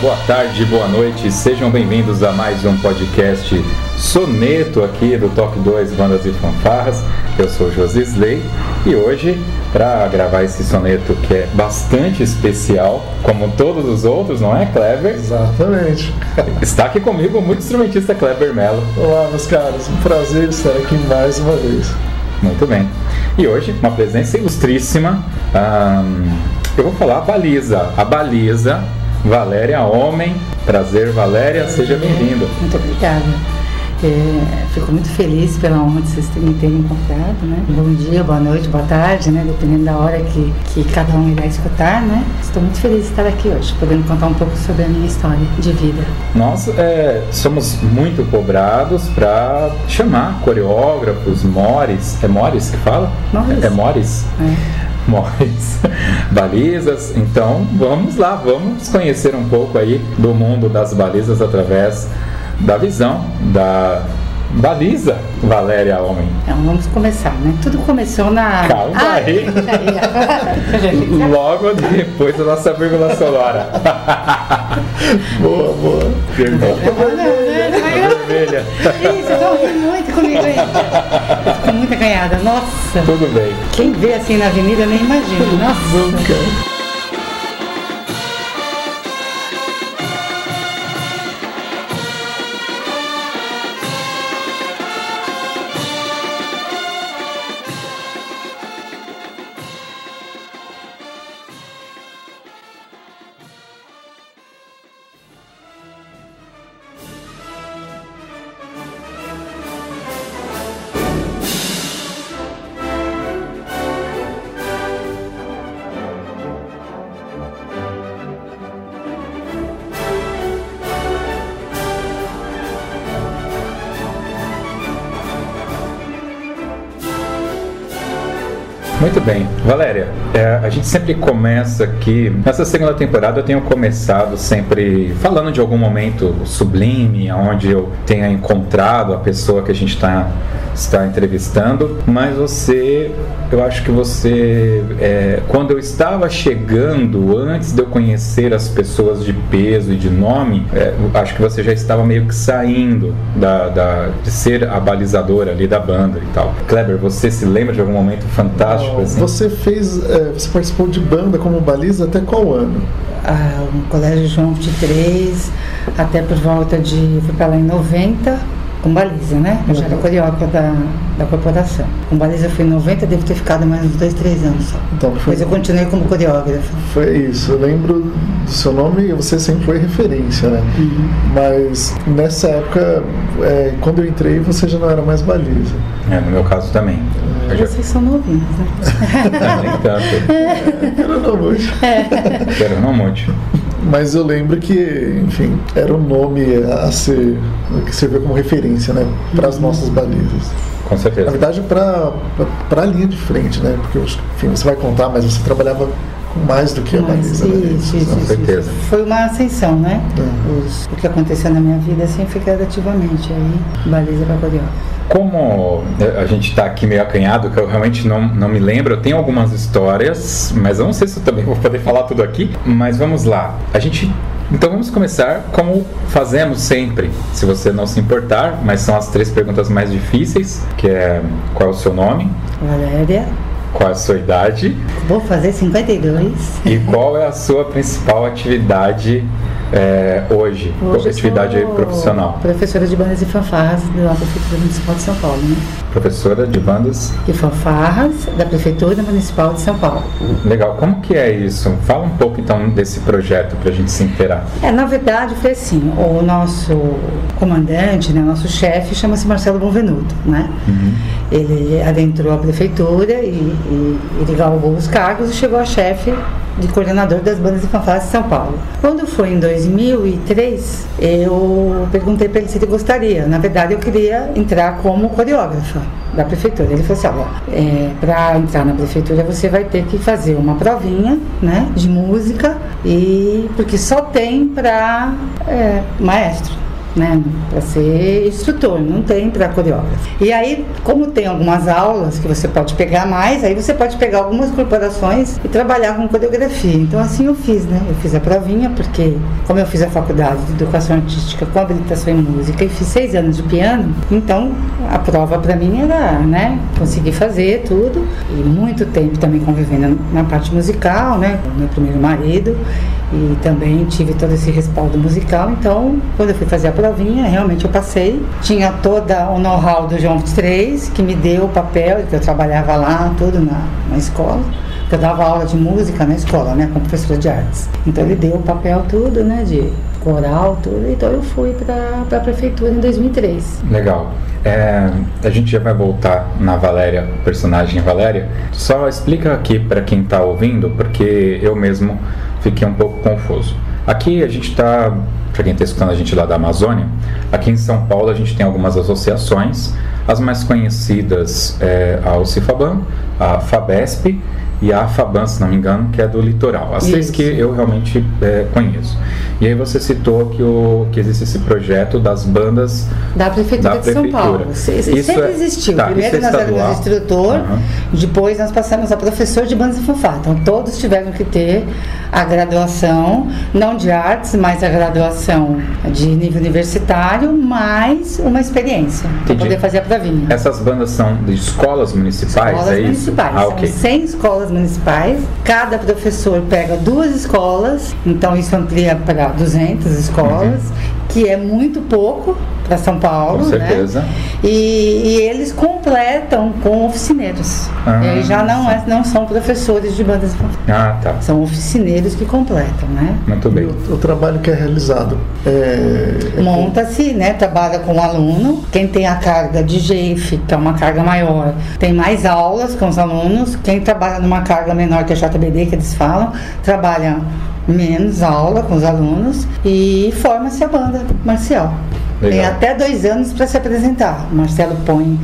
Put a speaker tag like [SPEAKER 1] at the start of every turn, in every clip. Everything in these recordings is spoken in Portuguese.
[SPEAKER 1] Boa tarde, boa noite, sejam bem-vindos a mais um podcast Soneto aqui do Top 2 Bandas e Fanfarras. Eu sou Josi Slay e hoje, para gravar esse soneto que é bastante especial, como todos os outros, não é, Kleber?
[SPEAKER 2] Exatamente.
[SPEAKER 1] Está aqui comigo o muito instrumentista Kleber Mello.
[SPEAKER 2] Olá, meus caros, um prazer estar aqui mais uma vez.
[SPEAKER 1] Muito bem. E hoje, uma presença ilustríssima. ahn, eu vou falar a baliza. A baliza, Valéria Homem. Prazer, Valéria, seja bem-vinda.
[SPEAKER 3] Muito obrigada. É, fico muito feliz pela honra de vocês me terem encontrado, né? Bom dia, boa noite, boa tarde, né? Dependendo da hora que, que cada um irá escutar, né? Estou muito feliz de estar aqui hoje, podendo contar um pouco sobre a minha história de vida.
[SPEAKER 1] Nós é, somos muito cobrados para chamar coreógrafos, mores. É mores que fala?
[SPEAKER 3] Mores.
[SPEAKER 1] É mores?
[SPEAKER 3] É.
[SPEAKER 1] Mores, balizas. Então vamos lá, vamos conhecer um pouco aí do mundo das balizas através da visão da baliza Valéria Homem.
[SPEAKER 3] Então vamos começar, né? Tudo começou na.
[SPEAKER 1] Calma
[SPEAKER 3] Ah,
[SPEAKER 1] aí.
[SPEAKER 3] ia.
[SPEAKER 1] Logo depois da nossa vírgula sonora.
[SPEAKER 2] Boa, boa.
[SPEAKER 1] Vermelha.
[SPEAKER 3] Isso, eu rindo muito comigo aí. Eu Fico muito acanhada. Nossa,
[SPEAKER 1] Tudo bem.
[SPEAKER 3] quem vê assim na avenida eu nem imagina. Nossa.
[SPEAKER 2] Nunca.
[SPEAKER 1] Muito bem. Valéria, é, a gente sempre começa aqui. Nessa segunda temporada eu tenho começado sempre falando de algum momento sublime, onde eu tenha encontrado a pessoa que a gente está está entrevistando, mas você, eu acho que você, é, quando eu estava chegando, antes de eu conhecer as pessoas de peso e de nome, é, acho que você já estava meio que saindo da, da- de ser a balizadora ali da banda e tal. Kleber, você se lembra de algum momento fantástico assim?
[SPEAKER 2] Você fez, é, você participou de banda como baliza até qual ano?
[SPEAKER 3] Ah, o Colégio João 23, até por volta de. Fui para lá em 90, com baliza, né? Eu já era coreógrafa da, da corporação. Com baliza eu fui em 90, devo ter ficado mais uns dois, três anos só.
[SPEAKER 2] Então foi,
[SPEAKER 3] Depois eu continuei como coreógrafa.
[SPEAKER 2] foi isso. Eu lembro do seu nome e você sempre foi referência, né?
[SPEAKER 3] Uhum.
[SPEAKER 2] Mas nessa época, é, quando eu entrei, você já não era mais baliza.
[SPEAKER 1] É, no meu caso também. Eu já...
[SPEAKER 3] Vocês são novinhos, né?
[SPEAKER 1] Não, nem tanto.
[SPEAKER 2] Era não hoje.
[SPEAKER 1] Quero não muito.
[SPEAKER 2] Mas eu lembro que, enfim, era um nome a ser que serviu como referência, né, para as nossas balizas.
[SPEAKER 1] Com
[SPEAKER 2] Na
[SPEAKER 1] certeza.
[SPEAKER 2] verdade, para para a linha de frente, né? Porque enfim, você vai contar, mas você trabalhava mais do que a baliza. né?
[SPEAKER 3] isso, isso,
[SPEAKER 1] Com
[SPEAKER 3] isso,
[SPEAKER 1] certeza.
[SPEAKER 3] isso. Foi uma ascensão, né?
[SPEAKER 2] Uhum.
[SPEAKER 3] Os- o que aconteceu na minha vida assim foi gradativamente. Aí, baliza para coreógrafa.
[SPEAKER 1] Como eh, a gente está aqui meio acanhado, que eu realmente não, não me lembro, eu tenho algumas histórias, mas eu não sei se eu também vou poder falar tudo aqui. Mas vamos lá. A gente. Então vamos começar como fazemos sempre, se você não se importar, mas são as três perguntas mais difíceis, que é qual é o seu nome,
[SPEAKER 3] Valéria,
[SPEAKER 1] qual é a sua idade
[SPEAKER 3] vou fazer 52.
[SPEAKER 1] e qual é a sua principal atividade é, hoje, hoje atividade profissional?
[SPEAKER 3] Professora de bandas e fanfarras da Prefeitura Municipal de São Paulo, né?
[SPEAKER 1] Professora de bandas
[SPEAKER 3] e fanfarras da Prefeitura Municipal de São Paulo.
[SPEAKER 1] Legal. Como que é isso? Fala um pouco então desse projeto para a gente se inteirar.
[SPEAKER 3] É, na verdade foi assim, o nosso comandante, né, nosso chefe chama-se Marcelo Bonvenuto, né? Uhum. Ele adentrou a prefeitura e, e ele galgou os cargos e chegou a chefe de coordenador das bandas e fanfarras de São Paulo. Quando foi em 2003, eu perguntei para ele se ele gostaria. Na verdade, eu queria entrar como coreógrafa da prefeitura. Ele falou assim: olha, é, para entrar na prefeitura você vai ter que fazer uma provinha, né, de música e porque só tem para é, maestro né, para ser instrutor, não tem para coreógrafo. E aí, como tem algumas aulas que você pode pegar mais, aí você pode pegar algumas corporações e trabalhar com coreografia. Então assim eu fiz, né? Eu fiz a provinha porque como eu fiz a faculdade de educação artística com habilitação em música e fiz seis anos de piano, então a prova para mim era, né, conseguir fazer tudo e muito tempo também convivendo na parte musical, né, com meu primeiro marido e também tive todo esse respaldo musical. Então, quando eu fui fazer a provinha, realmente eu passei. Tinha toda o know-how do João 23, que me deu o papel, que eu trabalhava lá, tudo na, na escola. Eu dava aula de música na escola, né, como professora de artes. Então ele deu o papel tudo, né, de coral, tudo. Então eu fui para a prefeitura em 2003.
[SPEAKER 1] Legal. É, a gente já vai voltar na Valéria, personagem Valéria. Só explica aqui para quem está ouvindo, porque eu mesmo fiquei um pouco confuso. Aqui a gente está, para quem está escutando a gente lá da Amazônia, aqui em São Paulo a gente tem algumas associações, as mais conhecidas é a Alcifaban, a Fabesp e a Faban, se não me engano, que é do litoral. As Isso. três que eu realmente é, conheço. E aí você citou que, o, que existe esse projeto das bandas
[SPEAKER 3] da Prefeitura da de São Paulo. Isso sempre é, existiu. Tá, Primeiro é nós éramos instrutor, uhum. depois nós passamos a professor de bandas e fanfarra. Então todos tiveram que ter a graduação, não de artes, mas a graduação de nível universitário, mais uma experiência para poder fazer a provinha.
[SPEAKER 1] Essas bandas são de escolas municipais,
[SPEAKER 3] escolas
[SPEAKER 1] é
[SPEAKER 3] municipais. Ah, okay. São 100 escolas municipais. Cada professor pega duas escolas, então isso amplia para 200 escolas, uhum. que é muito pouco para São Paulo.
[SPEAKER 1] Com né? certeza. Né?
[SPEAKER 3] E, e, eles completam com oficineiros. Ah, e aí já não, é, não são professores de bandas
[SPEAKER 1] Ah, tá.
[SPEAKER 3] São oficineiros que completam, né?
[SPEAKER 1] Muito bem.
[SPEAKER 2] O, o trabalho que é realizado é...
[SPEAKER 3] é Monta-se, né? Trabalha com o aluno. Quem tem a carga de GEF, que é uma carga maior, tem mais aulas com os alunos. Quem trabalha numa carga menor, que é JBD, que eles falam, trabalha menos aula com os alunos e forma-se a banda marcial. Legal. Tem até dois anos para se apresentar. O Marcelo põe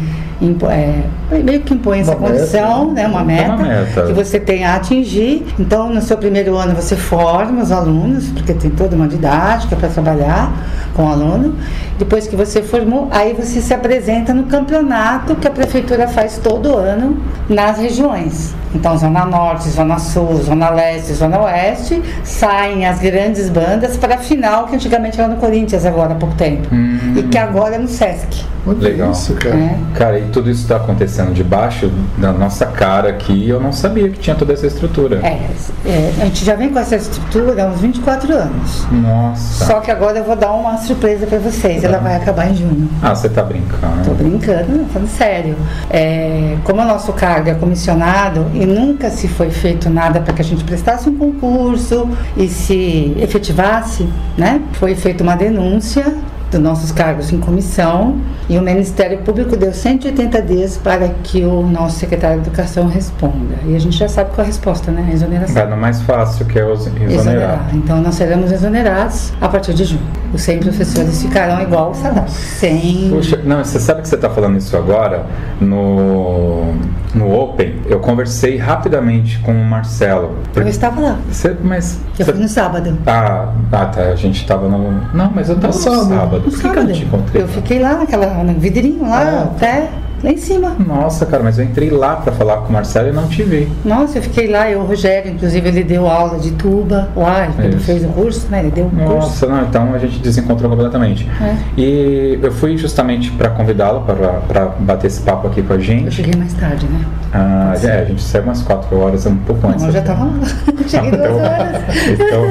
[SPEAKER 3] é, meio que impõe essa uma condição, meta. né, uma meta, uma meta, que você tem a atingir. Então, no seu primeiro ano, você forma os alunos, porque tem toda uma didática para trabalhar com o aluno. Depois que você formou, aí você se apresenta no campeonato que a prefeitura faz todo ano nas regiões. Então, Zona Norte, Zona Sul, Zona Leste, Zona Oeste, saem as grandes bandas para a final, que antigamente era no Corinthians, agora há pouco tempo. Hum. E que agora é no Sesc.
[SPEAKER 1] Legal. Isso, cara. É. Cara, e tudo isso está acontecendo debaixo da nossa cara aqui eu não sabia que tinha toda essa estrutura.
[SPEAKER 3] É, é, a gente já vem com essa estrutura há uns 24 anos.
[SPEAKER 1] Nossa.
[SPEAKER 3] Só que agora eu vou dar uma surpresa para vocês. Ela vai acabar em junho.
[SPEAKER 1] Ah, você tá brincando?
[SPEAKER 3] Tô brincando, não, falando sério. É, como o nosso cargo é comissionado e nunca se foi feito nada para que a gente prestasse um concurso e se efetivasse, né? Foi feita uma denúncia dos nossos cargos em comissão e o Ministério Público deu 180 dias para que o nosso secretário de Educação responda. E a gente já sabe qual é a resposta, né? A exoneração.
[SPEAKER 1] Vai no mais fácil, que é exonerar. exonerar.
[SPEAKER 3] Então nós seremos exonerados a partir de junho. Os 100 professores ficarão igual o salário. 100.
[SPEAKER 1] Puxa, não, você sabe que você está falando isso agora? No, no Open, eu conversei rapidamente com o Marcelo.
[SPEAKER 3] Eu estava lá.
[SPEAKER 1] Você, mas.
[SPEAKER 3] Eu
[SPEAKER 1] você...
[SPEAKER 3] fui no sábado.
[SPEAKER 1] Ah, ah, tá. A gente estava no. Não, mas eu estava no sábado.
[SPEAKER 3] Por que, que eu não te encontrei? Eu fiquei lá naquela, no vidrinho lá, ah, até lá em cima.
[SPEAKER 1] Nossa, cara, mas eu entrei lá pra falar com o Marcelo e não te vi.
[SPEAKER 3] Nossa, eu fiquei lá, eu, o Rogério, inclusive, ele deu aula de tuba lá, ele
[SPEAKER 1] Isso.
[SPEAKER 3] fez o curso, né? Ele deu curso.
[SPEAKER 1] Nossa, não, então a gente desencontrou completamente.
[SPEAKER 3] É.
[SPEAKER 1] E eu fui justamente para convidá-la para- para bater esse papo aqui com a
[SPEAKER 3] Eu
[SPEAKER 1] gente.
[SPEAKER 3] cheguei mais tarde, né?
[SPEAKER 1] Ah, é, a gente saiu umas 4 horas, um pouco antes.
[SPEAKER 3] Não, eu já tava lá. cheguei duas
[SPEAKER 1] Então-
[SPEAKER 3] horas.
[SPEAKER 1] então,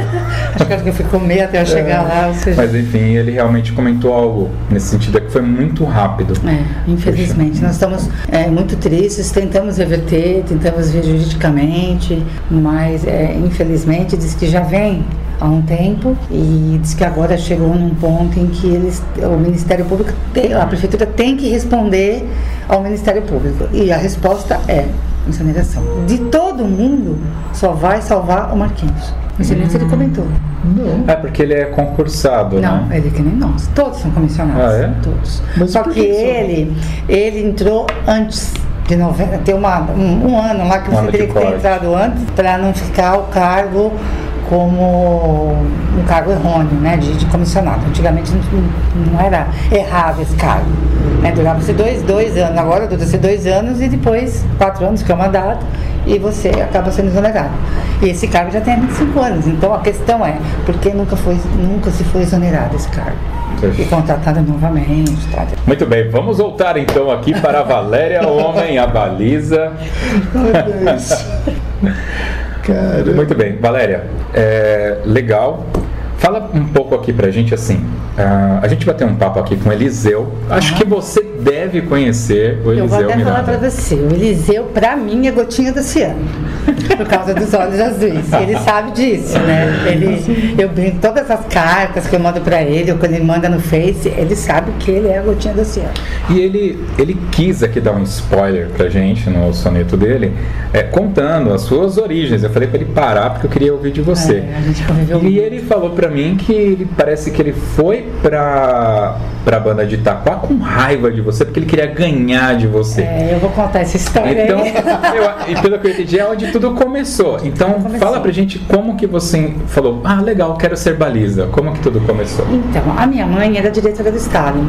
[SPEAKER 3] Acho que eu fui comer até eu chegar lá, ou seja.
[SPEAKER 1] mas enfim, ele realmente comentou algo nesse sentido, é que foi muito rápido.
[SPEAKER 3] É, infelizmente. Nós estamos é, muito tristes, tentamos reverter, tentamos ver juridicamente, mas é, infelizmente diz que já vem há um tempo e diz que agora chegou num ponto em que eles, o Ministério Público, tem, a Prefeitura tem que responder ao Ministério Público. E a resposta é incineração. De todo mundo, só vai salvar o Marquinhos. Sei nem se ele comentou.
[SPEAKER 2] Não.
[SPEAKER 1] É porque ele é concursado,
[SPEAKER 3] Não,
[SPEAKER 1] né?
[SPEAKER 3] ele é que nem nós. Todos são comissionados.
[SPEAKER 1] Ah, é?
[SPEAKER 3] Todos.
[SPEAKER 2] Mas
[SPEAKER 3] Só que
[SPEAKER 2] que
[SPEAKER 3] ele, ele entrou antes de novembro. Tem uma, um, um ano lá que
[SPEAKER 1] Um
[SPEAKER 3] você teria
[SPEAKER 1] de
[SPEAKER 3] que ter entrado antes para não ficar o cargo como um cargo errôneo, né? De, de comissionado. Antigamente não, não era errado esse cargo. Né? Durava-se dois, dois anos, agora dura-se dois anos e depois quatro anos, que é o mandato, e você acaba sendo exonerado. E esse cargo já tem 25 anos. Então a questão é, por que nunca, foi, nunca se foi exonerado esse cargo? E contratado novamente, tá?
[SPEAKER 1] Muito bem, vamos voltar então aqui para a Valéria Homem, a baliza.
[SPEAKER 2] Cara.
[SPEAKER 1] Muito bem, Valéria, é, legal. Fala um pouco aqui pra gente assim. ah, a gente vai ter um papo aqui com o Eliseu. Acho que você deve conhecer o
[SPEAKER 3] Eu vou
[SPEAKER 1] Eliseu
[SPEAKER 3] até falar pra
[SPEAKER 1] Miranda.
[SPEAKER 3] você, o Eliseu, pra mim, é gotinha do oceano. Por causa dos olhos azuis. Ele sabe disso, né? Ele, eu brinco, todas as cartas que eu mando pra ele, ou quando ele manda no Face, ele sabe que ele é a gotinha do oceano.
[SPEAKER 1] E ele, ele quis aqui dar um spoiler pra gente no soneto dele, é, contando as suas origens. Eu falei pra ele parar porque eu queria ouvir de você.
[SPEAKER 3] É,
[SPEAKER 1] E
[SPEAKER 3] muito.
[SPEAKER 1] ele falou pra mim que ele, parece que ele foi pra, pra banda de Itaquá com raiva de você, porque ele queria ganhar de você.
[SPEAKER 3] É, eu vou contar essa história
[SPEAKER 1] Então, eu- e pelo que eu entendi, é onde tudo começou. Então,
[SPEAKER 3] começou.
[SPEAKER 1] fala pra gente como que você falou, ah, legal, quero ser baliza. Como que tudo começou?
[SPEAKER 3] Então, a minha mãe era diretora do Estado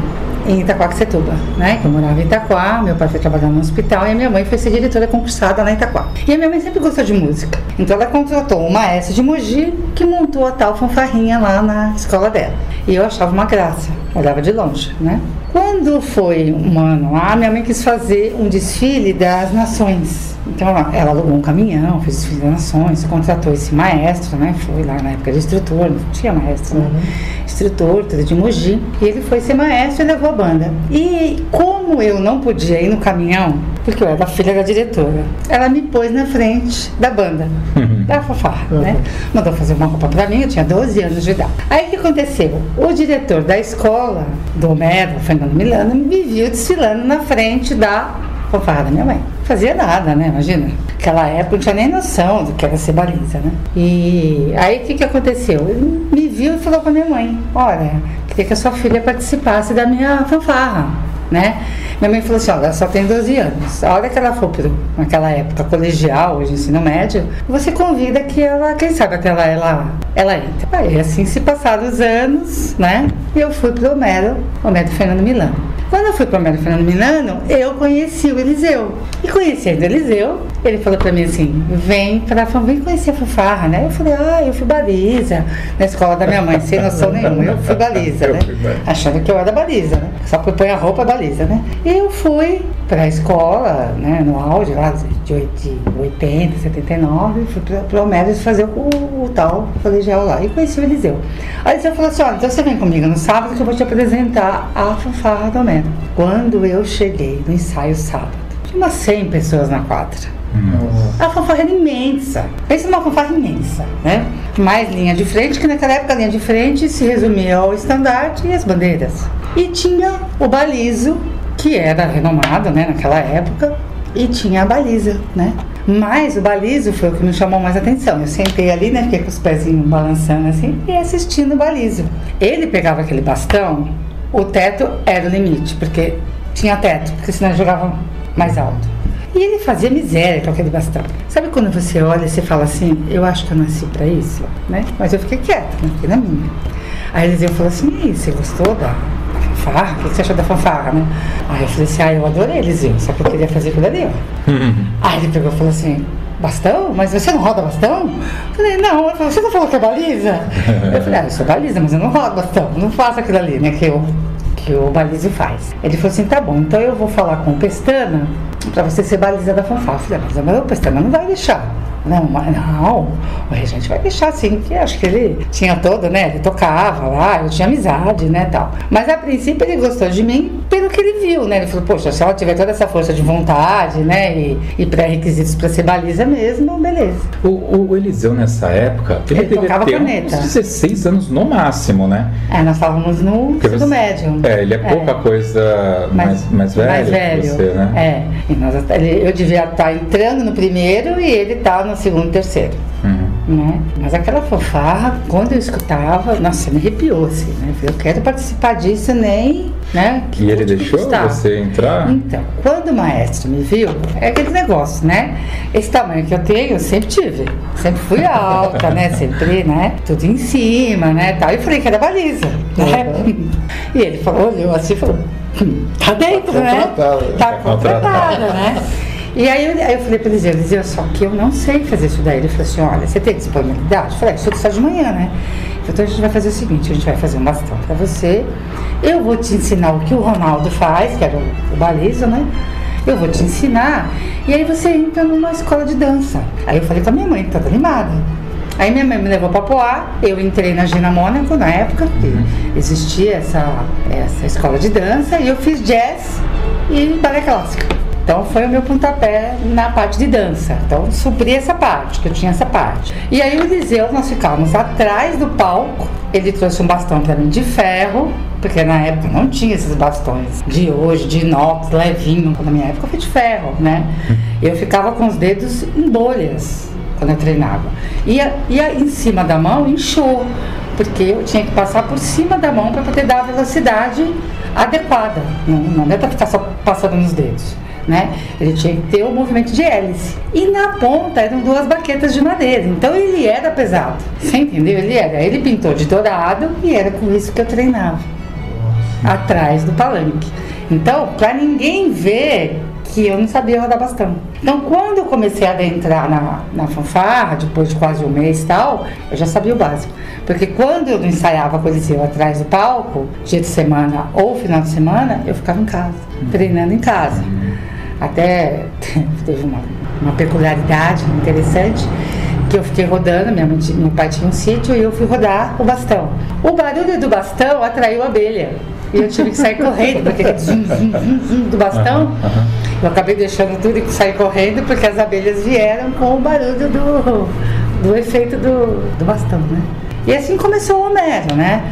[SPEAKER 3] em Itaquaquecetuba, né? Eu morava em Itaquá, meu pai foi trabalhar no hospital e a minha mãe foi ser diretora concursada lá em Itaquá. E a minha mãe sempre gostou de música. Então ela contratou um maestro de Mogi que montou a tal fanfarrinha lá na escola dela. E eu achava uma graça, olhava de longe, né? Quando foi um ano lá, minha mãe quis fazer um desfile das nações. Então ela, alugou um caminhão, fez nações, contratou esse maestro, né? Foi lá na época de instrutor, não tinha maestro, né? Instrutor, tudo de Mogi. E ele foi ser maestro e levou a banda. E como eu não podia ir no caminhão, porque eu era filha da diretora, ela me pôs na frente da banda, da fanfarra, né? Mandou fazer uma roupa pra mim, eu tinha 12 anos de idade. Aí o que aconteceu? O diretor da escola, do Homero, Fernando Milano, me viu desfilando na frente da fanfarra da minha mãe. Fazia nada, né? Imagina. Naquela época não tinha nem noção do que era ser baliza, né? E aí o que, que aconteceu? Ele me viu e falou pra minha mãe: Olha, queria que a sua filha participasse da minha fanfarra, né? Minha mãe falou assim: Olha, ela só tem 12 anos. A hora que ela for pro, naquela época colegial, hoje ensino médio, você convida que ela, quem sabe até lá ela, ela entra. Aí assim se passaram os anos, né? E eu fui pro Homero, Homero Fernando Milano. Quando eu fui para o Homero Fernando Milano, eu conheci o Eliseu. E conhecendo o Eliseu, ele falou para mim assim: vem para vem conhecer a fanfarra, né? Eu falei: ah, eu fui baliza na escola da minha mãe, sem noção nenhuma. Eu fui baliza, né?
[SPEAKER 1] Eu.
[SPEAKER 3] Achando que eu era baliza, né? Só que põe a roupa baliza, né? E eu fui para a escola, né, no auge lá de oit- de 80, 79, fui para o Homero fazer o, o tal colegial lá. E conheci o Eliseu. Aí o Eliseu falou assim: olha, então você vem comigo no sábado que eu vou te apresentar a fanfarra do Quando eu cheguei no ensaio sábado, tinha umas 100 pessoas na quadra. A fanfarra era imensa. Pensa numa fanfarra imensa, né? Mais linha de frente, que naquela época a linha de frente se resumia ao estandarte e as bandeiras. E tinha o balizo, que era renomado, né, naquela época, e tinha a baliza, né? Mas o balizo foi o que me chamou mais atenção. Eu sentei ali, né, fiquei com os pezinhos balançando assim e assistindo o balizo. Ele pegava aquele bastão, o teto era o limite, porque tinha teto, porque senão jogava mais alto. E ele fazia miséria com aquele bastão. Sabe quando você olha e você fala assim, eu acho que eu nasci pra isso, né? Mas eu fiquei quieta, né? fiquei na minha. Aí eles iam falar assim, e aí, você gostou da fanfarra, o que você achou da fanfarra, né? Aí eu falei assim, ah, eu adorei, Eliseu, só que eu queria fazer aquilo ali, ó. Aí ele pegou e falou assim, bastão? Mas você não roda bastão? Eu falei, não, falei, você não falou que é baliza? Eu falei, ah, eu sou baliza, mas eu não rodo bastão, não faço aquilo ali, né, que eu que o baliza faz. Ele falou assim, tá bom, então eu vou falar com o Pestana pra você ser baliza da fanfarra. Eu falei, mas o Pestana não vai deixar. Não, mas não, o regente vai deixar assim, que acho que ele tinha todo, né? Ele tocava lá, eu tinha amizade, né, tal. Mas a princípio ele gostou de mim pelo que ele viu, né? Ele falou, poxa, se ela tiver toda essa força de vontade, né? E, e pré-requisitos para ser baliza mesmo, beleza.
[SPEAKER 1] O, o, Eliseu, nessa época, ele,
[SPEAKER 3] ele tocava
[SPEAKER 1] ter
[SPEAKER 3] caneta.
[SPEAKER 1] uns 16 anos no máximo, né?
[SPEAKER 3] É, nós estávamos no ensino médio.
[SPEAKER 1] É, ele é pouca é. coisa mais, mais, velho.
[SPEAKER 3] Mais velho.
[SPEAKER 1] Você, né?
[SPEAKER 3] É. E nós, eu devia estar entrando no primeiro e ele tá no segundo, terceiro.
[SPEAKER 1] Uhum.
[SPEAKER 3] Né? Mas aquela fanfarra, quando eu escutava, nossa, me arrepiou assim, né? Eu quero participar disso, nem. Né?
[SPEAKER 1] Que e ele deixou você entrar?
[SPEAKER 3] Então, quando o maestro me viu, é aquele negócio, né? Esse tamanho que eu tenho, eu sempre tive. Sempre fui alta, né? Sempre, né? Tudo em cima, né? Tal. E falei que era baliza, né? Uhum. E ele falou, olhou assim e falou, hum, tá dentro,
[SPEAKER 2] tá
[SPEAKER 3] né?
[SPEAKER 2] Tá
[SPEAKER 3] contratada, né? E aí eu, aí eu falei para ele, Eliseu, só que eu não sei fazer isso daí. Ele falou assim, olha, você tem disponibilidade? Eu falei, sou só de manhã, né? Então a gente vai fazer o seguinte, a gente vai fazer um bastão para você, eu vou te ensinar o que o Ronaldo faz, que era o, o balizo, né? Eu vou te ensinar, e aí você entra numa escola de dança. Aí eu falei com a minha mãe, toda animada. Aí minha mãe me levou para Poá, eu entrei na Gina Mônaco na época, que uhum. existia essa, essa escola de dança, e eu fiz jazz e balé clássico. Então foi o meu pontapé na parte de dança. Então supri essa parte, que eu tinha essa parte. E aí o Eliseu, nós ficávamos atrás do palco. Ele trouxe um bastão para mim de ferro, porque na época não tinha esses bastões de hoje, de inox, levinho. Na minha época foi de ferro, né? Eu ficava com os dedos em bolhas quando eu treinava. Ia, ia em cima da mão, inchou, porque eu tinha que passar por cima da mão para poder dar a velocidade adequada. Não, não para ficar só passando nos dedos né? Ele tinha que ter o movimento de hélice. E na ponta eram duas baquetas de madeira. Então ele era pesado. Você entendeu? Ele era. Ele pintou de dourado e era com isso que eu treinava. Atrás do palanque. Então, para ninguém ver que eu não sabia rodar bastão. Então, quando eu comecei a adentrar na, na fanfarra, depois de quase um mês e tal, eu já sabia o básico. Porque quando eu não ensaiava Coliseu atrás do palco, dia de semana ou final de semana, eu ficava em casa, treinando em casa. Até teve uma, uma peculiaridade interessante que eu fiquei rodando, minha mãe, meu pai tinha um sítio e eu fui rodar o bastão. O barulho do bastão atraiu a abelha. E eu tive que sair correndo, porque aquele zum, zum, zum, zum do bastão. Uhum, uhum. Eu acabei deixando tudo e saí correndo porque as abelhas vieram com o barulho do, do efeito do, do bastão, né? E assim começou o Homero, né?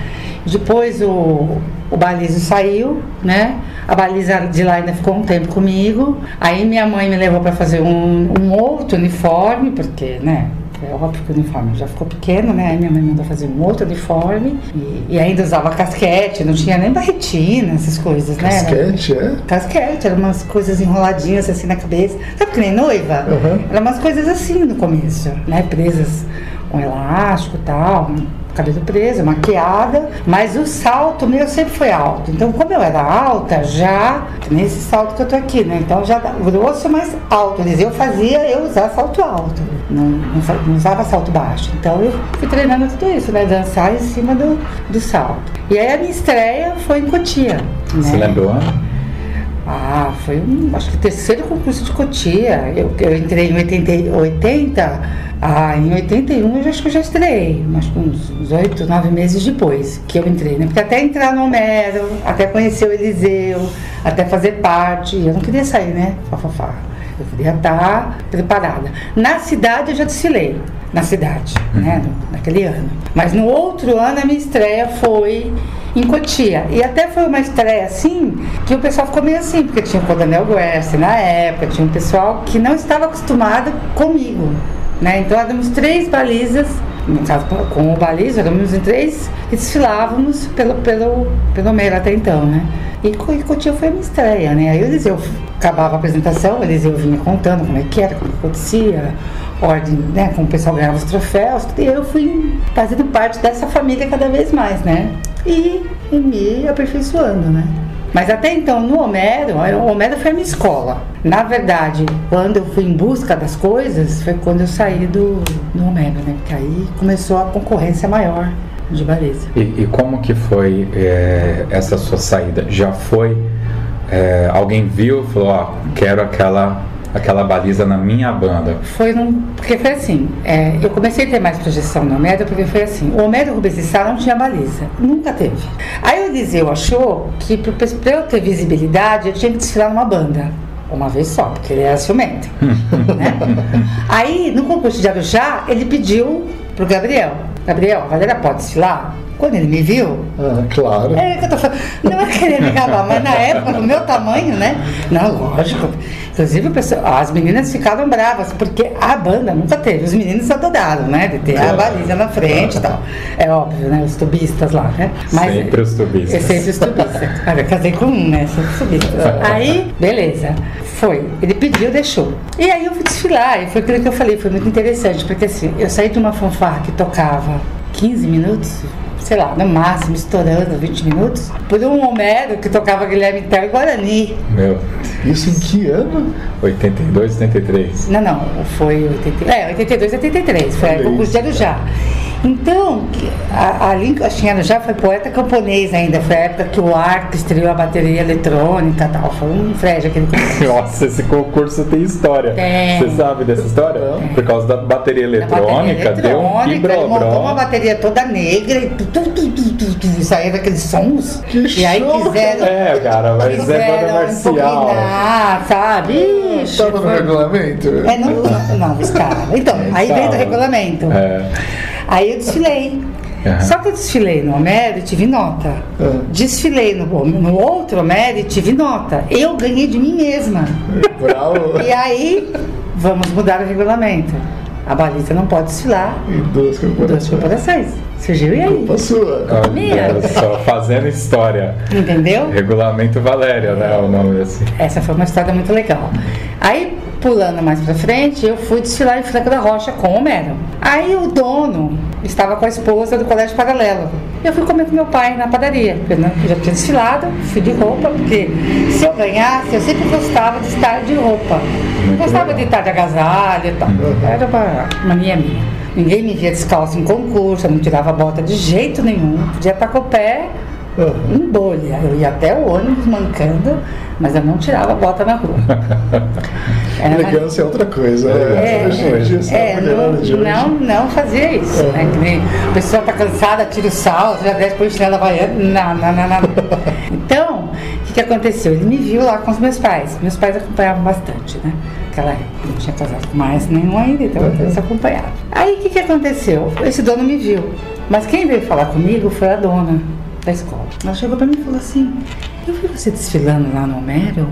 [SPEAKER 3] Depois o, o balizo saiu, né? A baliza de lá ainda ficou um tempo comigo. Aí minha mãe me levou para fazer um, um outro uniforme, porque, né? É óbvio que o uniforme já ficou pequeno, né? Aí minha mãe mandou fazer um outro uniforme e, e ainda usava casquete, não tinha nem barretina, essas coisas, né?
[SPEAKER 2] Casquete,
[SPEAKER 3] é? Casquete, eram umas coisas enroladinhas assim na cabeça. Sabe que nem noiva?
[SPEAKER 2] Uhum.
[SPEAKER 3] Eram umas coisas assim no começo, né? Presas com elástico e tal cabelo preso, maquiada, mas o salto meu sempre foi alto. Então, como eu era alta, já nesse salto que eu tô aqui, né? Então já grosso, mas alto. Eu fazia eu usar salto alto, não, não, usava salto baixo. Então eu fui treinando tudo isso, né? Dançar em cima do, do salto. E aí a minha estreia foi em Cotia.
[SPEAKER 1] Você
[SPEAKER 3] né?
[SPEAKER 1] o ano?
[SPEAKER 3] Ah, foi um, acho que o terceiro concurso de Cotia. Eu, eu entrei em 80, 80 ah, em 81 eu acho que eu já estreiei, mas com uns oito, nove meses depois que eu entrei, né? Porque até entrar no Homero, até conhecer o Eliseu, até fazer parte, eu não queria sair, né? Fafafá. Eu queria estar preparada. Na cidade eu já desfilei, na cidade, né? Naquele ano. Mas no outro ano a minha estreia foi em Cotia. E até foi uma estreia assim que o pessoal ficou meio assim, porque tinha o Coronel Guerce na época, tinha um pessoal que não estava acostumado comigo. Né? Então éramos três balizas, no caso com o baliza, éramos em três e desfilávamos pelo, pelo, pelo meio até então, né? E Cotia foi a minha estreia, né? Aí o Eliseu acabava a apresentação, o Eliseu vinha contando como é que era, como acontecia, ordem, né? Como o pessoal ganhava os troféus, e eu fui fazendo parte dessa família cada vez mais, né? e, e me aperfeiçoando, né? Mas até então, no Homero, o Homero foi a minha escola. Na verdade, quando eu fui em busca das coisas, foi quando eu saí do, do Homero, né? Porque aí começou a concorrência maior de baliza.
[SPEAKER 1] E, e como que foi é, essa sua saída? Já foi? É, alguém viu, falou, ó, quero aquela aquela baliza na minha banda?
[SPEAKER 3] Foi num. Porque foi assim, é, eu comecei a ter mais projeção no Homero porque foi assim, o Homero Rubens de Sá não tinha baliza, nunca teve. Aí o Eliseu achou que para eu ter visibilidade eu tinha que desfilar numa banda. Uma vez só, porque ele era ciumento. né? Aí, no concurso de Arujá, ele pediu pro Gabriel. Gabriel, a galera pode desfilar? Quando ele me viu,
[SPEAKER 2] Ah, claro.
[SPEAKER 3] é que eu tô falando, não é querer me gabar, mas na época, no meu tamanho, né? Não, lógico. Inclusive, o pessoal- as meninas ficaram bravas, porque a banda nunca teve. Os meninos adoraram, né? De ter a baliza na frente e tal. É óbvio, né? Os tubistas lá, né?
[SPEAKER 1] Sempre os tubistas.
[SPEAKER 3] É sempre os tubistas. Olha, eu casei com um, né? Sempre os tubistas. Aí, beleza. Foi. Ele pediu, deixou. E aí eu fui desfilar, e foi aquilo que eu falei, foi muito interessante, porque assim, eu saí de uma fanfarra que tocava 15 minutos, sei lá, no máximo, estourando 20 minutos, por um Homero que tocava Guilherme Tell e Guarani.
[SPEAKER 1] Meu,
[SPEAKER 2] Isso em que ano?
[SPEAKER 1] 82, 83.
[SPEAKER 3] Não, não, foi 80, é, 82 83, foi o concurso de Arujá. Então, a, a acho que Arujá foi poeta camponês ainda, foi a época que o Arco estreou a bateria eletrônica e tal, foi um frejo aquele concurso.
[SPEAKER 1] Nossa, esse concurso tem história.
[SPEAKER 3] Tem.
[SPEAKER 1] Você sabe dessa história? Por causa da bateria eletrônica,
[SPEAKER 3] bateria
[SPEAKER 1] deu um
[SPEAKER 3] eletrônica, ele montou uma bateria toda negra e tu, tu, tu, tu, tu, tu, e saía daqueles sons.
[SPEAKER 2] Que
[SPEAKER 3] e aí
[SPEAKER 2] show,
[SPEAKER 3] quiseram.
[SPEAKER 1] É, cara, mas é banda marcial.
[SPEAKER 3] sabe? Ixi,
[SPEAKER 2] Tava no regulamento?
[SPEAKER 3] É, não, não, estava. Então, aí veio do
[SPEAKER 1] Estava.
[SPEAKER 3] regulamento.
[SPEAKER 1] É.
[SPEAKER 3] Aí eu desfilei.
[SPEAKER 1] Aham.
[SPEAKER 3] Só que eu desfilei no Homero e tive nota.
[SPEAKER 2] Ah.
[SPEAKER 3] Desfilei no, no outro Homero e tive nota. Eu ganhei de mim mesma.
[SPEAKER 2] Bravo.
[SPEAKER 3] E aí, vamos mudar o regulamento. A baliza não pode desfilar
[SPEAKER 2] E duas
[SPEAKER 3] em duas
[SPEAKER 2] corporações.
[SPEAKER 3] Surgiu e aí?
[SPEAKER 2] Culpa sua.
[SPEAKER 3] Minha.
[SPEAKER 1] Olha só, fazendo história.
[SPEAKER 3] Entendeu?
[SPEAKER 1] Regulamento Valéria, né? O nome assim.
[SPEAKER 3] Essa foi uma história muito legal. Aí, pulando mais pra frente, eu fui desfilar em Franco da Rocha com o Homero. Aí o dono estava com a esposa do colégio paralelo. Eu fui comer com meu pai na padaria, porque né, eu já tinha desfilado, fui de roupa, porque se eu ganhasse, eu sempre gostava de estar de roupa.
[SPEAKER 1] Muito
[SPEAKER 3] gostava
[SPEAKER 1] legal.
[SPEAKER 3] de estar de agasalho e tal. Era uma mania minha. Ninguém me via descalço em concurso, eu não tirava a bota de jeito nenhum. Podia estar com o pé
[SPEAKER 2] Ah,
[SPEAKER 3] em bolha. Eu ia até o ônibus mancando, mas eu não tirava bota na rua. Era
[SPEAKER 2] Elegância é outra coisa.
[SPEAKER 3] É,
[SPEAKER 2] né? Essa
[SPEAKER 3] é,
[SPEAKER 2] mulherada de
[SPEAKER 3] não, não, não fazia isso. Né? Que nem a pessoa tá cansada, tira o salto, já desce por chinela havaiana. Não, não, não, não. Então, o que, que aconteceu? Ele me viu lá com os meus pais. Meus pais acompanhavam bastante, né? Naquela época, não tinha casado com mais nenhum ainda, então eles acompanhavam. Aí o que, que aconteceu? Esse dono me viu. Mas quem veio falar comigo foi a dona da escola. Ela chegou pra mim e falou assim: Eu vi você desfilando lá no Homero,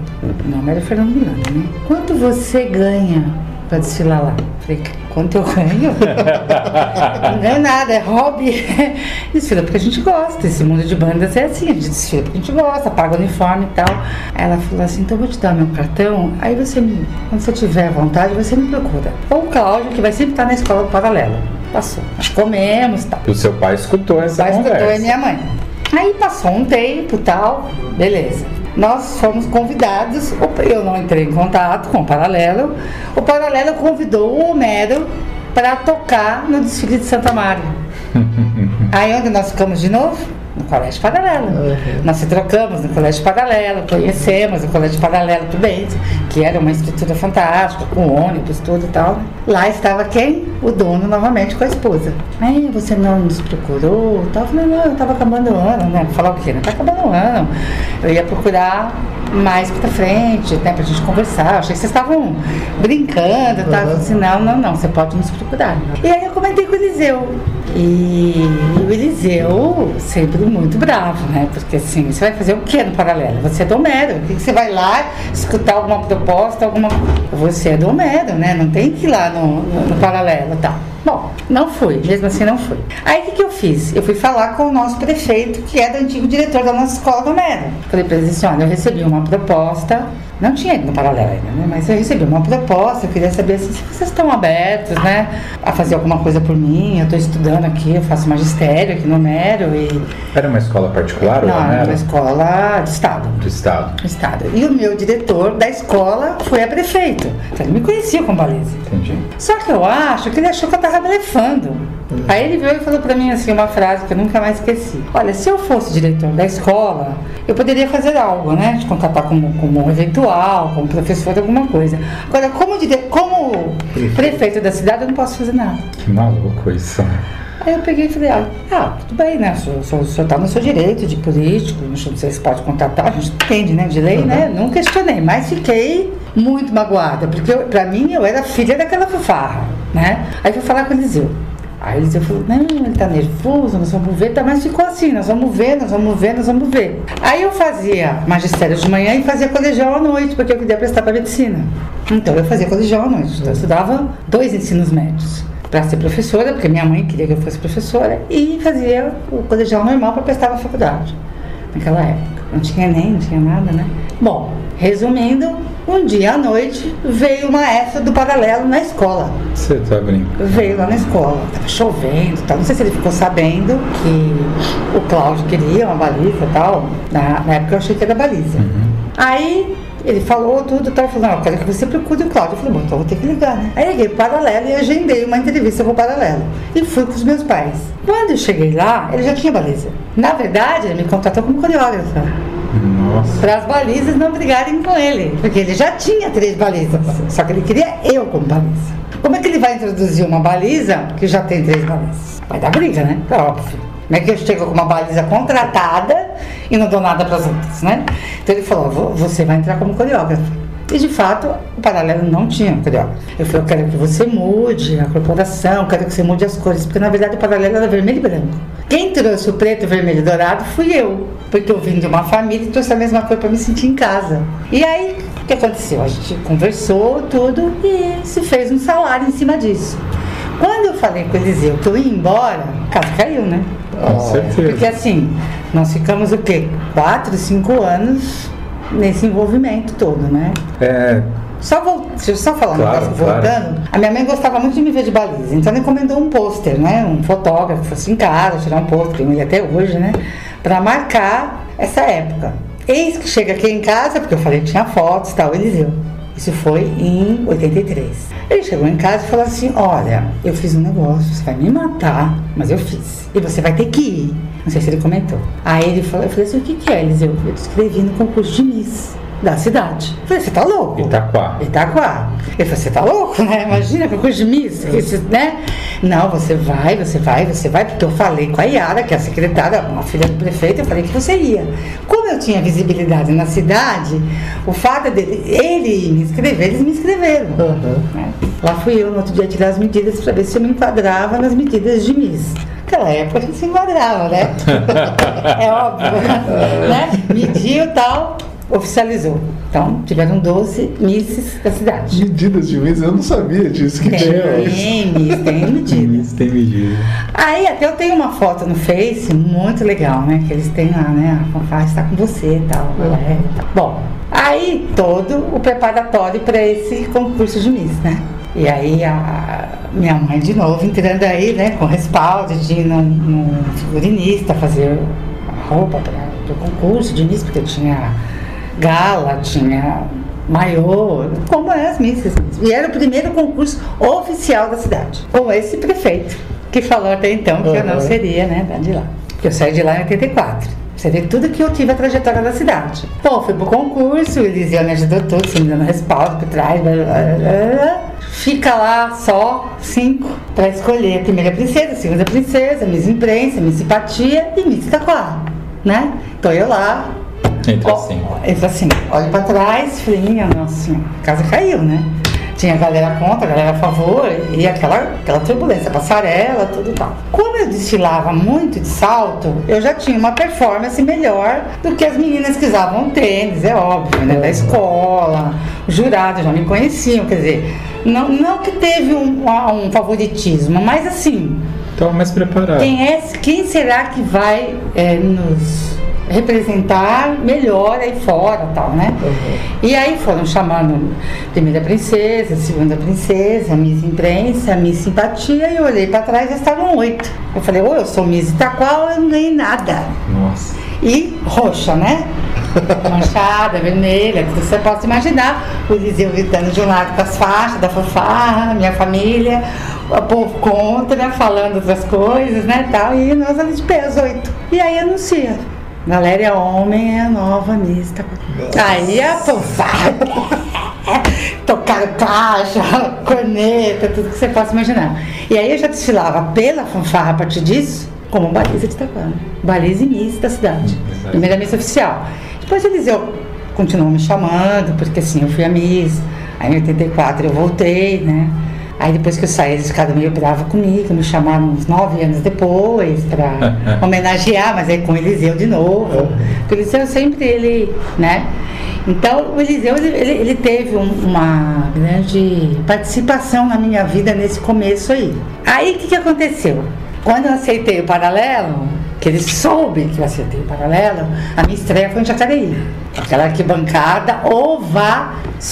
[SPEAKER 3] no Homero Fernando Milano, né? Quanto você ganha pra desfilar lá? Falei, quanto eu ganho? não ganho nada, é hobby. Desfila porque a gente gosta. Esse mundo de bandas é assim, a gente desfila porque a gente gosta, paga o uniforme e tal. Aí ela falou assim, então eu vou te dar meu cartão, aí você, me, quando você tiver vontade, você me procura. Ou o Cláudio, que vai sempre estar na escola do paralelo. Passou. Nós comemos e tal.
[SPEAKER 1] O seu pai escutou essa
[SPEAKER 3] Pai escutou
[SPEAKER 1] conversa.
[SPEAKER 3] e minha mãe. Aí passou um tempo e tal, beleza. Nós fomos convidados, eu não entrei em contato com o Paralelo. O Paralelo convidou o Homero para tocar no desfile de Santa Maria. Aí onde nós ficamos de novo? No Colégio Paralelo. Nós se trocamos no Colégio Paralelo, conhecemos o Colégio Paralelo Prudente, que era uma estrutura fantástica, com ônibus, tudo e tal. Lá estava quem? O dono novamente com a esposa. Aí você não nos procurou? Tal. Eu falei, não, eu estava acabando o ano, né? Falar o quê? Não tá acabando o ano. Eu ia procurar mais pra frente, né, pra gente conversar. Eu achei que vocês estavam brincando, tá? Falei assim, não, não, não, você pode nos procurar. E aí eu comentei com o Eliseu. E o Eliseu sempre muito bravo, né? Porque assim, você vai fazer o que no paralelo? Você é do Homero. O que você vai lá escutar alguma proposta, alguma. Você é do Homero, né? Não tem que ir lá no, no, paralelo e tal. Bom, não fui, mesmo assim não fui. Aí o que, que eu fiz? Eu fui falar com o nosso prefeito, que é do antigo diretor da nossa escola do Homero. Falei pra eles assim: olha, eu recebi uma proposta Não tinha ido no paralelo ainda, né? Mas eu recebi uma proposta, eu queria saber assim, se vocês estão abertos, né? A fazer alguma coisa por mim. Eu estou estudando aqui, eu faço magistério aqui no Mero e.
[SPEAKER 1] Era uma escola particular
[SPEAKER 3] Não,
[SPEAKER 1] ou não
[SPEAKER 3] era
[SPEAKER 1] era?
[SPEAKER 3] uma escola de Estado.
[SPEAKER 1] Do estado.
[SPEAKER 3] Estado. E o meu diretor da escola foi a prefeito. Então ele me conhecia com baliza.
[SPEAKER 1] Entendi.
[SPEAKER 3] Só que eu acho que ele achou que eu tava blefando. Aí ele veio e falou pra mim assim uma frase que eu nunca mais esqueci. Olha, se eu fosse diretor da escola, eu poderia fazer algo, né? De contratar como, como eventual, como professor, alguma coisa. Agora, como, dire... como prefeito da cidade, eu não posso fazer nada.
[SPEAKER 1] Que maluco isso.
[SPEAKER 3] Aí eu peguei e falei, ah, ah, tudo bem, né? O senhor, o senhor- o senhor tá no seu direito de político, não sei se pode contratar, a gente entende, né? De lei, né? Não questionei, mas fiquei muito magoada, porque pra mim eu era filha daquela fofarra, né? Aí fui falar com o Eliseu. Aí Eliseu falou, não, ele tá nervoso, nós vamos ver, tá, mas ficou assim, nós vamos ver, nós vamos ver, nós vamos ver. Aí eu fazia magistério de manhã e fazia colegial à noite, porque eu queria prestar para medicina. Então eu fazia colegial à noite, então eu estudava dois ensinos médios para ser professora, porque minha mãe queria que eu fosse professora, e fazia o colegial normal para prestar para a faculdade, naquela época. Não tinha nem, não tinha nada, né? Bom, resumindo, um dia à noite veio o maestro do paralelo na escola.
[SPEAKER 1] Você tá brincando?
[SPEAKER 3] Veio lá na escola, tava chovendo e tal. Não sei se ele ficou sabendo que o Cláudio queria uma baliza e tal. Na, na época eu achei que era baliza. Aí ele falou tudo e tal. Falou, não, eu quero que você procure o Cláudio. Eu falei, bom, então vou ter que ligar, né? Aí liguei paralelo e agendei uma entrevista com o paralelo. E fui com os meus pais. Quando eu cheguei lá, ele já tinha baliza. Na verdade, ele me contratou como coreógrafa.
[SPEAKER 1] Nossa.
[SPEAKER 3] Para as balizas não brigarem com ele, porque ele já tinha três balizas, só que ele queria eu como baliza. Como é que ele vai introduzir uma baliza que já tem três balizas? Vai dar briga, né? É óbvio. Como é que eu chego com uma baliza contratada e não dou nada para as outras, né? Então ele falou: "Vo- você vai entrar como coreógrafo. E de fato, o paralelo não tinha coreógrafo. Eu falei: eu quero que você mude a corporação, quero que você mude as cores, porque na verdade o paralelo era vermelho e branco. Quem trouxe o preto, vermelho e dourado fui eu, porque eu vim de uma família e trouxe a mesma cor para me sentir em casa. E aí, o que aconteceu? A gente conversou tudo e se fez um salário em cima disso. Quando eu falei com o Eliseu que eu ia embora, a casa caiu, né?
[SPEAKER 1] Com certeza.
[SPEAKER 3] Porque assim, nós ficamos o quê? Quatro, cinco anos nesse envolvimento todo, né?
[SPEAKER 1] É,
[SPEAKER 3] Só, vol- deixa eu só falar um
[SPEAKER 1] Claro,
[SPEAKER 3] negócio,
[SPEAKER 1] claro.
[SPEAKER 3] voltando. A minha mãe gostava muito de me ver de baliza, então ela encomendou um pôster, né? Um fotógrafo, fosse em casa, tirar um pôster, ele até hoje, né? Pra marcar essa época. Eis que chega aqui em casa, porque eu falei que tinha fotos e tal, Eliseu. Isso foi em 83. Ele chegou em casa e falou assim: Olha, eu fiz um negócio, você vai me matar, mas eu fiz. E você vai ter que ir. Não sei se ele comentou. Aí ele falou, eu falei assim: O que, que é, Eliseu? Eu escrevi no concurso de Miss da cidade. Eu falei: Você tá louco?
[SPEAKER 1] Itaquá.
[SPEAKER 3] Itaquá. Ele falou, você tá louco, né? Imagina, concurso de Miss, esse, né? Não, você vai, você vai, você vai, porque eu falei com a Yara, que é a secretária, uma filha do prefeito, eu falei que você ia. Como eu tinha visibilidade na cidade, o fato dele, ele me inscrever, eles me inscreveram. né? Lá fui eu no outro dia tirar as medidas para ver se eu me enquadrava nas medidas de Miss. Naquela época a gente se enquadrava, né? é óbvio, né? Mediu tal, oficializou. Então, tiveram 12 misses da cidade.
[SPEAKER 2] Medidas de mesa, eu não sabia disso. Que tinha.
[SPEAKER 3] Tem miss, tem medidas.
[SPEAKER 1] Tem medida.
[SPEAKER 3] Aí até eu tenho uma foto no Face muito legal, né? Que eles têm lá, né? A fanfarra está com você e tal. É, e tal. Bom, aí todo o preparatório para esse concurso de Miss, né? E aí a minha mãe de novo entrando aí, né? Com respaldo de ir num, num figurinista fazer a roupa para o concurso de Miss, porque tinha gala, tinha maiô, como é as missas. E era o primeiro concurso oficial da cidade, com esse prefeito, que falou até então que eu não
[SPEAKER 2] Uhum.
[SPEAKER 3] seria, né, de lá. Porque eu saí de lá em 84. Você vê tudo que eu tive a trajetória da cidade. Bom, fui pro concurso, o Eliseu me ajudou tudo, se me dando respaldo por trás. blá, blá, blá. Fica lá só cinco para escolher a primeira princesa, a segunda princesa, Miss Imprensa, Miss Simpatia e Miss Itaquá, né? Então eu lá,
[SPEAKER 1] Entra assim.
[SPEAKER 3] Entra assim, olho pra trás, falei, minha nossa senhora, a casa caiu, né? Tinha a galera contra, a galera a favor, e aquela, aquela turbulência, passarela, tudo e tal. Como eu desfilava muito de salto, eu já tinha uma performance melhor do que as meninas que usavam tênis, é óbvio, né? Da escola, os jurados já me conheciam, quer dizer, não, não que teve um, um favoritismo, mas assim,
[SPEAKER 1] Então, mais preparado.
[SPEAKER 3] quem, é, quem será que vai é, nos representar melhor aí fora tal, né? Uhum. E aí foram chamando primeira princesa, segunda princesa, Miss Imprensa, Miss Simpatia, e eu olhei para trás e estavam oito. Eu falei, ô, eu sou Miss Itaqual, eu não ganhei nada.
[SPEAKER 1] Nossa.
[SPEAKER 3] E roxa, né? manchada, vermelha, que você possa imaginar. O Eliseu gritando de um lado com as faixas da fanfarra, minha família, o povo contra, falando outras coisas, né, tal, e nós ali de pé, as oito. E aí anuncia. Valéria Homem é a nova mista. Aí a fanfarra. Tocaram caixa, corneta, tudo que você possa imaginar. E aí eu já desfilava pela fanfarra a partir disso, como baliza de Itaquá. Baliza e missa da cidade. Primeira missa oficial. Depois Eliseu continuou me chamando, porque assim, eu fui a Miss. Aí em 84 eu voltei, né? Aí depois que eu saí, eles ficaram meio bravos comigo, me chamaram uns nove anos depois para homenagear, mas aí com o Eliseu de novo. Porque o Eliseu sempre ele, né? Então o Eliseu ele, ele teve um, uma grande participação na minha vida nesse começo aí. Aí o que, que aconteceu? Quando eu aceitei o paralelo, que ele soube que eu aceitei o paralelo, a minha estreia foi em Jacareí. Aquela arquibancada ovacionando.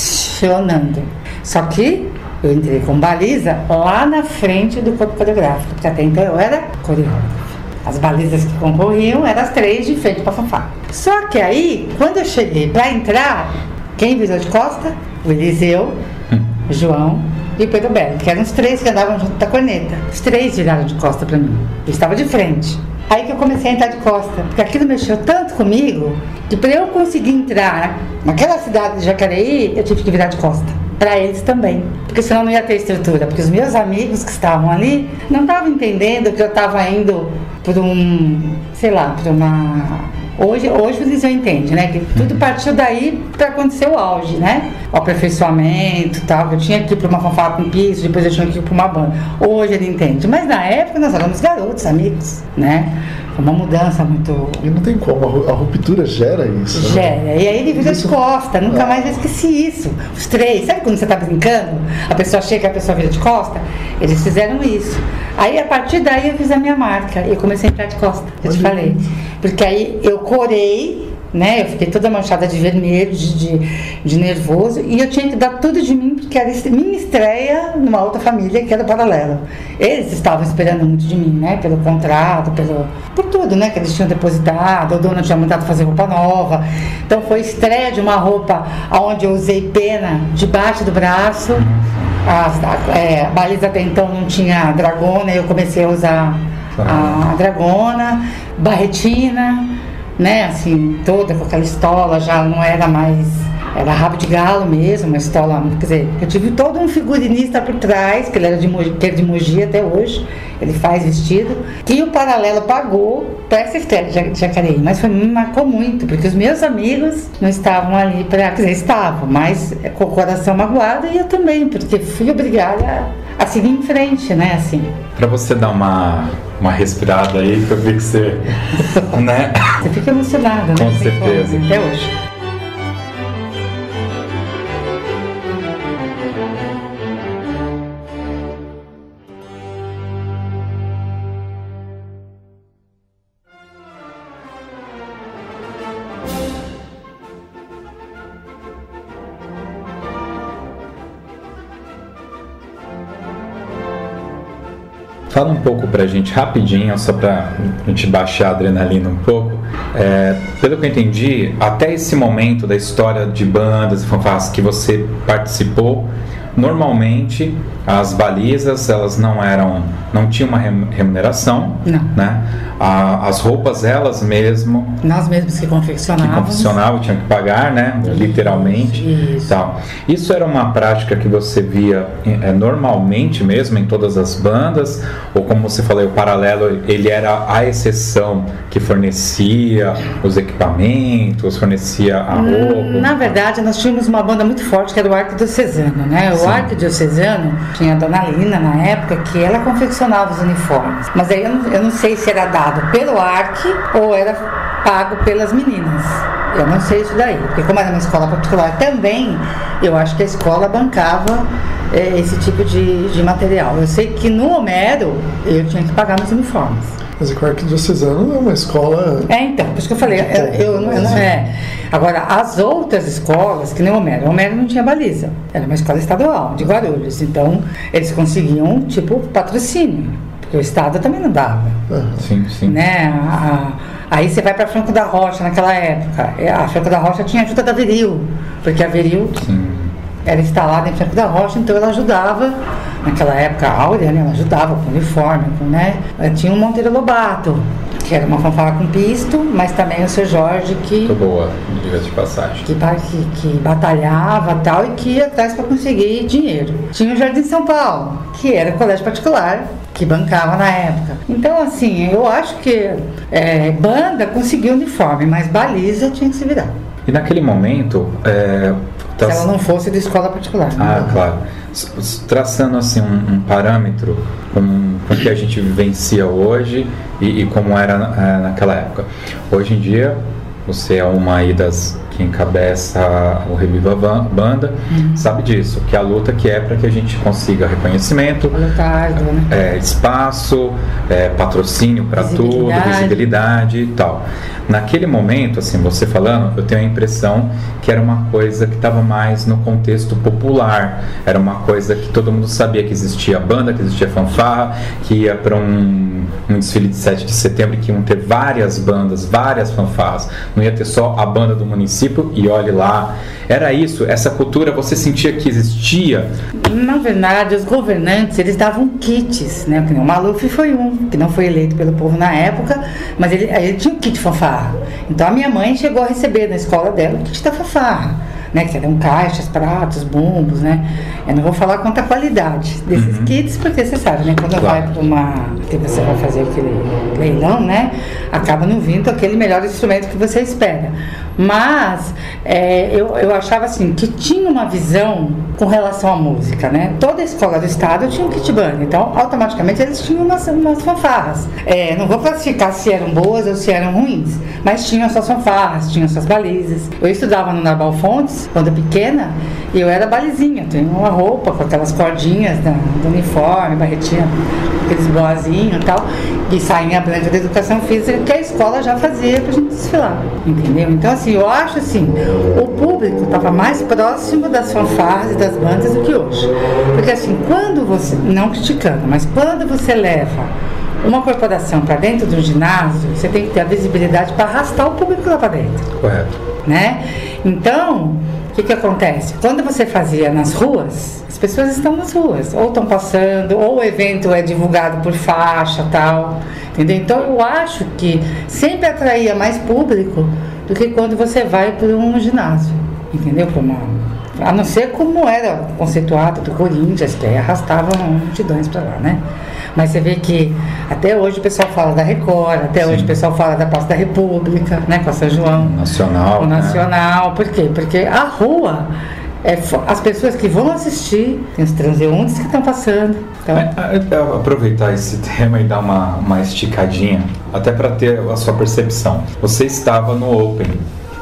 [SPEAKER 3] Só que eu entrei com baliza lá na frente do corpo coreográfico, porque até então eu era coreógrafa. As balizas que concorriam eram as três de frente para fanfarra. Só que aí, quando eu cheguei para entrar, quem virou de costa? O Eliseu, hum. o João e o Pedro Belo, que eram os três que andavam junto da corneta. Os três viraram de costa para mim. Eu estava de frente. Aí que eu comecei a entrar de costa, porque aquilo mexeu tanto comigo que para eu conseguir entrar naquela cidade de Jacareí, eu tive que virar de costa. Para eles também, porque senão não ia ter estrutura. Porque os meus amigos que estavam ali não estavam entendendo que eu estava indo por um, sei lá, por uma Hoje, hoje o Liseu entende, né? Que tudo partiu daí para acontecer o auge, né? O aperfeiçoamento tal. Eu tinha que ir para uma fanfarra com piso, depois eu tinha que ir para uma banda. Hoje ele entende. Mas na época nós éramos garotos, amigos, né? Uma mudança muito.
[SPEAKER 2] E não tem como, a ruptura gera isso.
[SPEAKER 3] Né? Gera. Né? E aí ele vira de costa, nunca é. mais eu esqueci isso. Os três, sabe quando você está brincando? A pessoa chega e a pessoa vira de costa? Eles fizeram isso. Aí a partir daí eu fiz a minha marca e comecei a entrar de costa, eu te falei. Porque aí eu corei né? Eu fiquei toda manchada de vermelho, de, de, de, nervoso, e eu tinha que dar tudo de mim, porque era minha estreia numa outra família que era paralela. Eles estavam esperando muito de mim, né? Pelo contrato, pelo, por tudo, né? Que eles tinham depositado, o dono tinha mandado fazer roupa nova. Então foi estreia de uma roupa onde eu usei pena debaixo do braço. A, a, é, a baliza até então não tinha dragona, eu comecei a usar a, a dragona, barretina né, assim, toda com aquela estola, já não era mais. Era rabo de galo mesmo, uma estola. Quer dizer, eu tive todo um figurinista por trás, que ele era de que é de Mogi até hoje, ele faz vestido, que o paralelo pagou para essa estreia de Jacareí. Mas foi, me marcou muito, porque os meus amigos não estavam ali para. Quer dizer, estavam, mas com o coração magoado e eu também, porque fui obrigada a seguir em frente, né, assim.
[SPEAKER 1] Para você dar uma uma respirada aí, que eu vi que você. né?
[SPEAKER 3] Você fica emocionada, né?
[SPEAKER 1] Com certeza.
[SPEAKER 3] Até hoje.
[SPEAKER 1] Fala um pouco pra gente rapidinho, só pra gente baixar a adrenalina um pouco. É, pelo que eu entendi, até esse momento da história de bandas e fanfarras que você participou, normalmente as balizas elas não eram não tinham uma remuneração
[SPEAKER 3] não.
[SPEAKER 1] né? A, as roupas elas mesmo
[SPEAKER 3] nós mesmos que confeccionávamos.
[SPEAKER 1] que confeccionavam tinham que pagar né? Isso, literalmente
[SPEAKER 3] isso.
[SPEAKER 1] tal. Isso era uma prática que você via é, normalmente mesmo em todas as bandas ou como você falou o paralelo ele era a exceção que fornecia os equipamentos fornecia a hum, roupa.
[SPEAKER 3] na verdade nós tínhamos uma banda muito forte que era o Arco do Cesano né? O Sim. Arquidiocesano tinha a Dona Lina na época que ela confeccionava os uniformes. Mas aí eu não, eu não sei se era dado pelo Arque ou era pago pelas meninas. Eu não sei isso daí, porque como era uma escola particular também, eu acho que a escola bancava é, esse tipo de, de material. Eu sei que no Homero eu tinha que pagar meus uniformes.
[SPEAKER 2] Mas o Arquidiocesano é uma escola.
[SPEAKER 3] É, então, por isso que eu falei, eu, eu, não, eu não é. Agora, as outras escolas, que nem o Homero, o Homero não tinha baliza. Era uma escola estadual, de Guarulhos. Então, eles conseguiam, tipo, patrocínio. Porque o Estado também não dava.
[SPEAKER 1] Sim, sim.
[SPEAKER 3] Né? A- a- aí você vai para Franco da Rocha naquela época. É, A Franco da Rocha tinha ajuda da Veril, porque a Veril
[SPEAKER 1] Sim.
[SPEAKER 3] era instalada em Franco da Rocha, então ela ajudava, naquela época a Áurea, né, ela ajudava com uniforme, com, né? Eh, Tinha o Monteiro Lobato, que era uma fanfarra com pisto, mas também o seu Jorge que,
[SPEAKER 1] Muito boa, diga de passagem.
[SPEAKER 3] que, que, que batalhava tal e que ia atrás para conseguir dinheiro. Tinha o Jardim São Paulo, que era colégio particular, que bancava na época. Então, assim, eu acho que eh, banda conseguiu uniforme, mas baliza tinha que se virar.
[SPEAKER 1] E naquele momento, é, tá-
[SPEAKER 3] Se ela não fosse de escola particular.
[SPEAKER 1] Ah, claro. S- s- Traçando assim um, um parâmetro com, com o que a gente vivencia hoje e, e como era eh, naquela época. Hoje em dia, você é uma aí das que encabeça o Reviva Banda, sabe disso, que a luta que é para que a gente consiga reconhecimento,
[SPEAKER 3] árdua, né?
[SPEAKER 1] é, espaço, é, patrocínio para tudo,
[SPEAKER 3] Visibilidade.
[SPEAKER 1] visibilidade e tal. Naquele momento, assim, você falando, eu tenho a impressão que era uma coisa que estava mais no contexto popular. Era uma coisa que todo mundo sabia que existia banda, que existia fanfarra, que ia para um, um desfile de 7 de setembro e que iam ter várias bandas, várias fanfarras. Não ia ter só a banda do município e olhe lá. Era isso, essa cultura você sentia que existia.
[SPEAKER 3] Na verdade, os governantes, eles davam kits, né? O Maluf foi um, que não foi eleito pelo povo na época, mas ele, ele tinha um kit fanfarra. Então a minha mãe chegou a receber na escola dela o kit da fanfarra, né? Que eram caixas, pratos, bumbos, né? Eu não vou falar quanto a qualidade desses kits, porque você sabe, né? Quando
[SPEAKER 1] Claro.
[SPEAKER 3] vai para uma... que você vai fazer aquele leilão, né? Acaba não vindo aquele melhor instrumento que você espera. Mas é, eu, eu achava assim que tinha uma visão com relação à música, né? Toda escola do estado tinha um kit band, então automaticamente eles tinham umas, umas fanfarras. É, não vou classificar se eram boas ou se eram ruins, mas tinham suas fanfarras, tinham suas balizas. Eu estudava no Narbal Fontes quando pequena eu era balizinha, tinha uma roupa com aquelas cordinhas da, do uniforme, barretinha, aqueles boazinhos e tal, e sainha branca da educação física que a escola já fazia pra gente desfilar, entendeu? Então assim, eu acho assim, o público estava mais próximo das fanfarras e das bandas do que hoje. Porque assim, quando você, não criticando, mas quando você leva uma corporação para dentro do ginásio, você tem que ter a visibilidade para arrastar o público lá para dentro
[SPEAKER 1] Correto.
[SPEAKER 3] Né? Então, o que, que acontece? Quando você fazia nas ruas, as pessoas estão nas ruas, ou estão passando, ou o evento é divulgado por faixa tal, entendeu? Então, eu acho que sempre atraía mais público do que quando você vai para um ginásio, entendeu? Pra uma, a não ser como era conceituado do Corinthians, que aí arrastava multidões para lá, né? Mas você vê que até hoje o pessoal fala da Record, até
[SPEAKER 1] Sim.
[SPEAKER 3] hoje o pessoal fala da Praça da República, né? Com a São João.
[SPEAKER 1] Nacional.
[SPEAKER 3] O
[SPEAKER 1] né?
[SPEAKER 3] nacional, por quê? Porque a rua, é, as pessoas que vão assistir, tem os transeuntes que estão passando. Então,
[SPEAKER 1] É, é, é, aproveitar esse tema e dar uma, uma esticadinha, até para ter a sua percepção. Você estava no Open,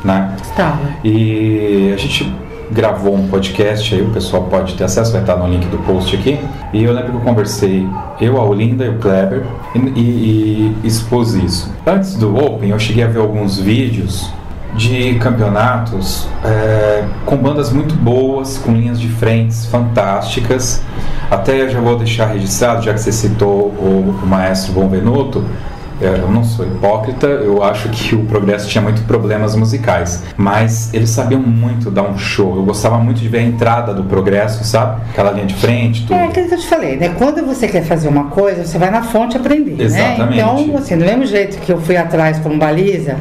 [SPEAKER 1] né?
[SPEAKER 3] estava.
[SPEAKER 1] E a gente gravou um podcast aí, o pessoal pode ter acesso, vai estar no link do post aqui. E eu lembro que eu conversei, eu, a Olinda e o Kleber, e, e, e expus isso. Antes do Open, eu cheguei a ver alguns vídeos de campeonatos é, com bandas muito boas, com linhas de frentes fantásticas. Até eu já vou deixar registrado, já que você citou o, o maestro Bonvenuto, eu não sou hipócrita, eu acho que o Progresso tinha muito problemas musicais, mas eles sabiam muito dar um show. Eu gostava muito de ver a entrada do Progresso, sabe? Aquela linha de frente, tudo.
[SPEAKER 3] É aquilo que eu te falei, né? Quando você quer fazer uma coisa, você vai na fonte aprender,
[SPEAKER 1] Exatamente.
[SPEAKER 3] né? Então, assim, do mesmo jeito que eu fui atrás como baliza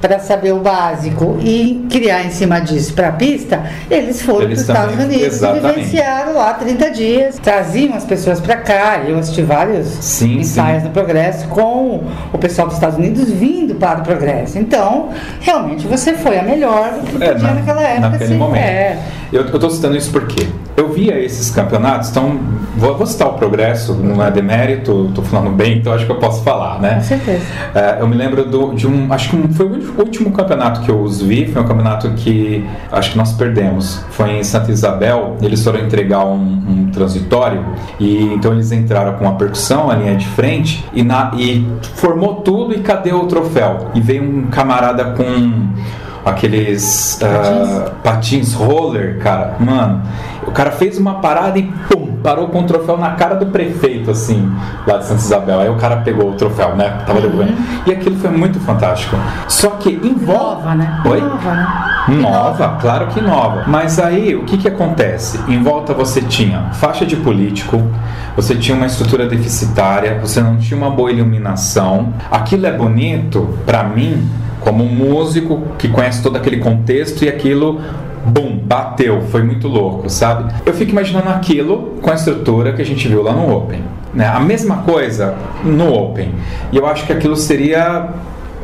[SPEAKER 3] para saber o básico e criar em cima disso para a pista, eles foram para os Estados Unidos
[SPEAKER 1] exatamente.
[SPEAKER 3] e vivenciaram lá 30 dias, traziam as pessoas para cá. Eu assisti vários
[SPEAKER 1] Sim,
[SPEAKER 3] ensaios
[SPEAKER 1] sim.
[SPEAKER 3] no Progresso com o pessoal dos Estados Unidos vindo para o Progresso. Então, realmente você foi a melhor que
[SPEAKER 1] É,
[SPEAKER 3] podia
[SPEAKER 1] na-
[SPEAKER 3] naquela época.
[SPEAKER 1] naquele
[SPEAKER 3] assim,
[SPEAKER 1] momento.
[SPEAKER 3] é.
[SPEAKER 1] Eu, tô citando isso porque eu via esses campeonatos, então vou, vou citar o progresso, não é demérito, tô falando bem, então acho que eu posso falar, né?
[SPEAKER 3] Com certeza.
[SPEAKER 1] É, eu me lembro do, de um, acho que um, foi o último campeonato que eu os vi, foi um campeonato que acho que nós perdemos. Foi em Santa Isabel, eles foram entregar um, um transitório e então eles entraram com a percussão, a linha de frente e, na, e formou tudo e cadê o troféu? E veio um camarada com aqueles patins? Uh, patins roller, cara. Mano, o cara fez uma parada e pum, parou com o troféu na cara do prefeito, assim, lá de Santa Isabel. Aí o cara pegou o troféu, né? Tava uhum. devolvendo. E aquilo foi muito fantástico. Só que envolve.
[SPEAKER 3] Nova, né?
[SPEAKER 1] Oi?
[SPEAKER 3] Nova, né?
[SPEAKER 1] Nova, claro que nova. Mas aí o que que acontece? Em volta você tinha faixa de político, você tinha uma estrutura deficitária, você não tinha uma boa iluminação. Aquilo é bonito para mim como um músico que conhece todo aquele contexto e aquilo bum, bateu, foi muito louco, sabe? Eu fico imaginando aquilo com a estrutura que a gente viu lá no Open. Né? A mesma coisa no Open. E eu acho que aquilo seria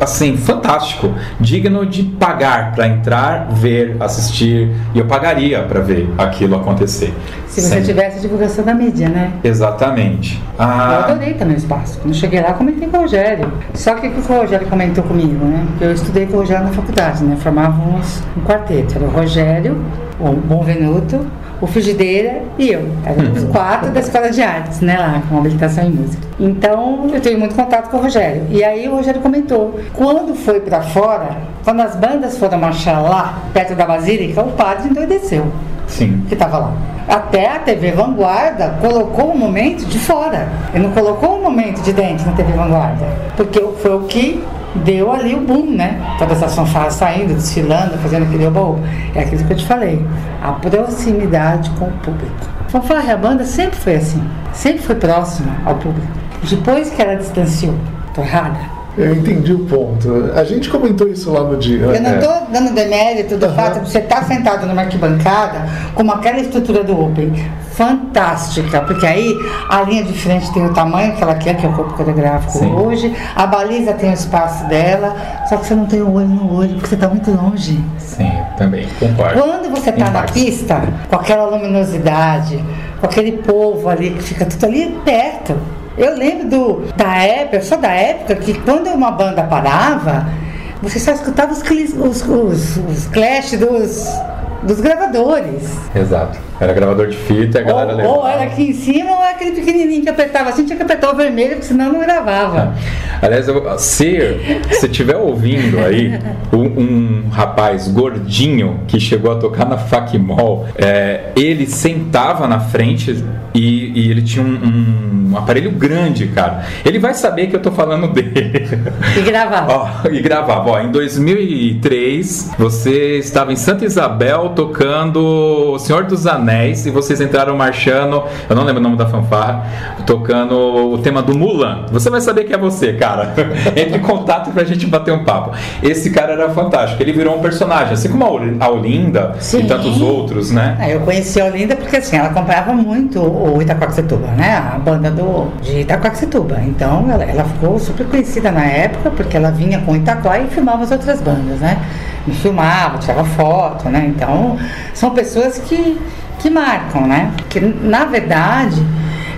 [SPEAKER 1] assim, fantástico, digno de pagar para entrar, ver, assistir, e eu pagaria para ver aquilo acontecer.
[SPEAKER 3] Se você Sim. tivesse divulgação da mídia, né?
[SPEAKER 1] Exatamente.
[SPEAKER 3] Ah... Eu adorei também o espaço. Quando cheguei lá, comentei com o Rogério. Só que o que o Rogério comentou comigo, né? Eu estudei com o Rogério na faculdade, né? Formávamos um quarteto. Era o Rogério, o Bonvenuto, o Frigideira e eu. Éramos uhum. quatro da Escola de Artes, né, lá, com habilitação em música. Então, eu tenho muito contato com o Rogério. E aí o Rogério comentou, quando foi para fora, quando as bandas foram marchar lá, perto da Basílica, o padre endoideceu.
[SPEAKER 1] Sim.
[SPEAKER 3] Que estava lá. Até a TV Vanguarda colocou o momento de fora. Ele não colocou o momento de dentro na TV Vanguarda. Porque foi o que deu ali o boom, né? Todas as fanfarras saindo, desfilando, fazendo aquele oba É aquilo que eu te falei, a proximidade com o público. Fanfarra e a banda sempre foi assim, sempre foi próxima ao público. Depois que ela distanciou, tô errada?
[SPEAKER 2] Eu entendi o ponto. A gente comentou isso lá no dia.
[SPEAKER 3] Eu não estou é. dando demérito do uhum. fato de você estar tá sentado numa arquibancada como aquela estrutura do Open. Fantástica, porque aí a linha de frente tem o tamanho que ela quer, que é o corpo coreográfico Sim. hoje, a baliza tem o espaço dela, só que você não tem o olho no olho, porque você está muito longe.
[SPEAKER 1] Sim, também, concordo.
[SPEAKER 3] Quando você está na pista, com aquela luminosidade, com aquele povo ali que fica tudo ali perto, eu lembro do, da época, sou da época que quando uma banda parava, você só escutava os, os, os, os clash dos, dos gravadores.
[SPEAKER 1] Exato. Era gravador de fita e a galera
[SPEAKER 3] ou,
[SPEAKER 1] levava.
[SPEAKER 3] Ou era aqui em cima ou aquele pequenininho que apertava assim, tinha que apertar o vermelho, porque senão não gravava.
[SPEAKER 1] É. Aliás, eu, se você estiver ouvindo aí um, um, rapaz gordinho que chegou a tocar na Facmol, é, ele sentava na frente e, e ele tinha um, um, aparelho grande, cara. Ele vai saber que eu tô falando dele.
[SPEAKER 3] E gravava.
[SPEAKER 1] Ó, e gravava. Ó, em 2003, você estava em Santa Isabel tocando O Senhor dos Anéis e vocês entraram marchando, eu não lembro o nome da fanfarra, tocando o tema do Mulan. Você vai saber que é você, cara. Entre em contato pra gente bater um papo. Esse cara era fantástico, ele virou um personagem, assim como a Olinda Sim. e tantos outros, né?
[SPEAKER 3] É, eu conheci a Olinda porque assim, ela acompanhava muito o Itacoaxetuba, né? A banda do, de Itacoaxetuba. Então ela, ela ficou super conhecida na época porque ela vinha com Itaquá e filmava as outras bandas, né? Me filmava, tirava foto, né? Então são pessoas que que marcam, né? Que na verdade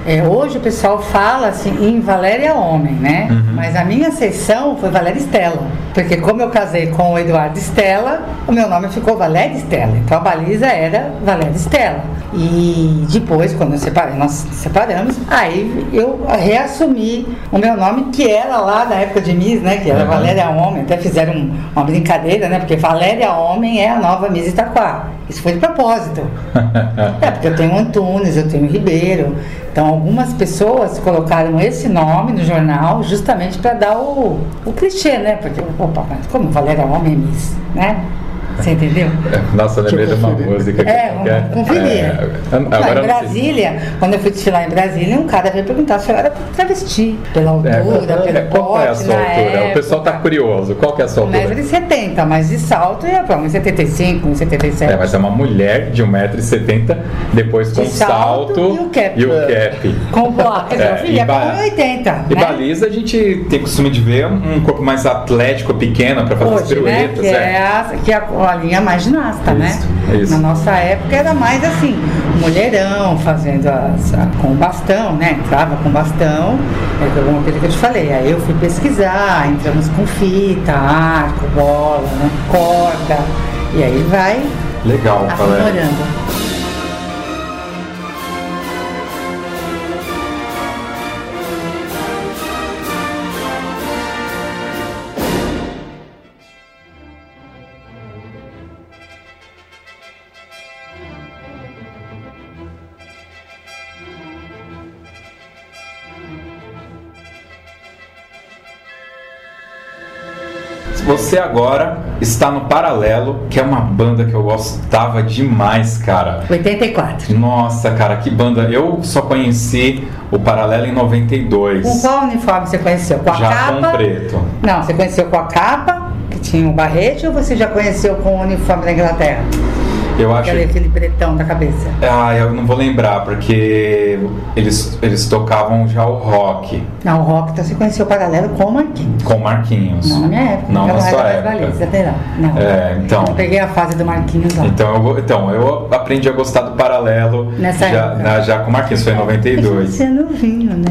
[SPEAKER 3] é, hoje o pessoal fala assim em Valéria Homem, né? Uhum. Mas a minha sessão foi Valéria Estela. Porque como eu casei com o Eduardo Estela, o meu nome ficou Valéria Estela. Então a baliza era Valéria Estela. E depois, quando eu separei, nós separamos, aí eu reassumi o meu nome, que era lá da época de Miss, né? Que era uhum. Valéria Homem. Até fizeram uma brincadeira, né? Porque Valéria Homem é a nova Miss Itaquá. Isso foi de propósito. é, porque eu tenho Antunes, eu tenho Ribeiro. Então, algumas pessoas colocaram esse nome no jornal justamente para dar o, o clichê, né? Porque, opa, mas como Valéria Homem Miss, né? Você entendeu?
[SPEAKER 1] Nossa, eu lembrei de uma música.
[SPEAKER 3] É, vamos conferir. É, agora em Brasília, quando eu fui desfilar em Brasília, um cara veio perguntar se eu era travesti. Pela é, altura, é, pelo
[SPEAKER 1] Qual é a sua altura? Época. O pessoal tá curioso. Qual que é a sua altura?
[SPEAKER 3] 1,70m, mas de salto ia pra 1,75m, 1,77m.
[SPEAKER 1] É, mas é uma mulher de 1,70m, depois com de salto, salto
[SPEAKER 3] e o cap.
[SPEAKER 1] E o cap.
[SPEAKER 3] Com placa, é, filha, é ba... 1,80m.
[SPEAKER 1] E né? baliza a gente tem costume de ver um corpo mais atlético, pequeno, para fazer Hoje, as piruetas.
[SPEAKER 3] Né? Que é, é a, que a linha mais ginasta, né?
[SPEAKER 1] Isso, isso.
[SPEAKER 3] Na nossa época era mais assim, mulherão fazendo as, a- com bastão, né? Entrava com bastão, é alguma coisa que eu te falei. Aí eu fui pesquisar, entramos com fita, arco, bola, né? corda, e aí vai
[SPEAKER 1] Legal, Valéria. Agora está no Paralelo, que é uma banda que eu gostava demais, cara.
[SPEAKER 3] 84.
[SPEAKER 1] Nossa, cara, que banda. Eu só conheci o Paralelo em 92.
[SPEAKER 3] Com qual uniforme você conheceu? Com a
[SPEAKER 1] Já
[SPEAKER 3] capa?
[SPEAKER 1] com preto.
[SPEAKER 3] Não, você conheceu com a capa, que tinha o barrete, ou você já conheceu com o uniforme da Inglaterra?
[SPEAKER 1] Eu acho.
[SPEAKER 3] Aquele, aquele pretão da cabeça.
[SPEAKER 1] Ah, eu não vou lembrar, porque eles, eles tocavam já o rock
[SPEAKER 3] Não, o rock, então você conheceu o paralelo com o Marquinhos.
[SPEAKER 1] com Marquinhos.
[SPEAKER 3] Não na minha época.
[SPEAKER 1] Não na sua época.
[SPEAKER 3] né? não.
[SPEAKER 1] É, então.
[SPEAKER 3] Eu peguei a fase do Marquinhos lá.
[SPEAKER 1] Então eu, então, eu aprendi a gostar do paralelo
[SPEAKER 3] Nessa
[SPEAKER 1] já,
[SPEAKER 3] época.
[SPEAKER 1] na- já com o Marquinhos, foi em 92.
[SPEAKER 3] Você é novinho, né?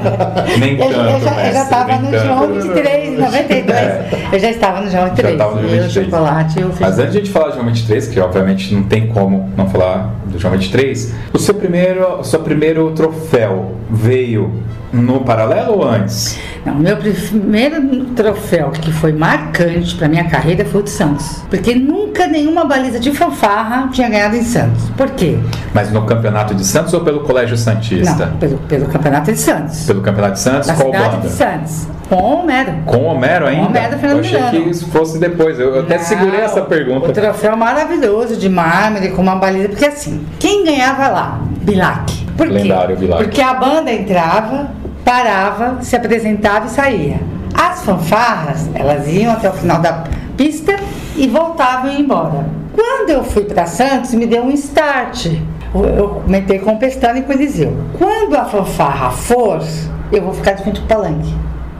[SPEAKER 1] Nem tanto,
[SPEAKER 3] eu já, eu já
[SPEAKER 1] mestre,
[SPEAKER 3] estava
[SPEAKER 1] nem
[SPEAKER 3] no
[SPEAKER 1] tanto.
[SPEAKER 3] João 23, em 92. Eu já estava no João 23.
[SPEAKER 1] tava no João
[SPEAKER 3] eu,
[SPEAKER 1] 23.
[SPEAKER 3] chocolate, eu fiz.
[SPEAKER 1] Mas antes de a gente falar de João 23, que obviamente não tem como não falar do João 23, o seu primeiro, o seu primeiro troféu veio no paralelo ou antes?
[SPEAKER 3] Não, meu primeiro troféu que foi marcante para minha carreira foi o de Santos. Porque nunca nenhuma baliza de fanfarra tinha ganhado em Santos. Por quê?
[SPEAKER 1] Mas no campeonato de Santos ou pelo Colégio Santista?
[SPEAKER 3] Não, pelo, pelo Campeonato de Santos.
[SPEAKER 1] Pelo campeonato de Santos,
[SPEAKER 3] Da
[SPEAKER 1] qual
[SPEAKER 3] cidade
[SPEAKER 1] banda?
[SPEAKER 3] de Santos. Com o Homero.
[SPEAKER 1] Com o Homero ainda?
[SPEAKER 3] Homero Fernando
[SPEAKER 1] eu achei
[SPEAKER 3] Milano.
[SPEAKER 1] que isso fosse depois. Eu, eu até
[SPEAKER 3] Não,
[SPEAKER 1] segurei essa
[SPEAKER 3] O
[SPEAKER 1] pergunta.
[SPEAKER 3] troféu maravilhoso de mármore com uma baliza. Porque assim, quem ganhava lá? Bilac. Por quê?
[SPEAKER 1] Lendário Bilac.
[SPEAKER 3] Porque a banda entrava, parava, se apresentava e saía. As fanfarras, elas iam até o final da pista e voltavam e iam embora. Quando eu fui para Santos, me deu um start. Eu- comentei com o Pestana e com o Eliseu. Quando a fanfarra for, eu vou ficar de frente pro palanque.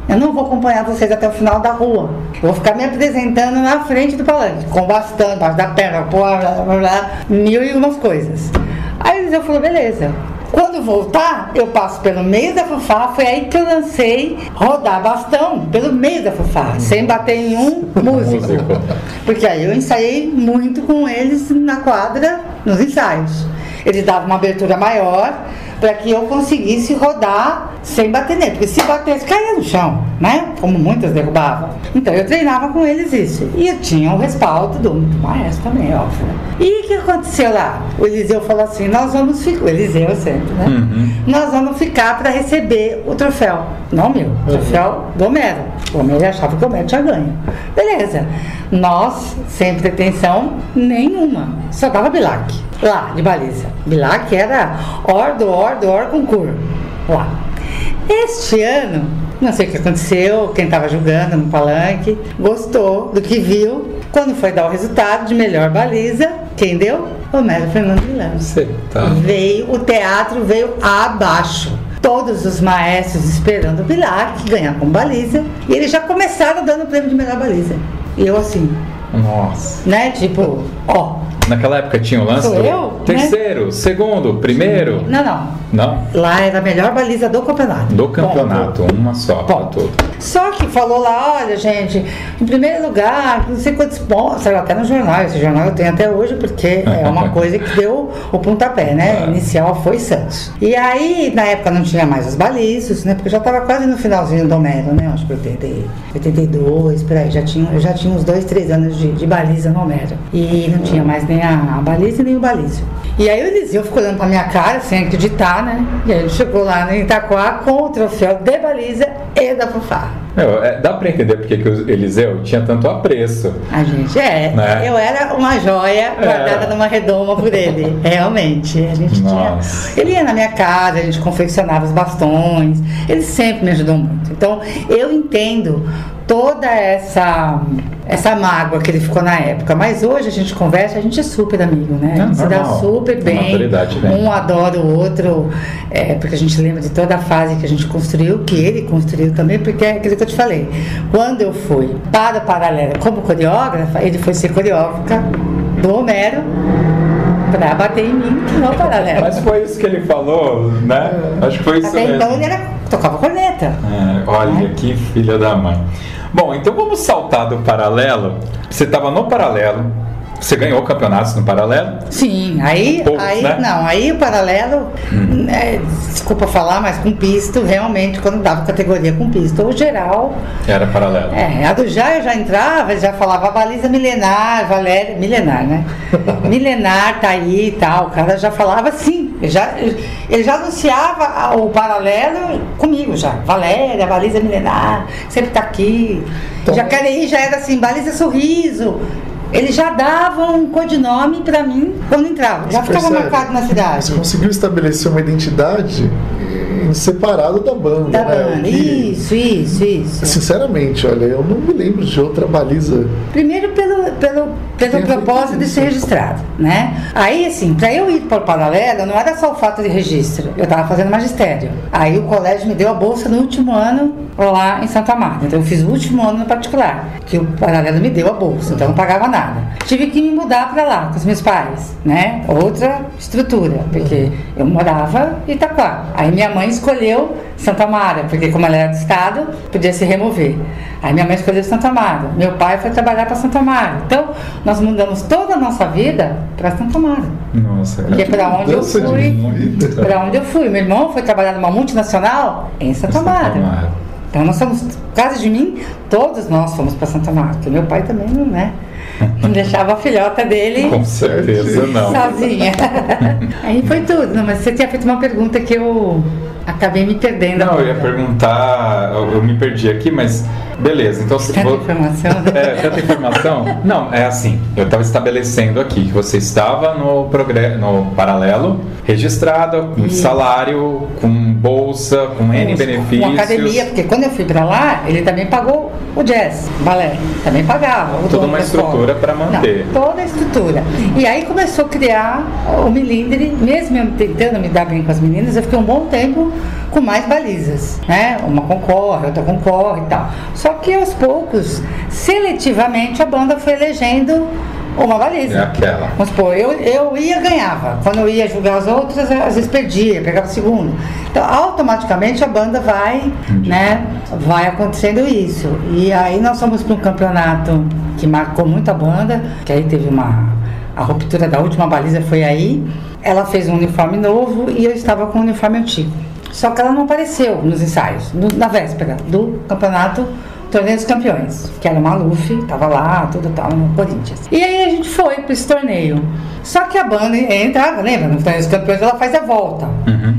[SPEAKER 3] Eu não vou acompanhar vocês até o final da rua. Vou ficar me apresentando na frente do palanque, com bastão, embaixo da perna, blá, blá, blá, mil e umas coisas. Aí o Eliseu falou, beleza. Quando voltar, eu passo pelo meio da fanfarra. Foi aí que eu lancei rodar bastão pelo meio da fanfarra, sem bater em um. Músico. Porque aí eu ensaiei muito com eles na quadra, nos ensaios. Eles davam uma abertura maior para que eu conseguisse rodar sem bater nele. Porque se batesse, caía no chão, né? Como muitas derrubavam. Então eu treinava com eles isso. E eu tinha o respaldo do, do maestro também, óbvio. né? E o que aconteceu lá? O Eliseu falou assim: nós vamos ficar. O Eliseu sempre, né?
[SPEAKER 1] Uhum.
[SPEAKER 3] Nós vamos ficar para receber o troféu. Não meu, o troféu do Homero. O Homero achava que o Homero tinha ganho. Beleza. Nós, sem pretensão nenhuma. Só dava Bilac. Lá, de baliza. Bilac era or do or do or concurso. Lá. Este ano, não sei o que aconteceu, quem estava julgando no palanque, gostou do que viu. Quando foi dar o resultado de melhor baliza, quem deu? Homero Fernando Milano.
[SPEAKER 1] Você tá.
[SPEAKER 3] Veio, o teatro veio abaixo. Todos os maestros esperando o Bilac ganhar com baliza. E eles já começaram dando o prêmio de melhor baliza. E eu assim,
[SPEAKER 1] Nossa.
[SPEAKER 3] né? Tipo, ó.
[SPEAKER 1] Naquela época tinha o lance
[SPEAKER 3] Sou
[SPEAKER 1] do
[SPEAKER 3] eu, né?
[SPEAKER 1] terceiro, segundo, primeiro.
[SPEAKER 3] Não, não.
[SPEAKER 1] Não?
[SPEAKER 3] Lá era a melhor baliza do campeonato.
[SPEAKER 1] Do campeonato, uma só
[SPEAKER 3] Ponto.
[SPEAKER 1] tudo.
[SPEAKER 3] Só que falou lá, olha, gente, em primeiro lugar, não sei quantos pontos, saiu até no jornal, esse jornal eu tenho até hoje, porque é uma coisa que deu o pontapé, né?
[SPEAKER 1] É.
[SPEAKER 3] Inicial foi Santos. E aí, na época não tinha mais os balizos, né? Porque já estava quase no finalzinho do Homero, né? Acho que 80, e- 82, por aí, já tinha, já tinha uns dois, três anos de, de baliza no Homero. E não tinha mais nem a, a baliza nem o balizo. E aí o Eliseu ficou olhando pra minha cara, sem acreditar, né? E aí ele chegou lá em Itaquá com o troféu de baliza e da fanfarra.
[SPEAKER 1] Meu, é, dá pra entender porque que o Eliseu tinha tanto apreço.
[SPEAKER 3] A gente é.
[SPEAKER 1] Né?
[SPEAKER 3] Eu era uma joia guardada numa redoma por ele. Realmente. A gente
[SPEAKER 1] Nossa.
[SPEAKER 3] tinha. Ele ia na minha casa, a gente confeccionava os bastões. Ele sempre me ajudou muito. Então, eu entendo toda essa essa mágoa que ele ficou na época. Mas hoje a gente conversa, a gente é super amigo, né?
[SPEAKER 1] É,
[SPEAKER 3] a gente se dá
[SPEAKER 1] normal.
[SPEAKER 3] super
[SPEAKER 1] A
[SPEAKER 3] bem.
[SPEAKER 1] vem.
[SPEAKER 3] Um adora o outro, é, porque a gente lembra de toda a fase que a gente construiu, que ele construiu também, porque é aquilo que eu te falei. Quando eu fui para o Paralelo como coreógrafa, ele foi ser coreógrafa do Homero para bater em mim no Paralelo.
[SPEAKER 1] Mas foi isso que ele falou, né? Acho que foi isso
[SPEAKER 3] Até
[SPEAKER 1] mesmo.
[SPEAKER 3] então ele era, tocava corneta.
[SPEAKER 1] É, olha que filha da mãe. Bom, então vamos saltar do paralelo. Você estava no paralelo, você ganhou campeonatos no paralelo.
[SPEAKER 3] Sim, aí,
[SPEAKER 1] Poucos,
[SPEAKER 3] aí
[SPEAKER 1] né? Hum.
[SPEAKER 3] não, aí o paralelo, é, desculpa falar, mas com pisto, realmente, quando dava categoria com pisto, ou geral,
[SPEAKER 1] Era paralelo.
[SPEAKER 3] é, a do já eu já entrava, já falava baliza milenar, Valéria, milenar, né? milenar tá aí e tal, o cara já falava assim, ele já, ele já anunciava o paralelo comigo já, Valéria, baliza milenar, sempre tá aqui,
[SPEAKER 2] Então-
[SPEAKER 3] Jacareí já era assim, baliza sorriso, ele já dava um codinome pra mim quando entrava, já ficava
[SPEAKER 2] Percebe?
[SPEAKER 3] marcado na
[SPEAKER 2] Você
[SPEAKER 3] cidade.
[SPEAKER 2] conseguiu estabelecer uma identidade separado da banda.
[SPEAKER 3] Da
[SPEAKER 2] né?
[SPEAKER 3] banda, isso, isso, isso.
[SPEAKER 2] Sinceramente, olha, eu não me lembro de outra baliza.
[SPEAKER 3] Primeiro pelo, pelo, pelo
[SPEAKER 2] Tem
[SPEAKER 3] propósito de ser registrado, né? Aí, assim, para eu ir para o paralelo, não era só o fato de registro, eu estava fazendo magistério. Aí o colégio me deu a bolsa no último ano lá em Santa Marta. Então eu fiz o último ano no particular, que o paralelo me deu a bolsa, então eu não pagava nada. Tive que me mudar para lá com os meus pais, né? Outra estrutura, porque eu morava em Itaquá. Aí minha mãe escolheu Santa Mara, porque como ela era do estado, podia se remover. Aí minha mãe escolheu Santa Mara. Meu pai foi trabalhar para Santa Mara. Então, nós mudamos toda a nossa vida para Santa Mara.
[SPEAKER 1] Nossa,
[SPEAKER 3] Que é para onde eu fui. Para onde eu fui. Meu irmão foi trabalhar numa multinacional em Santa. Mara. Então nós somos, por causa de mim, todos nós fomos para Santa Marta. Porque meu pai também não, né? Não deixava a filhota dele
[SPEAKER 1] Com certeza não.
[SPEAKER 3] sozinha. Aí foi tudo. Não, mas você tinha feito uma pergunta que eu acabei me perdendo.
[SPEAKER 1] Não, eu ia perguntar, eu, eu me perdi aqui, mas beleza. Então, se
[SPEAKER 3] Tanta
[SPEAKER 1] vou-
[SPEAKER 3] informação.
[SPEAKER 1] É, tanta informação? Não, é assim. Eu estava estabelecendo aqui que você estava no, progre- no paralelo, registrada, com
[SPEAKER 3] Isso.
[SPEAKER 1] salário, com bolsa, com N benefícios.
[SPEAKER 3] Com academia, porque quando eu fui pra lá, ele também pagou o jazz, o balé, também pagava.
[SPEAKER 1] Toda uma estrutura pra manter.
[SPEAKER 3] Não, toda a estrutura. E aí começou a criar o Milindre, mesmo eu tentando me dar bem com as meninas, eu fiquei um bom tempo com mais balizas, né? Uma concorre, outra concorre e tal. Só que aos poucos, seletivamente, a banda foi elegendo uma baliza.
[SPEAKER 1] É aquela.
[SPEAKER 3] Vamos supor, eu, eu ia ganhava. Quando eu ia julgar as outras, às vezes perdia, pegava segundo. Então, automaticamente a banda vai, né? Vai acontecendo isso. E aí nós fomos para um campeonato que marcou muito a banda, que aí teve uma. A ruptura da última baliza foi aí. Ela fez um uniforme novo e eu estava com um uniforme antigo. Só que ela não apareceu nos ensaios, no- na véspera do campeonato Torneio dos Campeões, que era o Maluf, tava lá, tudo tal, no Corinthians. E aí a gente foi para esse torneio. Só que a banda entrava, lembra? No Torneio dos Campeões ela faz a volta.
[SPEAKER 1] Uhum.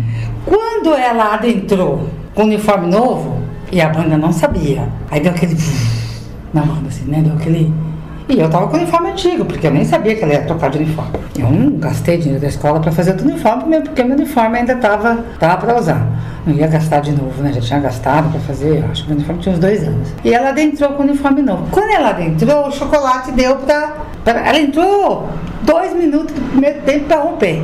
[SPEAKER 3] Quando ela adentrou com o uniforme novo, e a banda não sabia, aí deu aquele. Na banda, assim, né? Deu aquele. E eu tava com o uniforme antigo, porque eu nem sabia que ela ia trocar de uniforme. Eu não gastei dinheiro da escola para fazer outro uniforme, mesmo porque meu uniforme ainda tava, tava para usar. Não ia gastar de novo, né? Já tinha gastado para fazer, acho que o uniforme tinha uns dois anos. E ela adentrou com o uniforme novo. Quando ela adentrou, o chocolate deu pra. pra- ela entrou dois minutos do primeiro tempo para romper.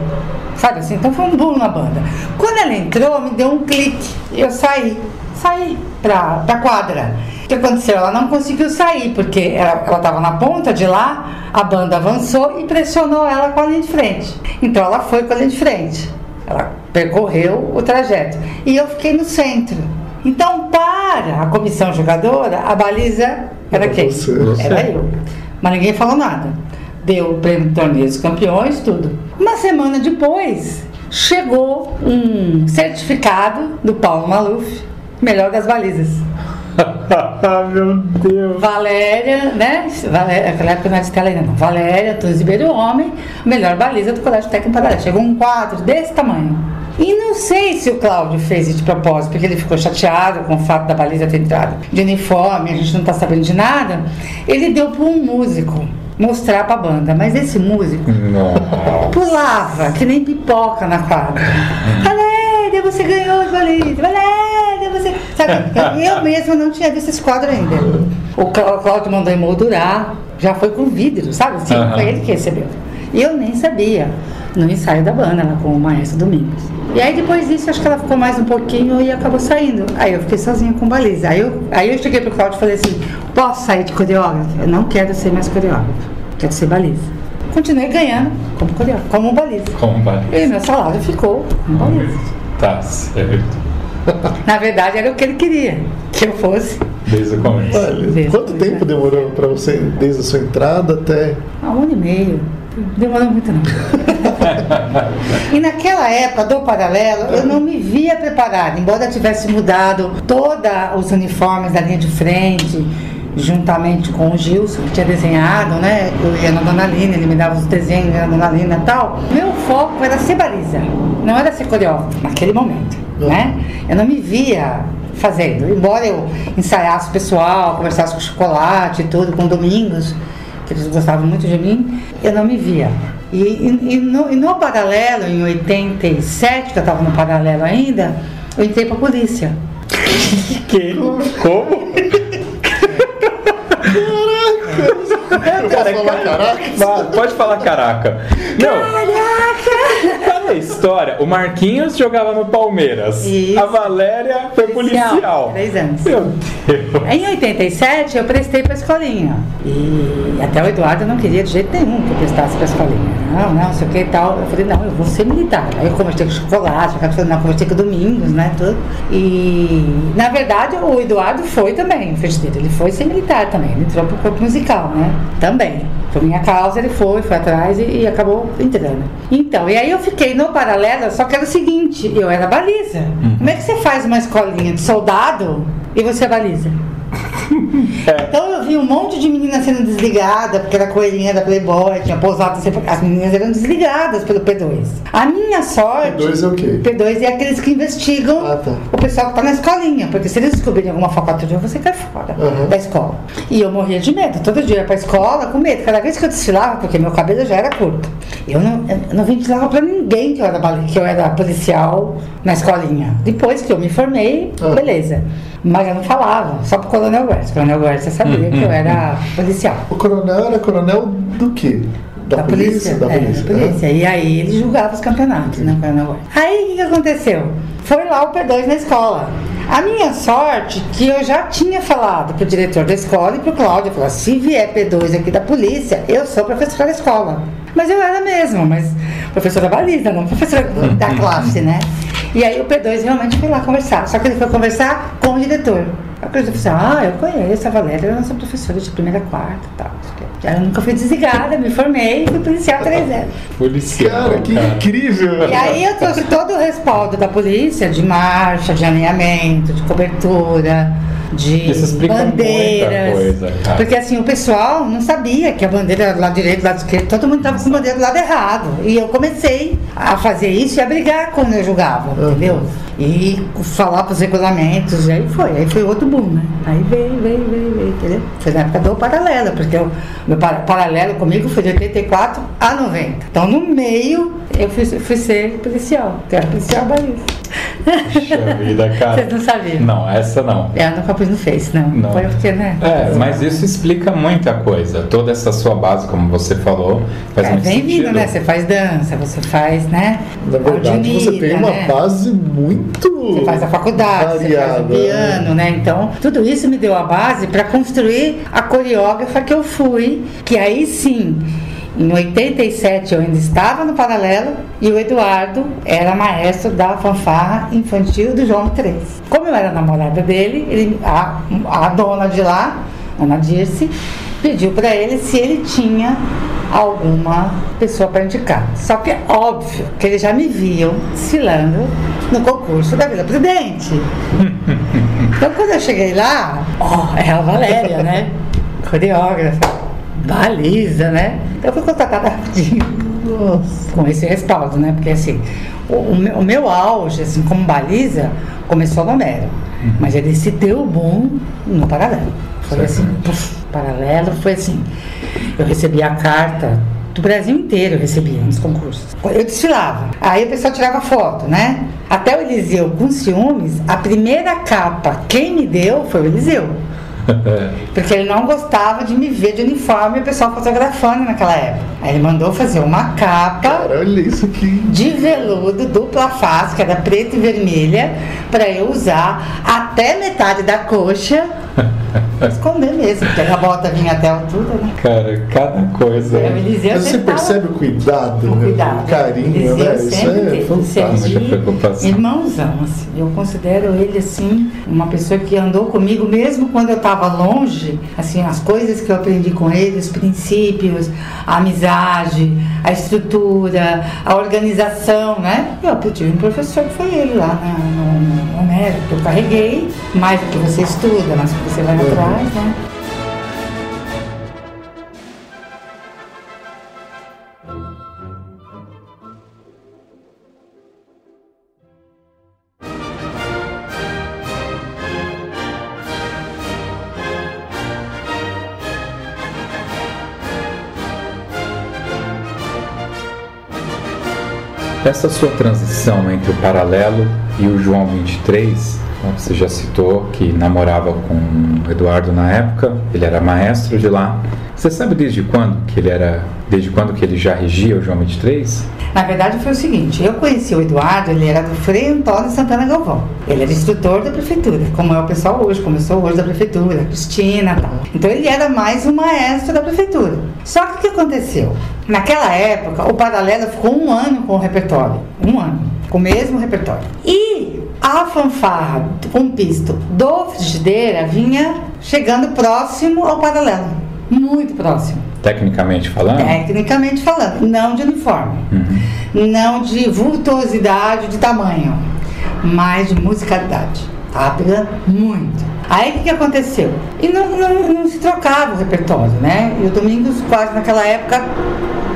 [SPEAKER 3] Sabe assim? Então foi um pulo na banda. Quando ela entrou, me deu um clique. Eu saí. Saí pra, pra quadra. O que aconteceu? Ela não conseguiu sair, porque ela estava na ponta de lá, a banda avançou e pressionou ela com a linha de frente. Então ela foi com a linha de frente. Ela percorreu o trajeto. E eu fiquei no centro. Então, para a comissão jogadora, a baliza era quem? Era eu. Mas ninguém falou nada. Deu o prêmio torneio dos campeões, tudo. Uma semana depois, chegou um certificado do Paulo Maluf, melhor das balizas.
[SPEAKER 1] Meu Deus.
[SPEAKER 3] Valéria, né? Valéria, naquela época não era Estela ainda não. Valéria, Tunes Ribeiro Homem, melhor baliza do Colégio Técnico Paralelo. Chegou um quadro desse tamanho. E não sei se o Cláudio fez isso de propósito, porque ele ficou chateado com o fato da baliza ter entrado de uniforme, a gente não tá sabendo de nada. Ele deu para um músico mostrar pra banda, mas esse músico
[SPEAKER 1] Nossa.
[SPEAKER 3] pulava que nem pipoca na quadra. Valéria, você ganhou as balizas. Valéria, eu mesma não tinha visto esse quadro ainda. O Cláudio mandou emoldurar, já foi com vidro, sabe? Assim,
[SPEAKER 1] Aham.
[SPEAKER 3] Foi ele que recebeu. Eu nem sabia, no ensaio da banda, lá com o Maestro Domingos. E aí depois disso, acho que ela ficou mais um pouquinho e acabou saindo. Aí eu fiquei sozinha com baliza. Aí eu, aí eu cheguei pro Cláudio e falei assim, posso sair de coreógrafo? Eu não quero ser mais coreógrafo, quero ser baliza. Continuei ganhando como coreógrafo, como baliza.
[SPEAKER 1] Como vai?
[SPEAKER 3] E meu salário ficou como baliza.
[SPEAKER 1] Tá certo.
[SPEAKER 3] Na verdade, era o que ele queria, que eu fosse
[SPEAKER 1] Desde o começo.
[SPEAKER 2] Olha,
[SPEAKER 3] Desde
[SPEAKER 2] quanto tempo demorou pra você, desde a sua entrada até.
[SPEAKER 3] há um ano e meio. Demorou muito não. e naquela época do paralelo, eu não me via preparada, embora eu tivesse mudado todos os uniformes da linha de frente, juntamente com o Gilson, que tinha desenhado, né? Eu ia na Dona Lina, ele me dava os desenhos na Dona Lina e tal. Meu foco era ser baliza, não era ser coreógrafo, naquele momento, né? Eu não me via fazendo, embora eu ensaiasse o pessoal, conversasse com o chocolate e tudo, com o Domingos, que eles gostavam muito de mim, eu não me via. E, e- e no, e no paralelo, em 87, que eu estava no paralelo ainda, eu entrei pra polícia.
[SPEAKER 1] Que? Como?
[SPEAKER 2] Posso falar caraca?
[SPEAKER 1] Vai, Pode falar caraca. Não. Fala a história. O Marquinhos jogava no Palmeiras.
[SPEAKER 3] Isso.
[SPEAKER 1] A Valéria foi
[SPEAKER 3] Policial,
[SPEAKER 1] policial.
[SPEAKER 3] três anos.
[SPEAKER 1] Meu Deus.
[SPEAKER 3] Em 87 eu prestei pra escolinha. E até o Eduardo não queria de jeito nenhum que eu prestasse pra escolinha. Não, não, sei o que e tal. Eu falei, não, eu vou ser militar. Aí eu conversei com o chocolate, não, conversei com o Domingos, né? Tudo. E na verdade o Eduardo foi também, o dele. Ele foi ser militar também. Ele entrou pro corpo musical, né? Também. Por minha causa ele foi, foi atrás e, e acabou entrando. Então, e aí eu fiquei no paralelo, só que era o seguinte, eu era baliza. Como é que você faz uma escolinha de soldado e você é baliza? Então eu vi um monte de meninas sendo desligadas, porque era coelhinha da Playboy, tinha pousado, as meninas eram desligadas pelo P2. A minha sorte.
[SPEAKER 2] P2 é o quê?
[SPEAKER 3] P2 é aqueles que investigam
[SPEAKER 2] Ah, tá.
[SPEAKER 3] o pessoal que tá na escolinha, porque se eles descobrirem alguma falcatrua, você cai fora
[SPEAKER 2] Uhum.
[SPEAKER 3] da escola. E eu morria de medo, todo dia eu ia pra escola com medo. Cada vez que eu desfilava, porque meu cabelo já era curto, eu não, eu não ventilava pra ninguém que eu era, que eu era policial na escolinha. Depois que eu me formei,
[SPEAKER 2] Ah.
[SPEAKER 3] beleza. Mas eu não falava, só pro Coronel Guerça. O Coronel Guerça sabia que eu era policial.
[SPEAKER 2] O coronel era coronel do quê? Da, polícia? Da
[SPEAKER 3] é,
[SPEAKER 2] polícia.
[SPEAKER 3] da polícia. E aí ele julgava os campeonatos, né? Aí o que, que aconteceu? Foi lá o P2 na escola. A minha sorte que eu já tinha falado pro diretor da escola e pro Cláudio, falou, se vier P2 aqui da polícia, eu sou professora da escola. Mas eu era mesmo, mas professora baliza, não professora da classe, né? E aí o P2 realmente foi lá conversar. Só que ele foi conversar com o diretor. A coisa falou assim, ah, eu conheço a Valéria, eu sou professora de primeira, quarta e tal. Eu nunca fui desligada, me formei e fui policial três anos.
[SPEAKER 1] Policial.
[SPEAKER 2] Cara, que incrível!
[SPEAKER 3] E aí eu trouxe todo o respaldo da polícia, de marcha, de alinhamento, de cobertura, de
[SPEAKER 1] Isso explica
[SPEAKER 3] bandeiras.
[SPEAKER 1] coisa.
[SPEAKER 3] Porque assim, o pessoal não sabia que a bandeira era do lado direito, do lado esquerdo, todo mundo estava com a bandeira do lado errado. E eu comecei a fazer isso e a brigar quando eu julgava, entendeu? E falar para os regulamentos, e aí foi, aí foi outro boom, né? Aí veio, veio, veio, entendeu? Foi na época do paralelo, porque o meu para- paralelo comigo foi de 84 a 90. Então no meio eu fui, fui ser policial, que era policial baliza.
[SPEAKER 1] Puxa vida, cara.
[SPEAKER 3] Vocês não sabiam?
[SPEAKER 1] Não, essa não.
[SPEAKER 3] É, eu nunca pus no Face, não.
[SPEAKER 1] Não.
[SPEAKER 3] Foi porque, né?
[SPEAKER 1] É, mas isso explica muita coisa. Toda essa sua base, como você falou, faz
[SPEAKER 3] É,
[SPEAKER 1] muito
[SPEAKER 3] vem
[SPEAKER 1] sentido.
[SPEAKER 3] vindo, né? Você faz dança, você faz, né?
[SPEAKER 2] Na verdade, você tem uma
[SPEAKER 3] né?
[SPEAKER 2] base muito.
[SPEAKER 3] Você faz a faculdade, você faz o
[SPEAKER 2] variada, né?
[SPEAKER 3] piano, né? Então, tudo isso me deu a base para construir a coreógrafa que eu fui, que aí sim, em 87 eu ainda estava no paralelo e o Eduardo era maestro da fanfarra infantil do João 3. Como eu era namorada dele, ele, a, a dona de lá, Ana Dirce, pediu para ele se ele tinha alguma pessoa para indicar. Só que é óbvio que eles já me viam desfilando no concurso da Vila Prudente. Então quando eu cheguei lá, ó, é a Valéria, né? Coreógrafa, baliza, né? Então eu fui contratada rapidinho com esse respaldo, né? Porque assim, o, o meu, auge, assim, como baliza, começou no Homero. Mas ele se deu boom no paralelo. Foi assim, puf, paralelo, foi assim. Eu recebi a carta do Brasil inteiro, eu recebia nos concursos. Eu desfilava. Aí o pessoal tirava foto, né? Até o Eliseu, com ciúmes, a primeira capa, quem me deu foi o Eliseu. Porque ele não gostava de me ver de uniforme e o pessoal fotografando naquela época. Aí ele mandou fazer uma capa
[SPEAKER 2] Cara, olha isso aqui.
[SPEAKER 3] de veludo dupla face, que era preta e vermelha, para eu usar até metade da coxa. Esconder mesmo, porque a bota vinha até a altura, né?
[SPEAKER 1] Cara, cada coisa.
[SPEAKER 2] Mas você percebe o cuidado,
[SPEAKER 3] o
[SPEAKER 2] né?
[SPEAKER 3] cuidado.
[SPEAKER 2] o carinho, né? Isso
[SPEAKER 3] sempre
[SPEAKER 2] é fantástico.
[SPEAKER 1] Preocupação.
[SPEAKER 3] Irmãozão, assim. Eu considero ele, assim, uma pessoa que andou comigo, mesmo quando eu estava longe, assim, as coisas que eu aprendi com ele, os princípios, a amizade, a estrutura, a organização, né? Eu tive um professor que foi ele lá na, no, no, no Homero, que eu carreguei, mais do que você estuda, mais do que você vai
[SPEAKER 2] Uhum.
[SPEAKER 3] atrás, né?
[SPEAKER 1] Essa sua transição entre o Paralelo e o João 23, né, você já citou que namorava com o Eduardo na época, ele era maestro de lá. Você sabe desde quando que ele era, desde quando que ele já regia o João 23?
[SPEAKER 3] Na verdade foi o seguinte, eu conheci o Eduardo, ele era do Frei Antônio Santana Galvão. Ele era instrutor da prefeitura, como é o pessoal hoje, começou hoje da prefeitura, Cristina e tal. Então ele era mais um maestro da prefeitura. Só que o que aconteceu? Naquela época, o Paralelo ficou um ano com o repertório. Um ano, com o mesmo repertório. E a fanfarra com pisto do Frigideira vinha chegando próximo ao Paralelo. Muito próximo.
[SPEAKER 1] Tecnicamente falando?
[SPEAKER 3] Tecnicamente falando, não de uniforme, não de vultuosidade de tamanho, mas de musicalidade. Tá pegando muito. Aí o que, que aconteceu? E não, não, não se trocava o repertório, né? E o Domingos, quase naquela época,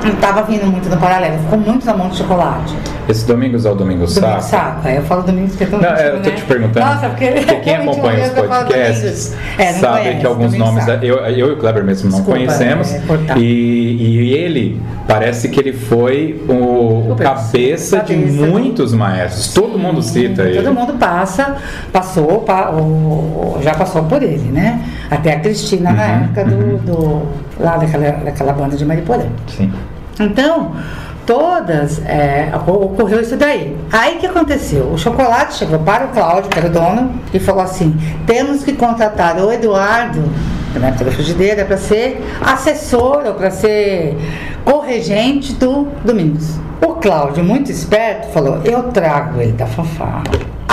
[SPEAKER 3] não estava vindo muito no paralelo, ficou muito na mão de chocolate.
[SPEAKER 1] Esse Domingos é o
[SPEAKER 3] Domingo
[SPEAKER 1] Saco?
[SPEAKER 3] saco. Aí eu falo Domingos que é
[SPEAKER 1] Não, é, eu tô
[SPEAKER 3] né?
[SPEAKER 1] te perguntando.
[SPEAKER 3] Nossa, porque,
[SPEAKER 1] Porque quem acompanha os podcasts.
[SPEAKER 3] É,
[SPEAKER 1] sabe
[SPEAKER 3] conhece,
[SPEAKER 1] que alguns nomes
[SPEAKER 3] Saco.
[SPEAKER 1] eu, eu e o Kleber mesmo não
[SPEAKER 3] Desculpa,
[SPEAKER 1] conhecemos
[SPEAKER 3] é, cortar.
[SPEAKER 1] e, e ele parece que ele foi o, o
[SPEAKER 3] O
[SPEAKER 1] cabeça, de
[SPEAKER 3] cabeça do-
[SPEAKER 1] muitos maestros. Todo mundo cita ele.
[SPEAKER 3] Todo mundo passa, passou, já passou por ele, né? Até a Cristina na
[SPEAKER 1] Uhum,
[SPEAKER 3] época do, do- lá daquela, daquela banda de Mariporã.
[SPEAKER 1] Sim.
[SPEAKER 3] Então, todas é, ocorreu isso daí. Aí que aconteceu? O chocolate chegou para o Cláudio, que era o dono, e falou assim: temos que contratar o Eduardo, na época da frigideira, para ser assessor ou para ser corregente do Domingos. O Cláudio, muito esperto, falou: eu trago ele da fanfarra.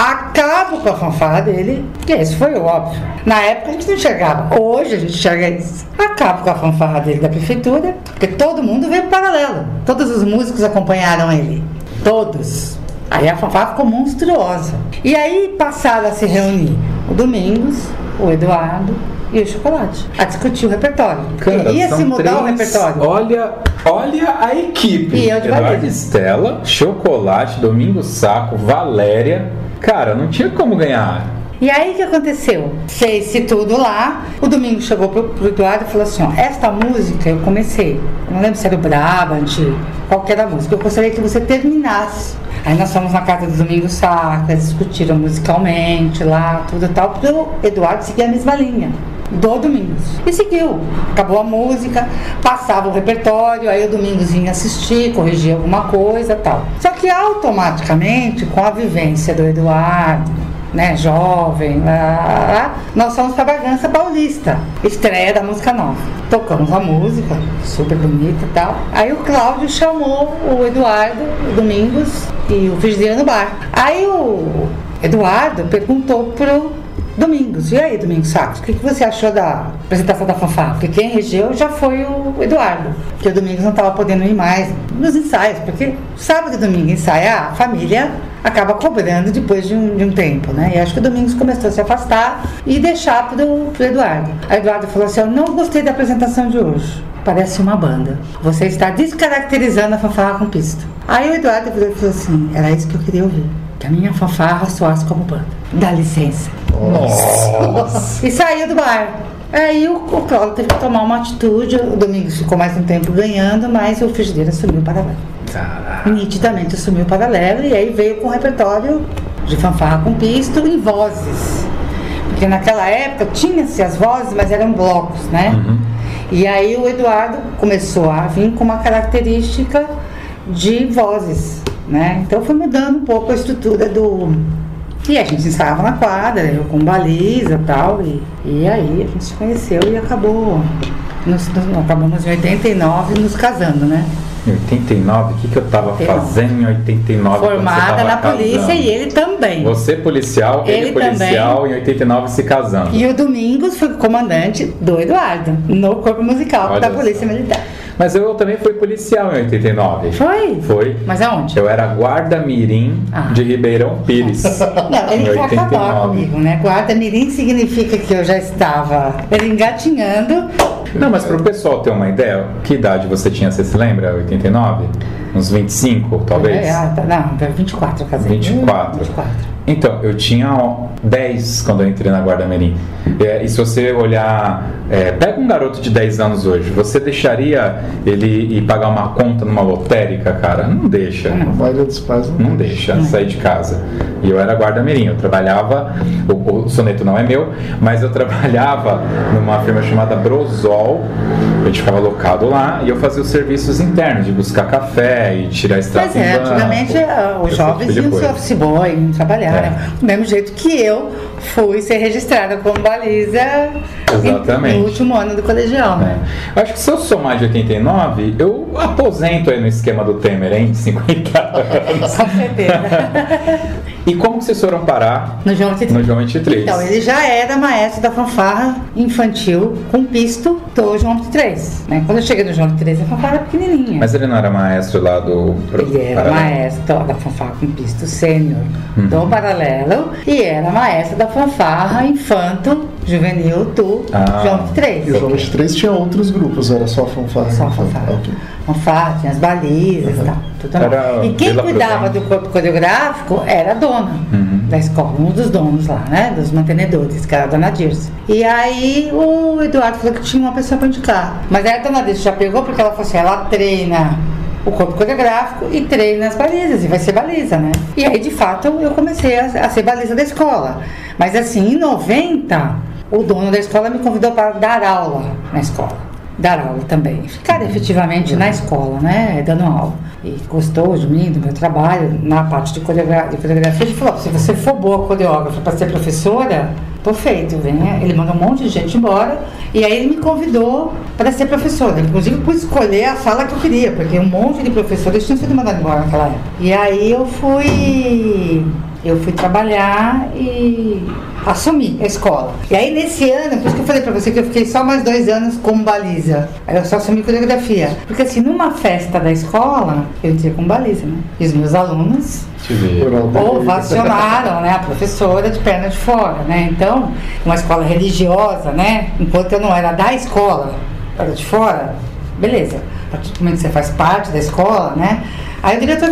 [SPEAKER 3] Acabo com a fanfarra dele, que esse foi o óbvio. Na época a gente não enxergava, hoje a gente enxerga isso. Acabo com a fanfarra dele da prefeitura, porque todo mundo veio paralelo. Todos os músicos acompanharam ele. Todos. Aí a fanfarra ficou monstruosa. E aí passaram a se reunir o Domingos, o Eduardo e o Chocolate a discutir o repertório.
[SPEAKER 1] Cara,
[SPEAKER 3] Ia se mudar o
[SPEAKER 1] três-
[SPEAKER 3] repertório.
[SPEAKER 1] Olha, olha a equipe.
[SPEAKER 3] E eu de
[SPEAKER 1] Eduardo. Stella, Chocolate, Domingo Saco, Valéria. Cara, não tinha como ganhar.
[SPEAKER 3] E aí o que aconteceu? Fez-se tudo lá. O domingo chegou pro, pro Eduardo e falou assim: ó, esta música eu comecei. Eu não lembro se era o Brabant, qual que era a música. Eu gostaria que você terminasse. Aí nós fomos na casa do Domingo Sacra, discutiram musicalmente lá, tudo tal, pro Eduardo seguir a mesma linha. Do Domingos. E seguiu. Acabou a música, passava o repertório, aí o Domingos vinha assistir, corrigia alguma coisa tal. Só que automaticamente, com a vivência do Eduardo, né, jovem, lá, nós fomos para Bragança Paulista, estreia da música nova. Tocamos a música, super bonita e tal. Aí o Cláudio chamou o Eduardo, o Domingos e o Frigideira no bar. Aí o Eduardo perguntou pro Domingos, e aí Domingos Sacos, o que, que você achou da apresentação da fanfarra? Porque quem regeu já foi o Eduardo, porque o Domingos não estava podendo ir mais nos ensaios, porque sábado e domingo ensaiar, a família acaba cobrando depois de um, de um tempo, né? E acho que o Domingos começou a se afastar e deixar pro, pro Eduardo. O Eduardo falou assim, eu não gostei da apresentação de hoje. Parece uma banda. Você está descaracterizando a fanfarra com pisto. Aí o Eduardo falou assim, era isso que eu queria ouvir. Que a minha fanfarra soasse como banda. Dá licença.
[SPEAKER 2] Nossa.
[SPEAKER 3] E saiu do bar. Aí o, o Cláudio teve que tomar uma atitude. O Domingos ficou mais um tempo ganhando, mas o Frigideira assumiu o paralelo. Nitidamente assumiu o paralelo e aí veio com o repertório de fanfarra com pisto em vozes. Porque naquela época tinha-se as vozes, mas eram blocos, né?
[SPEAKER 1] Uhum.
[SPEAKER 3] E aí o Eduardo começou a vir com uma característica de vozes, né? Então foi mudando um pouco a estrutura do. E a gente ensaiava na quadra, eu com baliza e tal, e, aí a gente se conheceu e acabou. Nos, nos- acabamos em 89 nos casando, né?
[SPEAKER 1] Em 89, o que, que eu tava
[SPEAKER 3] 89.
[SPEAKER 1] fazendo em 89? quando você
[SPEAKER 3] Formada na polícia
[SPEAKER 1] casando?
[SPEAKER 3] e ele também.
[SPEAKER 1] Você policial, ele,
[SPEAKER 3] Ele
[SPEAKER 1] policial, em 89 se casando.
[SPEAKER 3] E o Domingos foi comandante do Eduardo, no corpo musical
[SPEAKER 1] Olha
[SPEAKER 3] da
[SPEAKER 1] só.
[SPEAKER 3] Polícia Militar.
[SPEAKER 1] Mas eu também fui policial em 89.
[SPEAKER 3] Foi?
[SPEAKER 1] Foi.
[SPEAKER 3] Mas aonde?
[SPEAKER 1] Eu era guarda-mirim
[SPEAKER 3] Ah.
[SPEAKER 1] de Ribeirão Pires.
[SPEAKER 3] Não, ele quer acabar
[SPEAKER 1] 89.
[SPEAKER 3] comigo, né? Guarda mirim significa que eu já estava engatinhando.
[SPEAKER 1] Não, mas pro pessoal ter uma ideia, que idade você tinha, você se lembra? 89? Uns 25, talvez?
[SPEAKER 3] É, ah, tá, não, 24 eu casei.
[SPEAKER 1] 24.
[SPEAKER 3] 24.
[SPEAKER 1] Então, eu tinha ó, 10 quando eu entrei na Guarda Mirim. É, e se você olhar, é, pega um garoto de 10 anos hoje, você deixaria ele ir pagar uma conta numa lotérica, cara? Não deixa.
[SPEAKER 2] A maioria dos pais não,
[SPEAKER 1] Não deixa sair de casa. E eu era guarda-mirim, eu trabalhava, o, o soneto não é meu, mas eu trabalhava numa firma chamada Brosol, a gente ficava locado lá e eu fazia os serviços internos, de buscar café e tirar extrato
[SPEAKER 3] Mas é,
[SPEAKER 1] banco,
[SPEAKER 3] antigamente os jovens
[SPEAKER 1] tipo de
[SPEAKER 3] iam ser office boy, trabalhar, Né? Do mesmo jeito que eu fui ser registrada como baliza em-
[SPEAKER 1] Exatamente.
[SPEAKER 3] no último ano do colegial, né?
[SPEAKER 1] É. Eu acho que se eu somar de 89, eu aposento aí no esquema do Temer, hein? De 50 anos.
[SPEAKER 3] Com certeza.
[SPEAKER 1] E como que vocês foram parar
[SPEAKER 3] No João 23.
[SPEAKER 1] no João 23?
[SPEAKER 3] Então, ele já era maestro da fanfarra infantil com pisto do João 23. Né? Quando eu cheguei no João 23, a fanfarra era pequenininha.
[SPEAKER 1] Mas ele não era maestro lá do...
[SPEAKER 3] Ele era
[SPEAKER 1] Paralelo?
[SPEAKER 3] maestro da fanfarra com pisto sênior
[SPEAKER 1] Uhum.
[SPEAKER 3] do Paralelo e era maestro da fanfarra infanto juvenil do
[SPEAKER 1] Ah.
[SPEAKER 3] João 23.
[SPEAKER 2] E o João 23 tinha outros grupos, era só a fanfarra.
[SPEAKER 3] Só a fanfarra. Fanfarra, tinha as balizas e tal. Tudo
[SPEAKER 1] Era.
[SPEAKER 3] E quem
[SPEAKER 1] Vila
[SPEAKER 3] cuidava
[SPEAKER 1] Prudente.
[SPEAKER 3] do corpo coreográfico era a dona
[SPEAKER 1] Uhum.
[SPEAKER 3] da escola, um dos donos lá, né? Dos mantenedores, que era a dona Dirce. E aí o Eduardo falou que tinha uma pessoa para indicar. Mas aí a dona Dirce já pegou porque ela falou assim: ela treina o corpo coreográfico e treina as balizas, e vai ser baliza, né? E aí, de fato, eu comecei a, a ser baliza da escola. Mas assim, em 90, o dono da escola me convidou para dar aula na escola dar aula também. Ficar efetivamente na escola, né? Dando aula. E gostou de mim, do meu trabalho, na parte de, coreogra de coreografia. Ele falou: se você for boa coreógrafa para ser professora, tô feito, venha. Ele mandou um monte de gente embora. E aí ele me convidou para ser professora. Inclusive, por escolher a sala que eu queria, porque um monte de professores tinham sido mandados embora naquela época. E aí eu fui. Eu fui trabalhar e assumi a escola. E aí nesse ano, por isso que eu falei pra você que eu fiquei só mais dois anos como baliza. Aí eu só assumi coreografia. Porque assim, numa festa da escola, eu tinha como baliza, né? E os meus alunos ovacionaram, né? A professora de perna de fora, né? Então, uma escola religiosa, né? Enquanto eu não era da escola, era de fora, beleza. A partir do momento que você faz parte da escola, né? Aí o diretor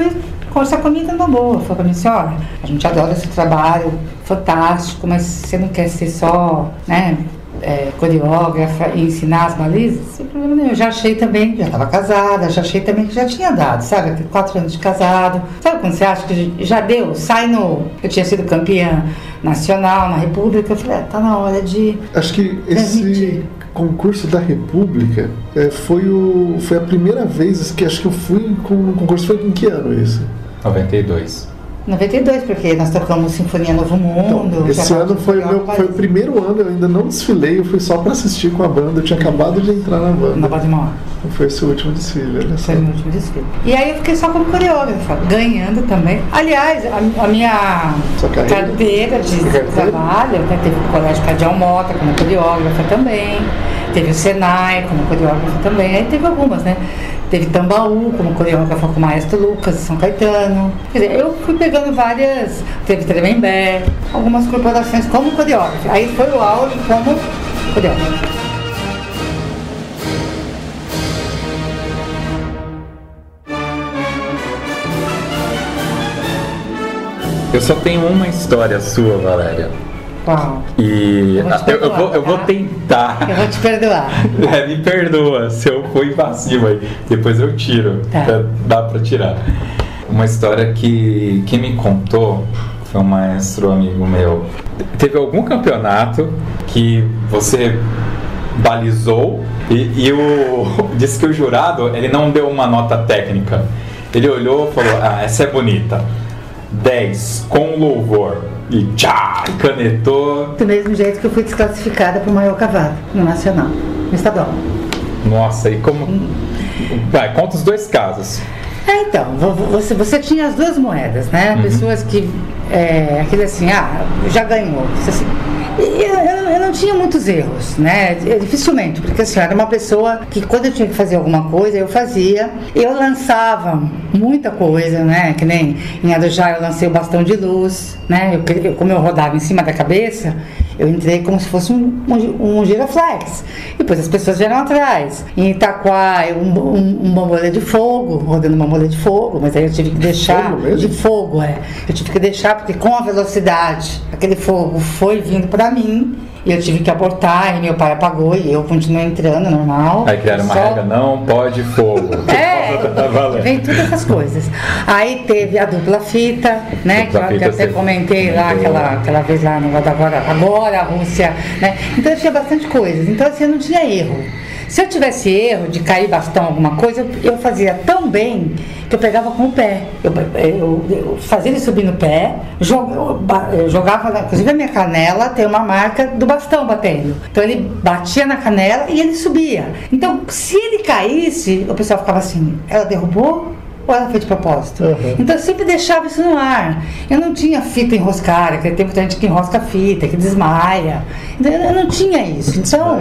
[SPEAKER 3] veio conversar comigo numa boa. Falou pra mim assim, olha, a gente adora esse trabalho, fantástico, mas você não quer ser só, né? é, coreógrafa e ensinar as balizas, sem problema nenhum. Eu já achei também, já estava casada, já achei também que já tinha dado, sabe? Quatro anos de casado. Sabe quando você acha que já deu? Sai no. Eu tinha sido campeã nacional na República. Eu falei, ah, tá na hora de.
[SPEAKER 2] Acho que esse concurso da República é, foi, o, foi a primeira vez que acho que eu fui com um concurso. Foi em que ano isso?
[SPEAKER 1] 92.
[SPEAKER 3] 92, porque nós tocamos Sinfonia Novo Mundo.
[SPEAKER 2] Então, esse ano foi, o meu, foi o primeiro ano, eu ainda não desfilei, eu fui só pra assistir com a banda, eu tinha acabado de entrar na
[SPEAKER 3] Na
[SPEAKER 2] banda.
[SPEAKER 3] Bode Maior.
[SPEAKER 2] Foi esse o último desfile, olha só.
[SPEAKER 3] Foi meu último desfile. E aí eu fiquei só como coreógrafa, ganhando também. Aliás, a, a minha carteira de
[SPEAKER 2] Carteira?
[SPEAKER 3] trabalho, né, teve o Colégio Cardeal Mota como coreógrafa também, teve o Senai como coreógrafa também, aí teve algumas, né? Teve Tambaú como coreógrafa com o maestro Lucas São Caetano. Quer dizer, eu fui pegando várias, teve Tremembé, algumas corporações como coreógrafa. Aí foi o auge como coreógrafa.
[SPEAKER 1] Eu só tenho uma história sua, Valéria.
[SPEAKER 3] Uau.
[SPEAKER 1] E
[SPEAKER 3] Eu vou te
[SPEAKER 1] eu, vou, eu vou
[SPEAKER 3] perdoar, tá?
[SPEAKER 1] tentar.
[SPEAKER 3] Eu vou te perdoar.
[SPEAKER 1] É, me perdoa se eu fui passivo aí. Depois eu tiro.
[SPEAKER 3] Tá.
[SPEAKER 1] Dá- Dá pra tirar. Uma história que quem me contou foi um maestro amigo meu. Teve algum campeonato que você balizou e, e o disse que o jurado ele não deu uma nota técnica. Ele olhou e falou: Ah, essa é bonita. 10 com louvor. E tchá, canetou.
[SPEAKER 3] Do mesmo jeito que eu fui desclassificada para o maior cavalo no Nacional, no estadual.
[SPEAKER 1] Nossa, e como. Vai, conta os dois casos.
[SPEAKER 3] É, então, vo- vo- você, você tinha as duas moedas, né? Pessoas que. É, aquele assim, ah, já ganhou. Isso assim. Eu, eu- não tinha muitos erros, né? É, Dificilmente, porque assim, eu era uma pessoa que quando eu tinha que fazer alguma coisa, eu fazia. Eu lançava muita coisa, né? Que nem em Arujá eu lancei o bastão de luz, né? Eu- como eu rodava em cima da cabeça, eu entrei como se fosse um, um, um giraflex. E depois as pessoas vieram atrás. Em Itaquá, um, um, um bambolê de fogo, rodando um bambolê de fogo, mas aí eu tive que deixar
[SPEAKER 2] fogo mesmo?
[SPEAKER 3] de fogo, é. Eu tive que deixar porque com a velocidade, aquele fogo foi vindo para mim. E eu tive que abortar, e meu pai apagou, e eu continuei entrando normal.
[SPEAKER 1] Aí criaram uma
[SPEAKER 3] Só-
[SPEAKER 1] regra: não pode fogo.
[SPEAKER 3] é,
[SPEAKER 1] Tá valendo.
[SPEAKER 3] vem todas essas coisas. Aí teve a dupla fita, né?
[SPEAKER 1] Dupla
[SPEAKER 3] que eu
[SPEAKER 1] fita
[SPEAKER 3] até comentei lá aquela, aquela vez lá no agora, agora a Rússia, né? Então tinha bastante coisas. Então assim, eu não tinha erro. Se eu tivesse erro de cair bastão alguma coisa, eu, eu fazia tão bem que eu pegava com o pé. Eu, eu- eu fazia ele subir no pé, jogava, na- inclusive a minha canela tem uma marca do bastão batendo. Então ele batia na canela e ele subia. Então, se ele caísse, o pessoal ficava assim, ela derrubou? Ou ela fez de propósito?
[SPEAKER 2] Uhum.
[SPEAKER 3] Então eu sempre deixava isso no ar. Eu não tinha fita enroscada, que tem muita gente que enrosca fita, que desmaia. Então eu não tinha isso. Então.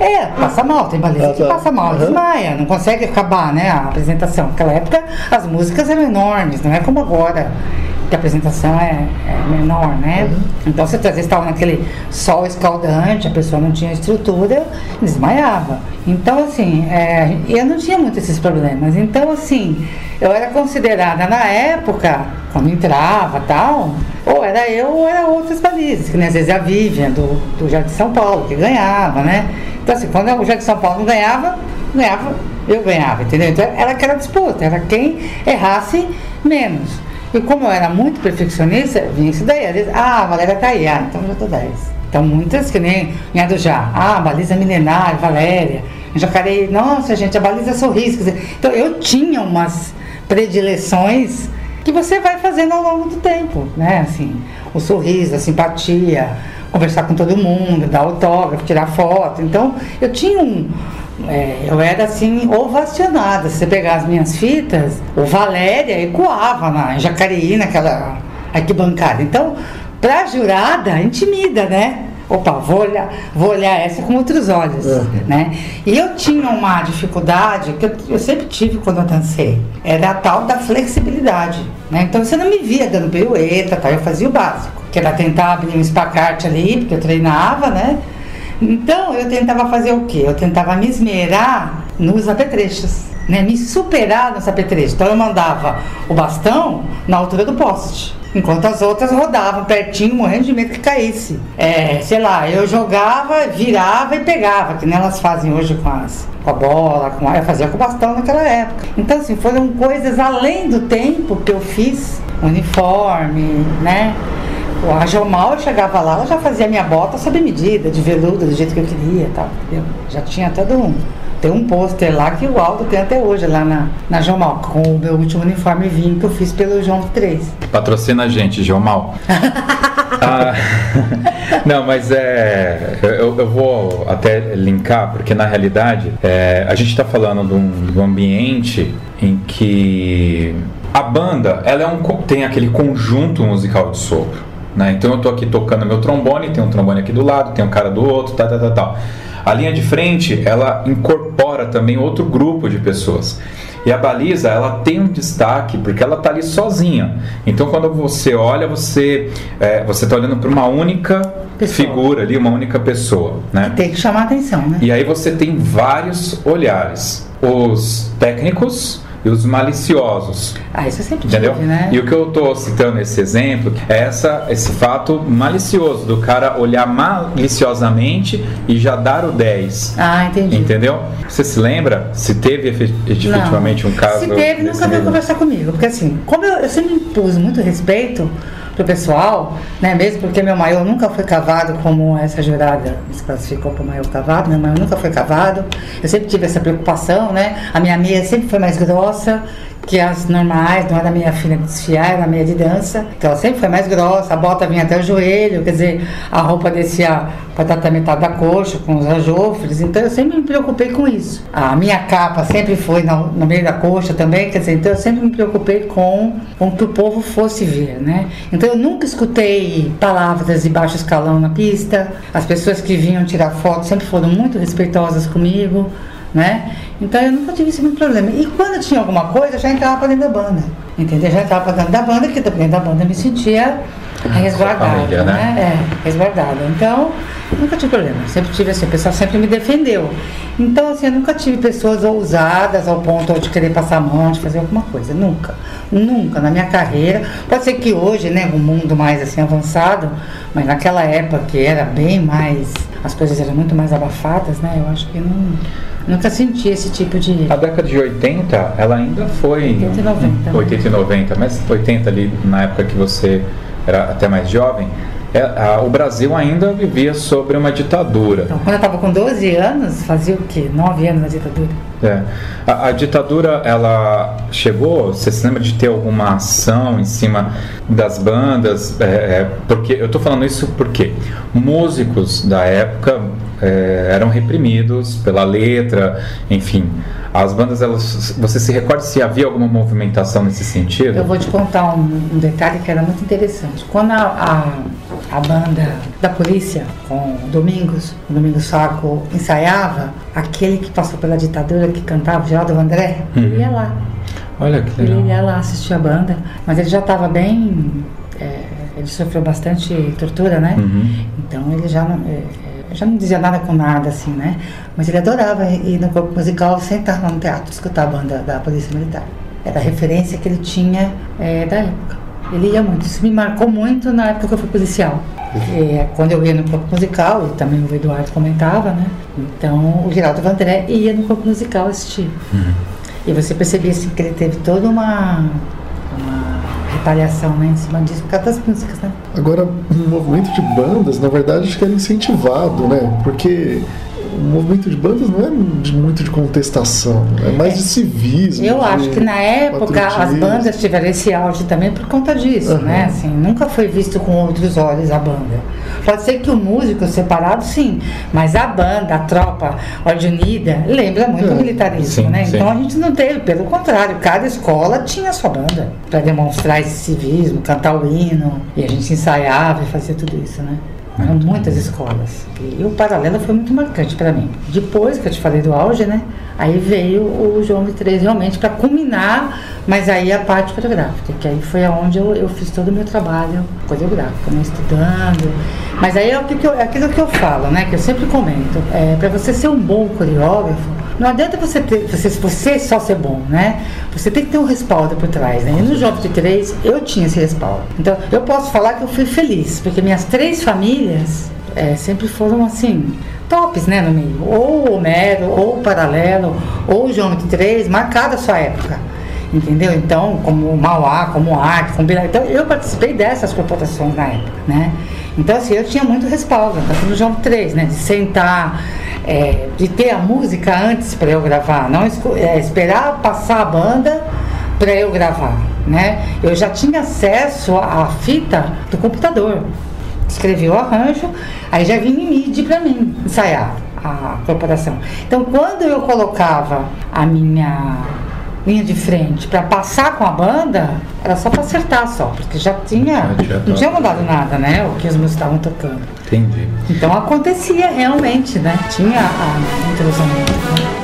[SPEAKER 3] É, passa mal, tem baliza
[SPEAKER 2] Ah,
[SPEAKER 3] que
[SPEAKER 2] tá.
[SPEAKER 3] passa mal,
[SPEAKER 2] Uhum.
[SPEAKER 3] desmaia, não consegue acabar, né, a apresentação. Naquela época as músicas eram enormes, não é como agora, a apresentação é, é menor, né? Então você às vezes estava naquele sol escaldante, a pessoa não tinha estrutura, desmaiava. Então assim, é, eu não tinha muito esses problemas. Então assim, eu era considerada na época, quando entrava tal, ou era eu ou era outras balizas, que nem às vezes a Vivian do, do Jardim São Paulo, que ganhava, né? Então assim, quando o Jardim São Paulo não ganhava, ganhava, eu ganhava, entendeu? Então era aquela disputa, era quem errasse menos. E como eu era muito perfeccionista, vinha isso daí. Às vezes, ah, a Valéria tá aí, ah, então já tô 10. Então muitas que nem em do já, ah, baliza milenar, Valéria. Em Jacareí, nossa gente, a baliza sorriso. Quer dizer, Então eu tinha umas predileções que você vai fazendo ao longo do tempo, né? Assim, o sorriso, a simpatia, conversar com todo mundo, dar autógrafo, tirar foto. Então eu tinha um. É, eu era assim, ovacionada. Se você pegar as minhas fitas, o Valéria ecoava na Jacareí, naquela arquibancada. Então, pra jurada, intimida, né? Opa, vou olhar, vou olhar essa com outros olhos,
[SPEAKER 2] Uhum.
[SPEAKER 3] né? E eu tinha uma dificuldade que eu, eu sempre tive quando eu dancei, era a tal da flexibilidade, né? Então você não me via dando pirueta, tá? Eu fazia o básico, que era tentar abrir um espacate ali, porque eu treinava, né? Então eu tentava fazer o quê? Eu tentava me esmerar nos apetrechos, né? Me superar nos apetrechos. Então eu mandava o bastão na altura do poste. Enquanto as outras rodavam pertinho, morrendo de medo que caísse. É, sei lá, eu jogava, virava e pegava, que nem elas fazem hoje com, as, com a bola, com a, eu fazia com o bastão naquela época. Então, assim, foram coisas além do tempo que eu fiz, uniforme, né? A Jomal eu chegava lá, ela já fazia minha bota sob medida, de veludo, do jeito que eu queria e tal, entendeu? Já tinha todo um. Tem um pôster lá que o Aldo tem até hoje, lá na, na Jomal, com o meu último uniforme vinho que eu fiz pelo João 3.
[SPEAKER 1] Patrocina a gente, Geomal. Ah, não, mas é. Eu, eu vou até linkar, porque na realidade é, a gente está falando de um, de um ambiente em que a banda ela é um, tem aquele conjunto musical de sopro. Né? Então eu tô aqui tocando meu trombone, tem um trombone aqui do lado, tem um cara do outro, tal, tal, tal, tal. A linha de frente, ela incorpora também outro grupo de pessoas. E a baliza, ela tem um destaque porque ela tá ali sozinha. Então, quando você olha, você é, você tá olhando para uma única
[SPEAKER 3] Pessoa.
[SPEAKER 1] figura ali, uma única pessoa, né?
[SPEAKER 3] Tem que chamar a atenção, né?
[SPEAKER 1] E aí você tem vários olhares: os técnicos e os maliciosos.
[SPEAKER 3] Ah, isso eu sempre
[SPEAKER 1] Entendeu?
[SPEAKER 3] tive, né?
[SPEAKER 1] E o que eu tô citando esse exemplo é essa, esse fato malicioso do cara olhar maliciosamente e já dar o 10.
[SPEAKER 3] Ah, entendi.
[SPEAKER 1] Entendeu? Você se lembra se teve efe- efetivamente
[SPEAKER 3] Não.
[SPEAKER 1] um caso?
[SPEAKER 3] Se teve, nunca veio conversar comigo. Porque assim, como eu, eu sempre impus muito respeito pro pessoal, né? Mesmo porque meu maior nunca foi cavado como essa jurada se classificou para maior cavado, meu maior nunca foi cavado. Eu sempre tive essa preocupação, né? A minha meia sempre foi mais grossa que as normais, não era minha filha de desfiar, era minha de dança. Então ela sempre foi mais grossa, a bota vinha até o joelho, quer dizer, a roupa descia para estar metade da coxa, com os ajofres. Então eu sempre me preocupei com isso. A minha capa sempre foi no, no meio da coxa também, quer dizer, então eu sempre me preocupei com, com que o povo fosse ver, né? Então eu nunca escutei palavras de baixo escalão na pista. As pessoas que vinham tirar foto sempre foram muito respeitosas comigo né? Então eu nunca tive esse problema. E quando tinha alguma coisa, eu já entrava para dentro da banda. Entendeu? Já entrava para dentro da banda, que dentro da banda eu me sentia resguardada, família, né? né? É, resguardada. Então, nunca tive problema. Sempre tive assim, o pessoal sempre me defendeu. Então, assim, eu nunca tive pessoas ousadas ao ponto de querer passar a mão, de fazer alguma coisa. Nunca. Nunca na minha carreira. Pode ser que hoje, né, um mundo mais assim avançado, mas naquela época que era bem mais. As coisas eram muito mais abafadas, né? Eu acho que não Nunca senti esse tipo de.
[SPEAKER 1] A década de 80, ela ainda foi.
[SPEAKER 3] 80 e 90.
[SPEAKER 1] 80 e 90, mas 80 ali, na época que você era até mais jovem, é, o Brasil ainda vivia sobre uma ditadura.
[SPEAKER 3] Então, quando eu estava com 12 anos, fazia o quê? 9 anos na ditadura?
[SPEAKER 1] É. A, a, ditadura, ela chegou, você se lembra de ter alguma ação em cima das bandas? É, é, porque Eu estou falando isso porque músicos da época é, eram reprimidos pela letra, enfim. As bandas, elas, você se recorda se havia alguma movimentação nesse sentido?
[SPEAKER 3] Eu vou te contar um, um detalhe que era muito interessante. Quando a, a, a, banda da polícia, com Domingos, o Domingos Saco, ensaiava, aquele que passou pela ditadura, que cantava, Geraldo André, uhum. ele ia lá.
[SPEAKER 1] Olha que legal.
[SPEAKER 3] Ele ia lá assistir a banda, mas ele já estava bem. É, ele sofreu bastante tortura, né? Uhum. Então ele já não. É, já não dizia nada com nada, assim, né? Mas ele adorava ir no corpo musical, sentar lá no teatro, escutar a banda da Polícia Militar. Era a referência que ele tinha é, da época. Ele ia muito. Isso me marcou muito na época que eu fui policial. É, quando eu ia no corpo musical, e também o Eduardo comentava, né? Então o Geraldo Vandré ia no corpo musical assistir. Uhum. E você percebia assim, que ele teve toda uma, uma retaliação né, em cima disso, por causa das músicas, né?
[SPEAKER 2] Agora, o movimento de bandas, na verdade, acho que era incentivado, né? Porque o movimento de bandas não é de, muito de contestação, é mais é. de civismo.
[SPEAKER 3] Eu de acho que na época as bandas tiveram esse auge também por conta disso, uhum. né? Assim, nunca foi visto com outros olhos a banda. Pode ser que o músico separado, sim, mas a banda, a tropa, Ordem Unida, lembra muito é. o militarismo, sim, né? Sim. Então a gente não teve, pelo contrário, cada escola tinha a sua banda para demonstrar esse civismo, cantar o hino, e a gente ensaiava e fazia tudo isso, né? Eram muitas escolas. E o paralelo foi muito marcante para mim. Depois que eu te falei do auge, né? Aí veio o João de Três realmente para culminar, mas aí a parte coreográfica, que aí foi aonde eu, eu fiz todo o meu trabalho coreográfico, né? Estudando. Mas aí é, o que eu, é aquilo que eu falo, né? Que eu sempre comento. É, para você ser um bom coreógrafo, não adianta você, ter, você, você só ser bom, né? Você tem que ter um respaldo por trás, né? E no Jovem de Três eu tinha esse respaldo. Então eu posso falar que eu fui feliz, porque minhas três famílias é, sempre foram assim, tops, né, no meio. Ou o Homero, ou o Paralelo, ou o João de Três, marcada a sua época. Entendeu? Então, como o Mauá, como o Arte, como Então, eu participei dessas corporações na época, né? Então, assim, eu tinha muito respaldo, tanto no João 3, né? De sentar, é, de ter a música antes para eu gravar, não é, esperar passar a banda para eu gravar, né? Eu já tinha acesso à fita do computador. Escrevi o arranjo, aí já vinha em MIDI para mim ensaiar a corporação. Então, quando eu colocava a minha linha de frente para passar com a banda, era só para acertar só, porque já tinha. Já não tinha mudado nada, né? O que os músicos estavam tocando.
[SPEAKER 1] Entendi.
[SPEAKER 3] Então acontecia realmente, né? Tinha a entrosamento.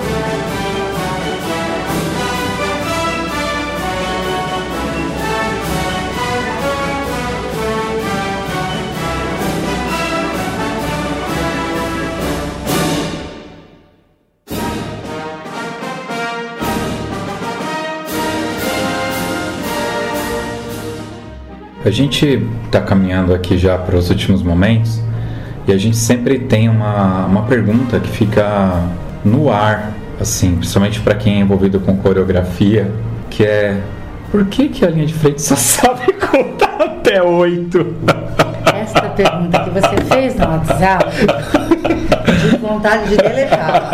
[SPEAKER 1] A gente está caminhando aqui já para os últimos momentos e a gente sempre tem uma, uma pergunta que fica no ar, assim, principalmente para quem é envolvido com coreografia, que é por que, que a linha de frente só sabe contar Até oito.
[SPEAKER 3] Esta pergunta que você fez no WhatsApp, tive vontade de deletar.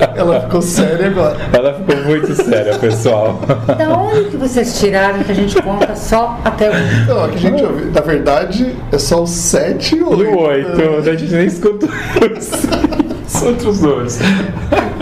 [SPEAKER 3] Mas,
[SPEAKER 2] Ela ficou séria agora.
[SPEAKER 1] Ela ficou muito séria, pessoal.
[SPEAKER 3] da onde que vocês tiraram que a gente conta só até oito?
[SPEAKER 2] Não, aqui a gente ouve. Na verdade, é só o 7 e o
[SPEAKER 1] E
[SPEAKER 2] 8.
[SPEAKER 1] o oito, a gente nem escutou os, os outros dois.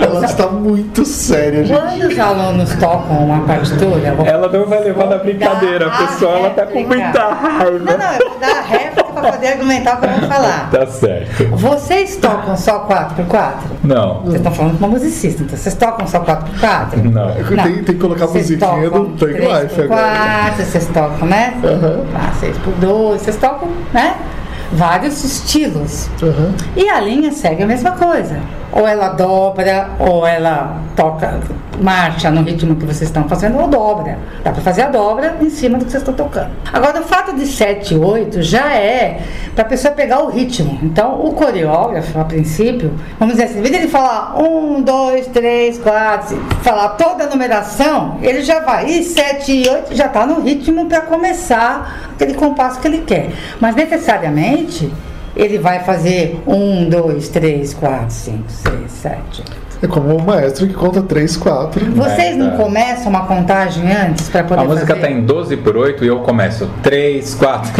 [SPEAKER 2] Ela está muito séria, gente.
[SPEAKER 3] Quando os alunos tocam uma partitura,
[SPEAKER 1] Ela não vai levar na brincadeira, pessoal. Ela tá com muita
[SPEAKER 3] Não,
[SPEAKER 1] raiva.
[SPEAKER 3] não, eu vou dar a réplica para poder argumentar o que eu vou falar.
[SPEAKER 1] Tá certo.
[SPEAKER 3] Vocês tocam só 4x4?
[SPEAKER 1] Não,
[SPEAKER 3] Vocês estão falando com uma musicista, então vocês tocam só 4x4?
[SPEAKER 1] não.
[SPEAKER 2] Tem- tem que colocar a musiquinha do Thug Life
[SPEAKER 3] 3x4,
[SPEAKER 2] agora.
[SPEAKER 3] vocês tocam, né? Ah, 6x2, vocês tocam, né? Vários estilos.
[SPEAKER 2] Aham.
[SPEAKER 3] E a linha segue a mesma coisa. Ou ela dobra, ou ela toca, marcha no ritmo que vocês estão fazendo, ou dobra. Dá para fazer a dobra em cima do que vocês estão tocando. Agora, o fato de 7 e 8 já é para a pessoa pegar o ritmo. Então, o coreógrafo, a princípio, vamos dizer assim, em vez de ele falar 1, 2, 3, 4, falar toda a numeração, ele já vai. E 7 e 8 já está no ritmo para começar aquele compasso que ele quer. Mas necessariamente ele vai fazer um, dois, três, quatro, cinco, seis, sete.
[SPEAKER 2] É como o maestro que conta 3, 4.
[SPEAKER 3] Vocês não começam uma contagem antes para poder
[SPEAKER 1] A música
[SPEAKER 3] fazer?
[SPEAKER 1] tá em 12 por 8 e eu começo 3, 4.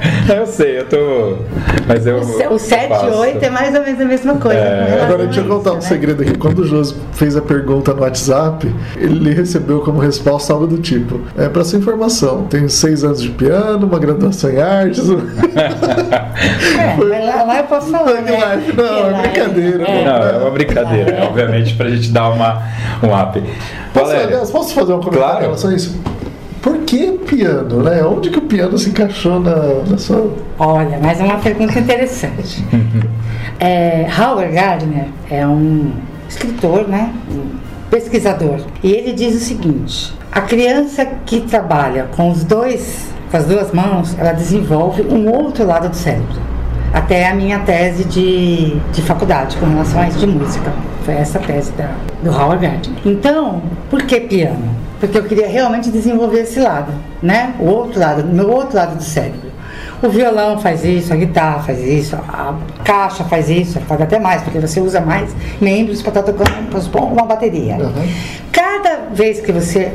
[SPEAKER 1] eu sei, eu tô. Mas eu.
[SPEAKER 3] O 7 e 8 é mais ou menos a mesma coisa.
[SPEAKER 1] É,
[SPEAKER 2] Agora deixa eu
[SPEAKER 3] isso,
[SPEAKER 2] contar um
[SPEAKER 3] né?
[SPEAKER 2] segredo aqui. Quando o Josi fez a pergunta no WhatsApp, ele recebeu como resposta algo do tipo: é, para sua informação, tenho seis anos de piano, uma graduação em artes.
[SPEAKER 3] É, lá, lá eu posso falar. Né?
[SPEAKER 2] Life, não,
[SPEAKER 3] Que
[SPEAKER 2] é
[SPEAKER 3] lá
[SPEAKER 2] brincadeira,
[SPEAKER 3] é-
[SPEAKER 1] Não, é uma brincadeira,
[SPEAKER 3] É.
[SPEAKER 1] obviamente, pra gente dar uma, um up.
[SPEAKER 2] Posso,
[SPEAKER 1] Valéria,
[SPEAKER 2] aliás, posso fazer um comentário
[SPEAKER 1] Claro.
[SPEAKER 2] em relação a isso? Piano, né? Onde que o piano se encaixou na, na sua.
[SPEAKER 3] Olha, mas é uma pergunta interessante. É, Howard Gardner é um escritor, né? Um pesquisador. E ele diz o seguinte: a criança que trabalha com os dois, com as duas mãos, ela desenvolve um outro lado do cérebro. Até a minha tese de, de faculdade com relação a isso de música. Foi essa tese da, do Howard Gardner. Então, por que piano? Porque eu queria realmente desenvolver esse lado, né? O outro lado, o meu outro lado do cérebro. O violão faz isso, a guitarra faz isso, a caixa faz isso, pode até mais, porque você usa mais membros para estar tocando, para supor, uma bateria.
[SPEAKER 2] Uhum.
[SPEAKER 3] Cada vez que você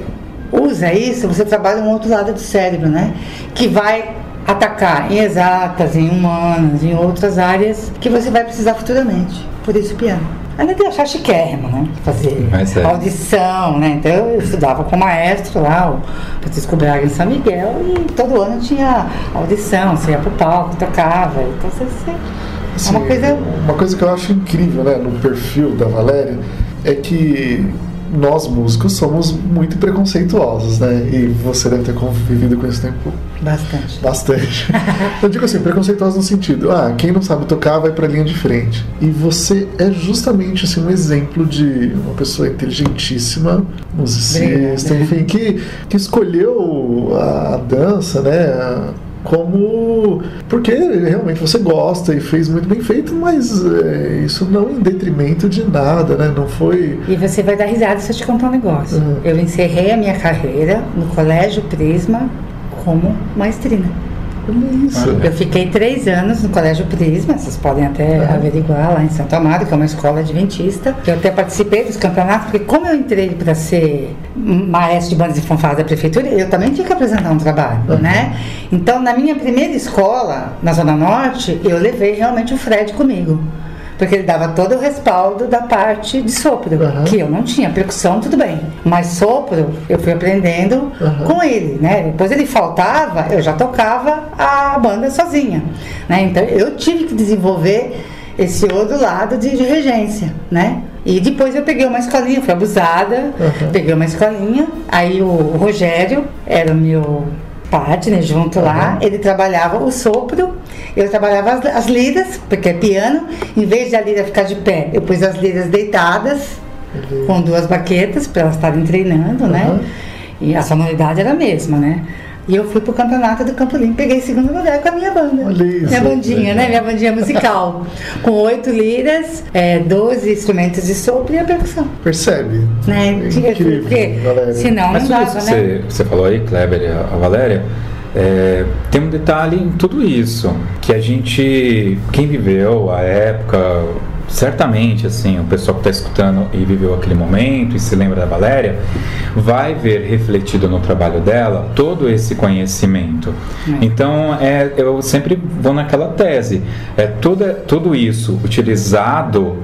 [SPEAKER 3] usa isso, você trabalha um outro lado do cérebro, né? Que vai atacar em exatas, em humanas, em outras áreas que você vai precisar futuramente. Por isso o piano. Além de eu achar chiquérrimo, né? Fazer
[SPEAKER 1] Mas é.
[SPEAKER 3] audição, né? Então eu estudava com o maestro lá, o Francisco Braga em São Miguel, e todo ano tinha audição, você ia pro palco, tocava. Então você, você é uma
[SPEAKER 2] Assim,
[SPEAKER 3] coisa.
[SPEAKER 2] uma coisa que eu acho incrível né, no perfil da Valéria é que nós músicos somos muito preconceituosos, né? E você deve ter convivido com esse tempo
[SPEAKER 3] Bastante.
[SPEAKER 2] bastante. Eu digo assim, preconceituosos no sentido, ah, quem não sabe tocar vai pra linha de frente. E você é justamente assim um exemplo de uma pessoa inteligentíssima, musicista,
[SPEAKER 3] Obrigada.
[SPEAKER 2] enfim, que, que escolheu a dança, né? Como. Porque realmente você gosta e fez muito bem feito, mas é, isso não em detrimento de nada, né? Não foi.
[SPEAKER 3] E você vai dar risada se eu te contar um negócio.
[SPEAKER 2] Uhum.
[SPEAKER 3] Eu encerrei a minha carreira no Colégio Prisma como maestrina.
[SPEAKER 2] Isso.
[SPEAKER 3] Eu fiquei três anos no Colégio Prisma, vocês podem até
[SPEAKER 2] Uhum.
[SPEAKER 3] averiguar lá em Santo Amaro, que é uma escola adventista. Eu até participei dos campeonatos, porque como eu entrei para ser maestro de bandas e fanfarras da prefeitura, eu também tinha que apresentar um trabalho,
[SPEAKER 2] Uhum.
[SPEAKER 3] né? Então, na minha primeira escola, na Zona Norte, eu levei realmente o Fred comigo. Porque ele dava todo o respaldo da parte de sopro,
[SPEAKER 2] Uhum.
[SPEAKER 3] que eu não tinha. Percussão, tudo bem. Mas sopro, eu fui aprendendo
[SPEAKER 2] Uhum.
[SPEAKER 3] com ele, né? Depois ele faltava, eu já tocava a banda sozinha, né? Então eu tive que desenvolver esse outro lado de, de regência, né? E depois eu peguei uma escolinha, fui abusada,
[SPEAKER 2] Uhum.
[SPEAKER 3] peguei uma escolinha, aí o Rogério era o meu partner junto lá, ele trabalhava o sopro, eu trabalhava as, as liras, porque é piano, em vez de a lira ficar de pé, eu pus as liras deitadas, com duas baquetas para elas estarem treinando, né?
[SPEAKER 2] Uhum.
[SPEAKER 3] E a sonoridade era a mesma, né? E eu fui pro campeonato do Campo Limpo, peguei segundo lugar com a minha banda.
[SPEAKER 2] Olha isso.
[SPEAKER 3] Minha bandinha, né? Minha bandinha musical. com oito liras, é, 12 instrumentos de sopro e a percussão.
[SPEAKER 2] Percebe?
[SPEAKER 3] Né? Tinha-
[SPEAKER 2] Incrível,
[SPEAKER 3] porque
[SPEAKER 2] Valéria.
[SPEAKER 3] senão
[SPEAKER 1] Mas
[SPEAKER 3] não dava,
[SPEAKER 1] isso
[SPEAKER 3] né?
[SPEAKER 1] você, você falou aí, Kleber e a, a Valéria, é, tem um detalhe em tudo isso, que a gente, quem viveu a época, certamente, assim, o pessoal que está escutando e viveu aquele momento e se lembra da Valéria, vai ver refletido no trabalho dela todo esse conhecimento.
[SPEAKER 3] É.
[SPEAKER 1] Então, é, eu sempre vou naquela tese, é tudo, tudo isso utilizado,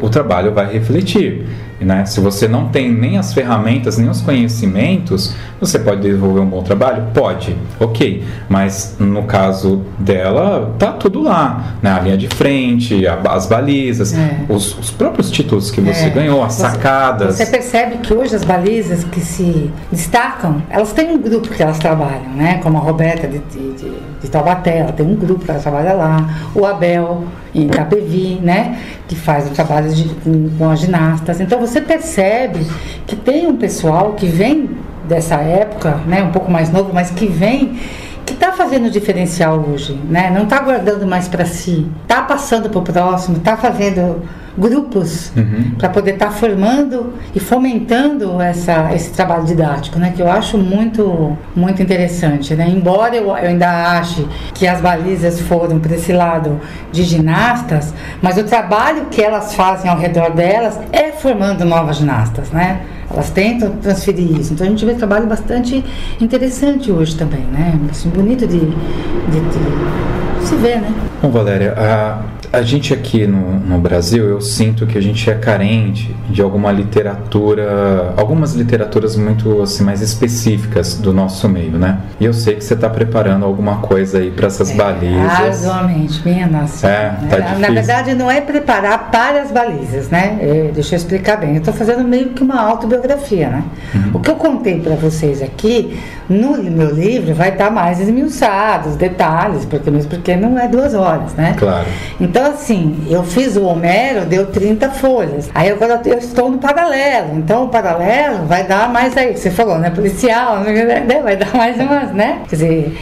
[SPEAKER 1] o trabalho vai refletir. Né? Se você não tem nem as ferramentas, nem os conhecimentos, você pode desenvolver um bom trabalho? Pode, ok. Mas no caso dela, tá tudo lá. Né? A linha de frente, a- as balizas,
[SPEAKER 3] É.
[SPEAKER 1] os, os próprios títulos que você
[SPEAKER 3] É.
[SPEAKER 1] ganhou, as
[SPEAKER 3] Você-
[SPEAKER 1] sacadas.
[SPEAKER 3] Você percebe que hoje as balizas que se destacam, elas têm um grupo que elas trabalham, né? Como a Roberta de, de, de, de Taubaté, ela tem um grupo ela trabalha lá. O Abel em Itapevi, né? Que faz o trabalho de, com, com as ginastas. Então você percebe que tem um pessoal que vem dessa época, né? Um pouco mais novo, mas que vem que está fazendo diferencial hoje, né? Não está guardando mais para si, está passando para o próximo, está fazendo grupos
[SPEAKER 1] Uhum.
[SPEAKER 3] para poder estar formando e fomentando essa, esse trabalho didático, né? Que eu acho muito, muito interessante, né? Embora eu, eu ainda ache que as balizas foram para esse lado de ginastas, mas o trabalho que elas fazem ao redor delas é formando novas ginastas, né? Elas tentam transferir isso. Então a gente vê um trabalho bastante interessante hoje também, né? Assim, bonito de, de, de se ver, né?
[SPEAKER 1] Bom, Valéria, a, a gente aqui no, no Brasil, eu sinto que a gente é carente de alguma literatura, algumas literaturas muito assim, mais específicas do nosso meio, né? E eu sei que você está preparando alguma coisa aí para essas balizas.
[SPEAKER 3] Arduamente, minha nossa.
[SPEAKER 1] É, tá
[SPEAKER 3] na, na
[SPEAKER 1] difícil.
[SPEAKER 3] verdade, não é preparar para as balizas, né? É, deixa eu explicar bem. Eu estou fazendo meio que uma autobiografia, né?
[SPEAKER 1] Uhum.
[SPEAKER 3] O que eu contei para vocês aqui, no meu livro, vai estar mais esmiuçado, os detalhes, porque mesmo porque não é duas horas, né?
[SPEAKER 1] Claro.
[SPEAKER 3] Então, assim, eu fiz o Homero, deu 30 folhas. Aí agora eu estou no paralelo. Então, o paralelo vai dar mais aí, você falou, né? Policial, né? vai dar mais umas, né? Quer dizer,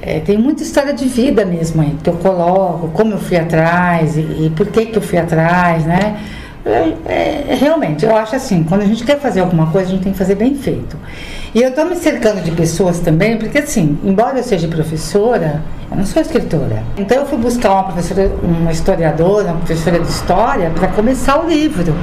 [SPEAKER 3] é, tem muita história de vida mesmo aí, que eu coloco, como eu fui atrás e, e por que que eu fui atrás, né? É, é, realmente, eu acho assim, quando a gente quer fazer alguma coisa, a gente tem que fazer bem feito. E eu estou me cercando de pessoas também, porque assim, embora eu seja professora, eu não sou escritora. Então eu fui buscar uma professora, uma historiadora, uma professora de história, para começar o livro.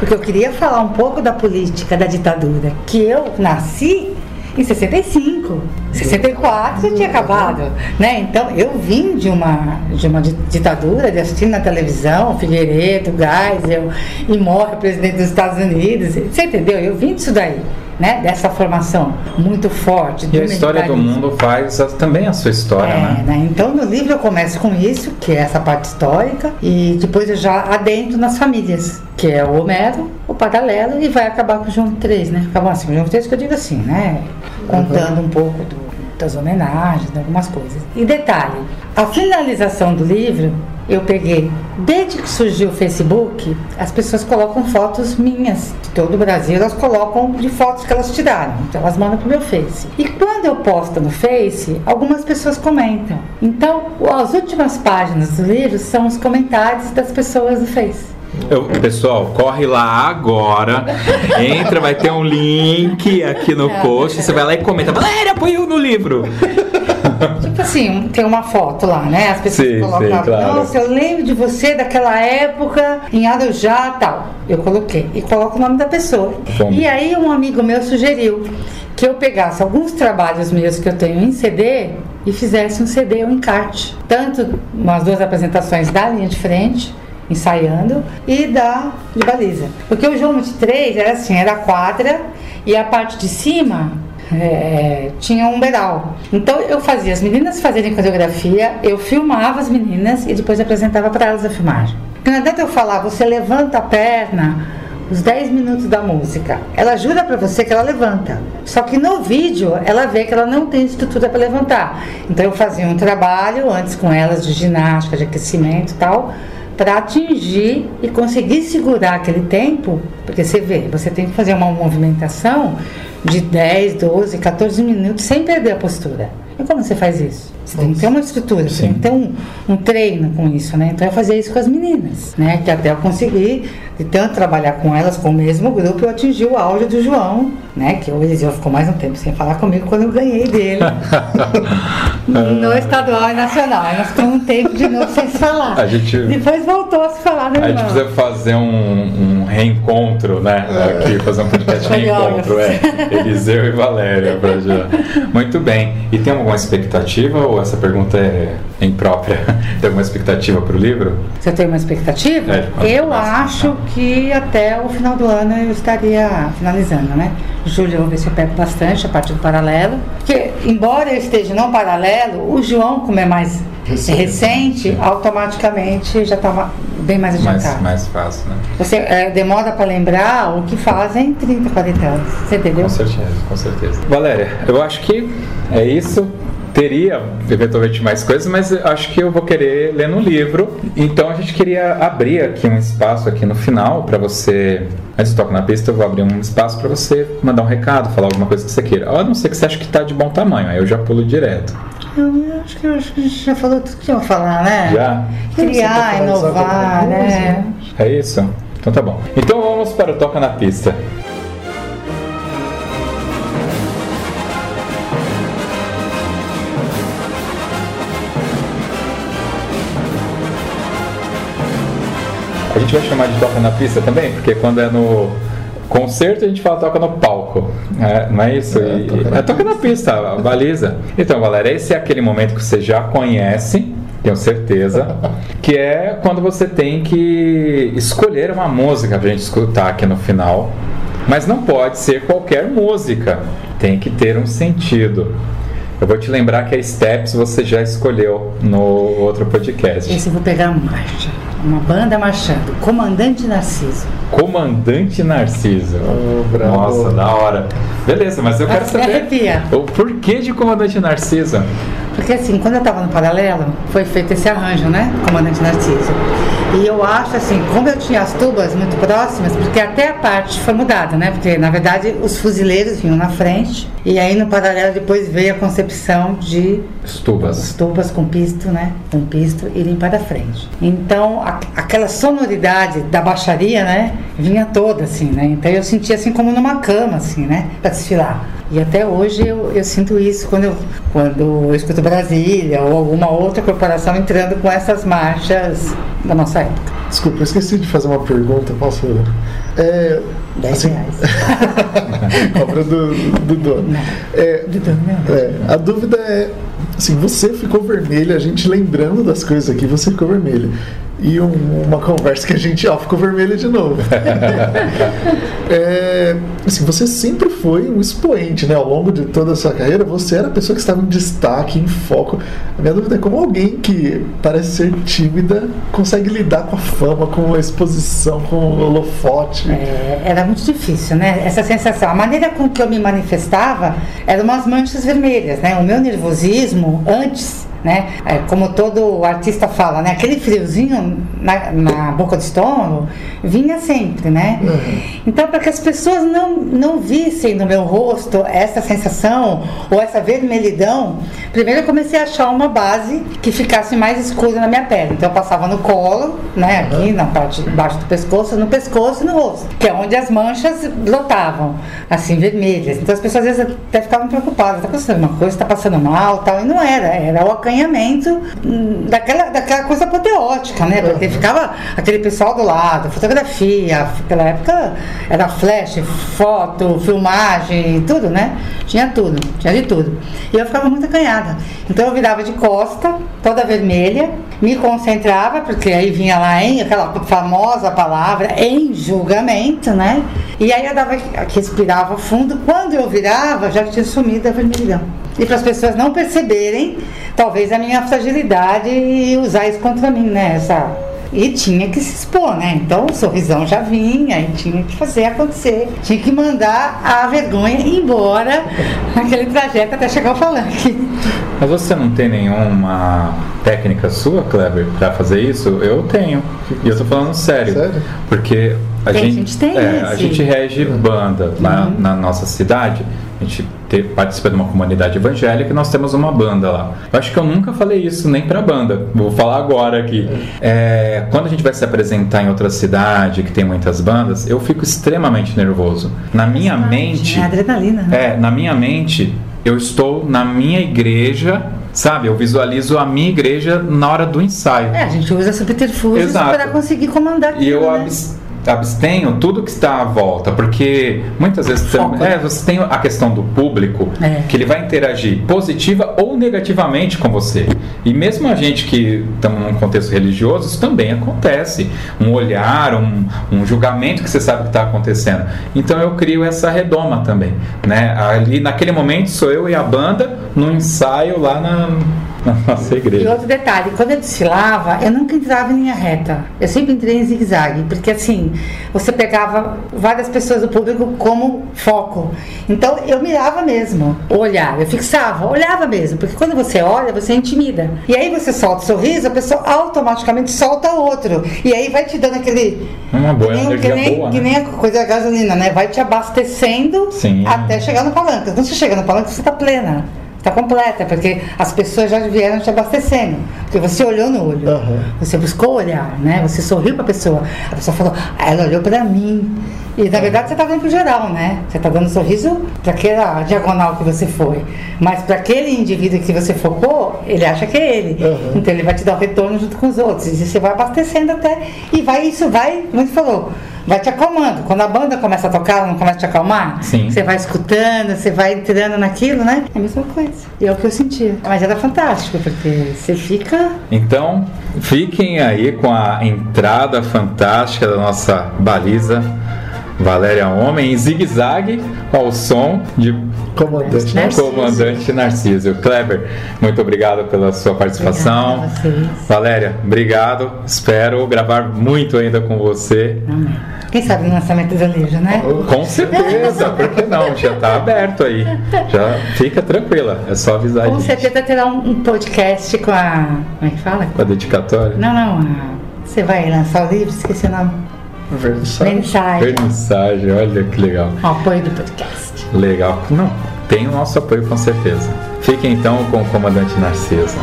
[SPEAKER 3] Porque eu queria falar um pouco da política da ditadura, que eu nasci em 65. 64 já tinha acabado, né? Então eu vim de uma de uma di- ditadura, de assistir na televisão, Figueiredo, Geisel, e morre o presidente dos Estados Unidos. Você entendeu? Eu vim disso daí, né? Dessa formação muito forte.
[SPEAKER 1] E a história do mundo faz a- também a sua história,
[SPEAKER 3] É,
[SPEAKER 1] né?
[SPEAKER 3] né? Então no livro eu começo com isso, que é essa parte histórica, e depois eu já adentro nas famílias, que é o Homero, o paralelo, e vai acabar com o João 3, né? Acabar assim, o João 3 que eu digo assim, né? Contando um pouco do- das homenagens, de algumas coisas. E detalhe, a finalização do livro eu peguei. Desde que surgiu o Facebook, as pessoas colocam fotos minhas de todo o Brasil, elas colocam de fotos que elas tiraram. Então elas mandam pro meu Face. E quando eu posto no Face, algumas pessoas comentam. Então, as últimas páginas do livro são os comentários das pessoas do Face.
[SPEAKER 1] Eu- pessoal, corre lá agora. Entra, vai ter um link aqui no post. Você vai lá e comenta. Valéria, apoiou no livro.
[SPEAKER 3] Tipo assim, tem uma foto lá, né? As pessoas
[SPEAKER 1] Sim,
[SPEAKER 3] colocam,
[SPEAKER 1] sim, claro.
[SPEAKER 3] nossa, eu lembro de você daquela época em Arujá tal. Eu coloquei. E coloco o nome da pessoa.
[SPEAKER 1] Bom.
[SPEAKER 3] E aí um amigo meu sugeriu que eu pegasse alguns trabalhos meus que eu tenho em CD e fizesse um CD, um encarte. Tanto umas duas apresentações da linha de frente, ensaiando, e da de baliza. Porque o João 23 era assim, era quadra e a parte de cima é, tinha um beiral. Então eu fazia as meninas fazerem coreografia, eu filmava as meninas e depois apresentava para elas a filmagem. Não adianta eu falar, você levanta a perna os 10 minutos da música. Ela jura para você que ela levanta. Só que no vídeo ela vê que ela não tem estrutura para levantar. Então eu fazia um trabalho antes com elas de ginástica, de aquecimento e tal, para atingir e conseguir segurar aquele tempo, porque você vê, você tem que fazer uma movimentação de 10, 12, 14 minutos sem perder a postura. E como você faz isso? Você tem que ter uma estrutura, você tem que ter um, um treino com isso, né? Então eu fazia isso com as meninas, né? Que até eu consegui, de tanto trabalhar com elas, com o mesmo grupo, eu atingi o auge do João, né? Que o Eliseu ficou mais um tempo sem falar comigo quando eu ganhei dele. no estadual e nacional. Aí nós ficamos um tempo de novo sem se falar.
[SPEAKER 1] A gente,
[SPEAKER 3] Depois voltou a se falar, né,
[SPEAKER 1] a gente precisa fazer um, um reencontro, né? Aqui, fazer um podcast de reencontro, é. Eliseu e Valéria. Pra já. Muito bem. E tem alguma expectativa ou essa pergunta é imprópria? Tem alguma expectativa para o livro?
[SPEAKER 3] Você tem uma expectativa?
[SPEAKER 1] É,
[SPEAKER 3] eu acho
[SPEAKER 1] tá.
[SPEAKER 3] que até o final do ano eu estaria finalizando, né? Julho eu vou ver se eu pego bastante a parte do paralelo. Porque, embora eu esteja no paralelo, o João, como é mais
[SPEAKER 2] Recente.
[SPEAKER 3] recente, automaticamente já estava bem mais
[SPEAKER 1] Mais,
[SPEAKER 3] adiantado.
[SPEAKER 1] mais fácil, né?
[SPEAKER 3] Você é, demora para lembrar o que fazem 30, 40 anos. Você entendeu?
[SPEAKER 1] Com certeza, com certeza. Valéria, eu acho que é isso. Teria eventualmente mais coisas, mas acho que eu vou querer ler no livro. Então a gente queria abrir aqui um espaço aqui no final para você. Antes de tocar na pista, eu vou abrir um espaço para você mandar um recado, falar alguma coisa que você queira. A não ser que você ache que está de bom tamanho, aí eu já pulo direto.
[SPEAKER 3] Eu acho que, eu acho que a gente já falou tudo que pra falar, né?
[SPEAKER 1] Já?
[SPEAKER 3] Criar,
[SPEAKER 2] falar
[SPEAKER 3] inovar,
[SPEAKER 2] coisa?
[SPEAKER 3] né?
[SPEAKER 1] É isso? Então tá bom. Então vamos para o Toca na Pista. Gente vai chamar de Toca na Pista também, porque quando é no concerto a gente fala toca no palco, é, não é isso?
[SPEAKER 2] É,
[SPEAKER 1] E-
[SPEAKER 2] toca na
[SPEAKER 1] é toca na pista, a baliza. Então, galera, esse é aquele momento que você já conhece, tenho certeza, que é quando você tem que escolher uma música pra gente escutar aqui no final. Mas não pode ser qualquer música, tem que ter um sentido. Eu vou te lembrar que a Steps você já escolheu no outro podcast.
[SPEAKER 3] Esse eu vou pegar a marcha. Uma banda marchando. Comandante Narciso.
[SPEAKER 1] Comandante Narciso.
[SPEAKER 2] Oh.
[SPEAKER 1] Nossa, da hora. Beleza, mas eu quero
[SPEAKER 3] Até
[SPEAKER 1] saber
[SPEAKER 3] arrepia.
[SPEAKER 1] o porquê de Comandante Narciso.
[SPEAKER 3] Porque assim, quando eu estava no paralelo, foi feito esse arranjo, né? Comandante Narciso. E eu acho assim, como eu tinha as tubas muito próximas, porque até a parte foi mudada, né? Porque na verdade os fuzileiros vinham na frente. E aí no paralelo depois veio a concepção de as
[SPEAKER 1] Estubas.
[SPEAKER 3] tubas com pisto, né? Com pisto irem para frente. Então, a- aquela sonoridade da baixaria, né? Vinha toda assim, né? Então eu sentia assim como numa cama, assim, né? Para desfilar. E até hoje eu, eu sinto isso quando eu, quando eu escuto Brasília ou alguma outra corporação entrando com essas marchas da nossa época.
[SPEAKER 2] Desculpa, eu esqueci de fazer uma pergunta, posso? É,
[SPEAKER 3] 10
[SPEAKER 2] assim,
[SPEAKER 3] reais.
[SPEAKER 2] cobra do, do dono.
[SPEAKER 3] Não.
[SPEAKER 2] É,
[SPEAKER 3] Do dono, não.
[SPEAKER 2] é, a dúvida é, assim, você ficou vermelha, a gente lembrando das coisas aqui, você ficou vermelha. E um- uma conversa que a gente, ó, ficou vermelha de novo. É, assim, você sempre foi um expoente, né? Ao longo de toda a sua carreira, você era a pessoa que estava em destaque, em foco. A minha dúvida é como alguém que parece ser tímida consegue lidar com a fama, com a exposição, com o holofote.
[SPEAKER 3] É, era muito difícil, né? Essa sensação. A maneira com que eu me manifestava eram umas manchas vermelhas, né? O meu nervosismo antes, né? É, como todo artista fala, né? Aquele friozinho na, na boca do estômago vinha sempre, né? Então, para que as pessoas não, não vissem no meu rosto essa sensação ou essa vermelhidão, primeiro eu comecei a achar uma base que ficasse mais escura na minha pele. Então, eu passava no colo, né? Aqui na parte de baixo do pescoço, no pescoço e no rosto, que é onde as manchas brotavam, assim, vermelhas. Então, as pessoas às vezes até ficavam preocupadas: tá acontecendo alguma coisa, tá passando mal tal. E não era, era o acanhamento hum, daquela, daquela coisa apoteótica, né? Porque ficava aquele pessoal do lado, fotografia, naquela época era flash, foto, filmagem, tudo, né? Tinha tudo, tinha de tudo. E eu ficava muito acanhada. Então eu virava de costa, toda vermelha, me concentrava, porque aí vinha lá em aquela famosa palavra, em julgamento, né? E aí eu dava, respirava fundo. Quando eu virava, já tinha sumido a vermelhidão. E para as pessoas não perceberem, talvez a minha fragilidade e usar isso contra mim, né? Essa, e tinha que se expor, né? Então o sorrisão já vinha e tinha que fazer acontecer. Tinha que mandar a vergonha embora naquele trajeto até chegar ao palanque.
[SPEAKER 1] Mas você não tem nenhuma técnica sua, Kleber, pra fazer isso? Eu tenho. E eu tô falando sério.
[SPEAKER 2] Sério?
[SPEAKER 1] Porque A
[SPEAKER 3] Tem,
[SPEAKER 1] gente,
[SPEAKER 3] a gente tem
[SPEAKER 1] é, a gente rege banda lá na nossa cidade. A gente te- participa de uma comunidade evangélica e nós temos uma banda lá. Eu acho que eu nunca falei isso nem pra banda. Vou falar agora aqui. É, quando a gente vai se apresentar em outra cidade que tem muitas bandas, eu fico extremamente nervoso. Na minha mente.
[SPEAKER 3] É adrenalina, né?
[SPEAKER 1] É, na minha mente, eu estou na minha igreja, sabe? Eu visualizo a minha igreja na hora do ensaio.
[SPEAKER 3] É, a gente usa subterfúgios para conseguir comandar aquilo,
[SPEAKER 1] E eu
[SPEAKER 3] né?
[SPEAKER 1] abs- abstenho tudo que está à volta, porque muitas vezes você,
[SPEAKER 3] Foco,
[SPEAKER 1] é,
[SPEAKER 3] né?
[SPEAKER 1] você tem a questão do público,
[SPEAKER 3] É.
[SPEAKER 1] que ele vai interagir positiva ou negativamente com você. E mesmo a gente que estamos num contexto religioso, isso também acontece. Um olhar, um, um julgamento que você sabe que está acontecendo. Então eu crio essa redoma também. Né? Ali naquele momento sou eu e a banda no ensaio lá na, na nossa
[SPEAKER 3] E
[SPEAKER 1] igreja.
[SPEAKER 3] outro detalhe, quando eu desfilava, eu nunca entrava em linha reta. Eu sempre entrei em zigue-zague, porque assim, você pegava várias pessoas do público como foco. Então eu mirava mesmo o olhar, eu fixava, olhava mesmo, porque quando você olha, você intimida. E aí você solta o sorriso, a pessoa automaticamente solta outro. E aí vai te dando aquele.
[SPEAKER 1] Uma boa
[SPEAKER 3] que nem, que nem,
[SPEAKER 1] boa,
[SPEAKER 3] que
[SPEAKER 1] né?
[SPEAKER 3] nem a coisa da gasolina, né? Vai te abastecendo
[SPEAKER 1] Sim.
[SPEAKER 3] até chegar no palanque. Quando você chega no palanque, você está plena. Está completa, porque as pessoas já vieram te abastecendo. Porque você olhou no olho.
[SPEAKER 2] Aham.
[SPEAKER 3] Você buscou olhar, né? Você sorriu para a pessoa. A pessoa falou, ela olhou para mim. E na verdade você está dando pro geral, né? Você está dando sorriso para aquela diagonal que você foi. Mas para aquele indivíduo que você focou, ele acha que é ele.
[SPEAKER 2] Aham.
[SPEAKER 3] Então ele vai te dar o retorno junto com os outros. E você vai abastecendo até. E vai, isso vai, como você falou, vai te acalmando. Quando a banda começa a tocar, ela não começa a te acalmar?
[SPEAKER 1] Sim.
[SPEAKER 3] Você vai escutando, você vai entrando naquilo, né? É a mesma coisa. E é o que eu sentia. Mas era fantástico, porque você fica.
[SPEAKER 1] Então, fiquem aí com a entrada fantástica da nossa baliza Valéria Homem em zigue-zague ao som de
[SPEAKER 2] Comandante
[SPEAKER 3] Narciso.
[SPEAKER 1] Comandante Narciso. Kleber, muito obrigado pela sua participação. Valéria, obrigado. Espero gravar muito ainda com você.
[SPEAKER 3] Amém. Quem sabe no lançamento do Alejo, né?
[SPEAKER 1] Com certeza, por que não? Já está aberto aí. Já fica tranquila, é só avisar
[SPEAKER 3] Com certeza terá um, um podcast com a. Como é que fala?
[SPEAKER 1] Com a dedicatória.
[SPEAKER 3] Não, não. a- Você vai lançar o livro, esqueci o nome. Mensagem.
[SPEAKER 1] Vernissagem, olha que legal.
[SPEAKER 3] O apoio do podcast.
[SPEAKER 1] Legal. Não, tem o nosso apoio com certeza. Fiquem então com o comandante Narciso.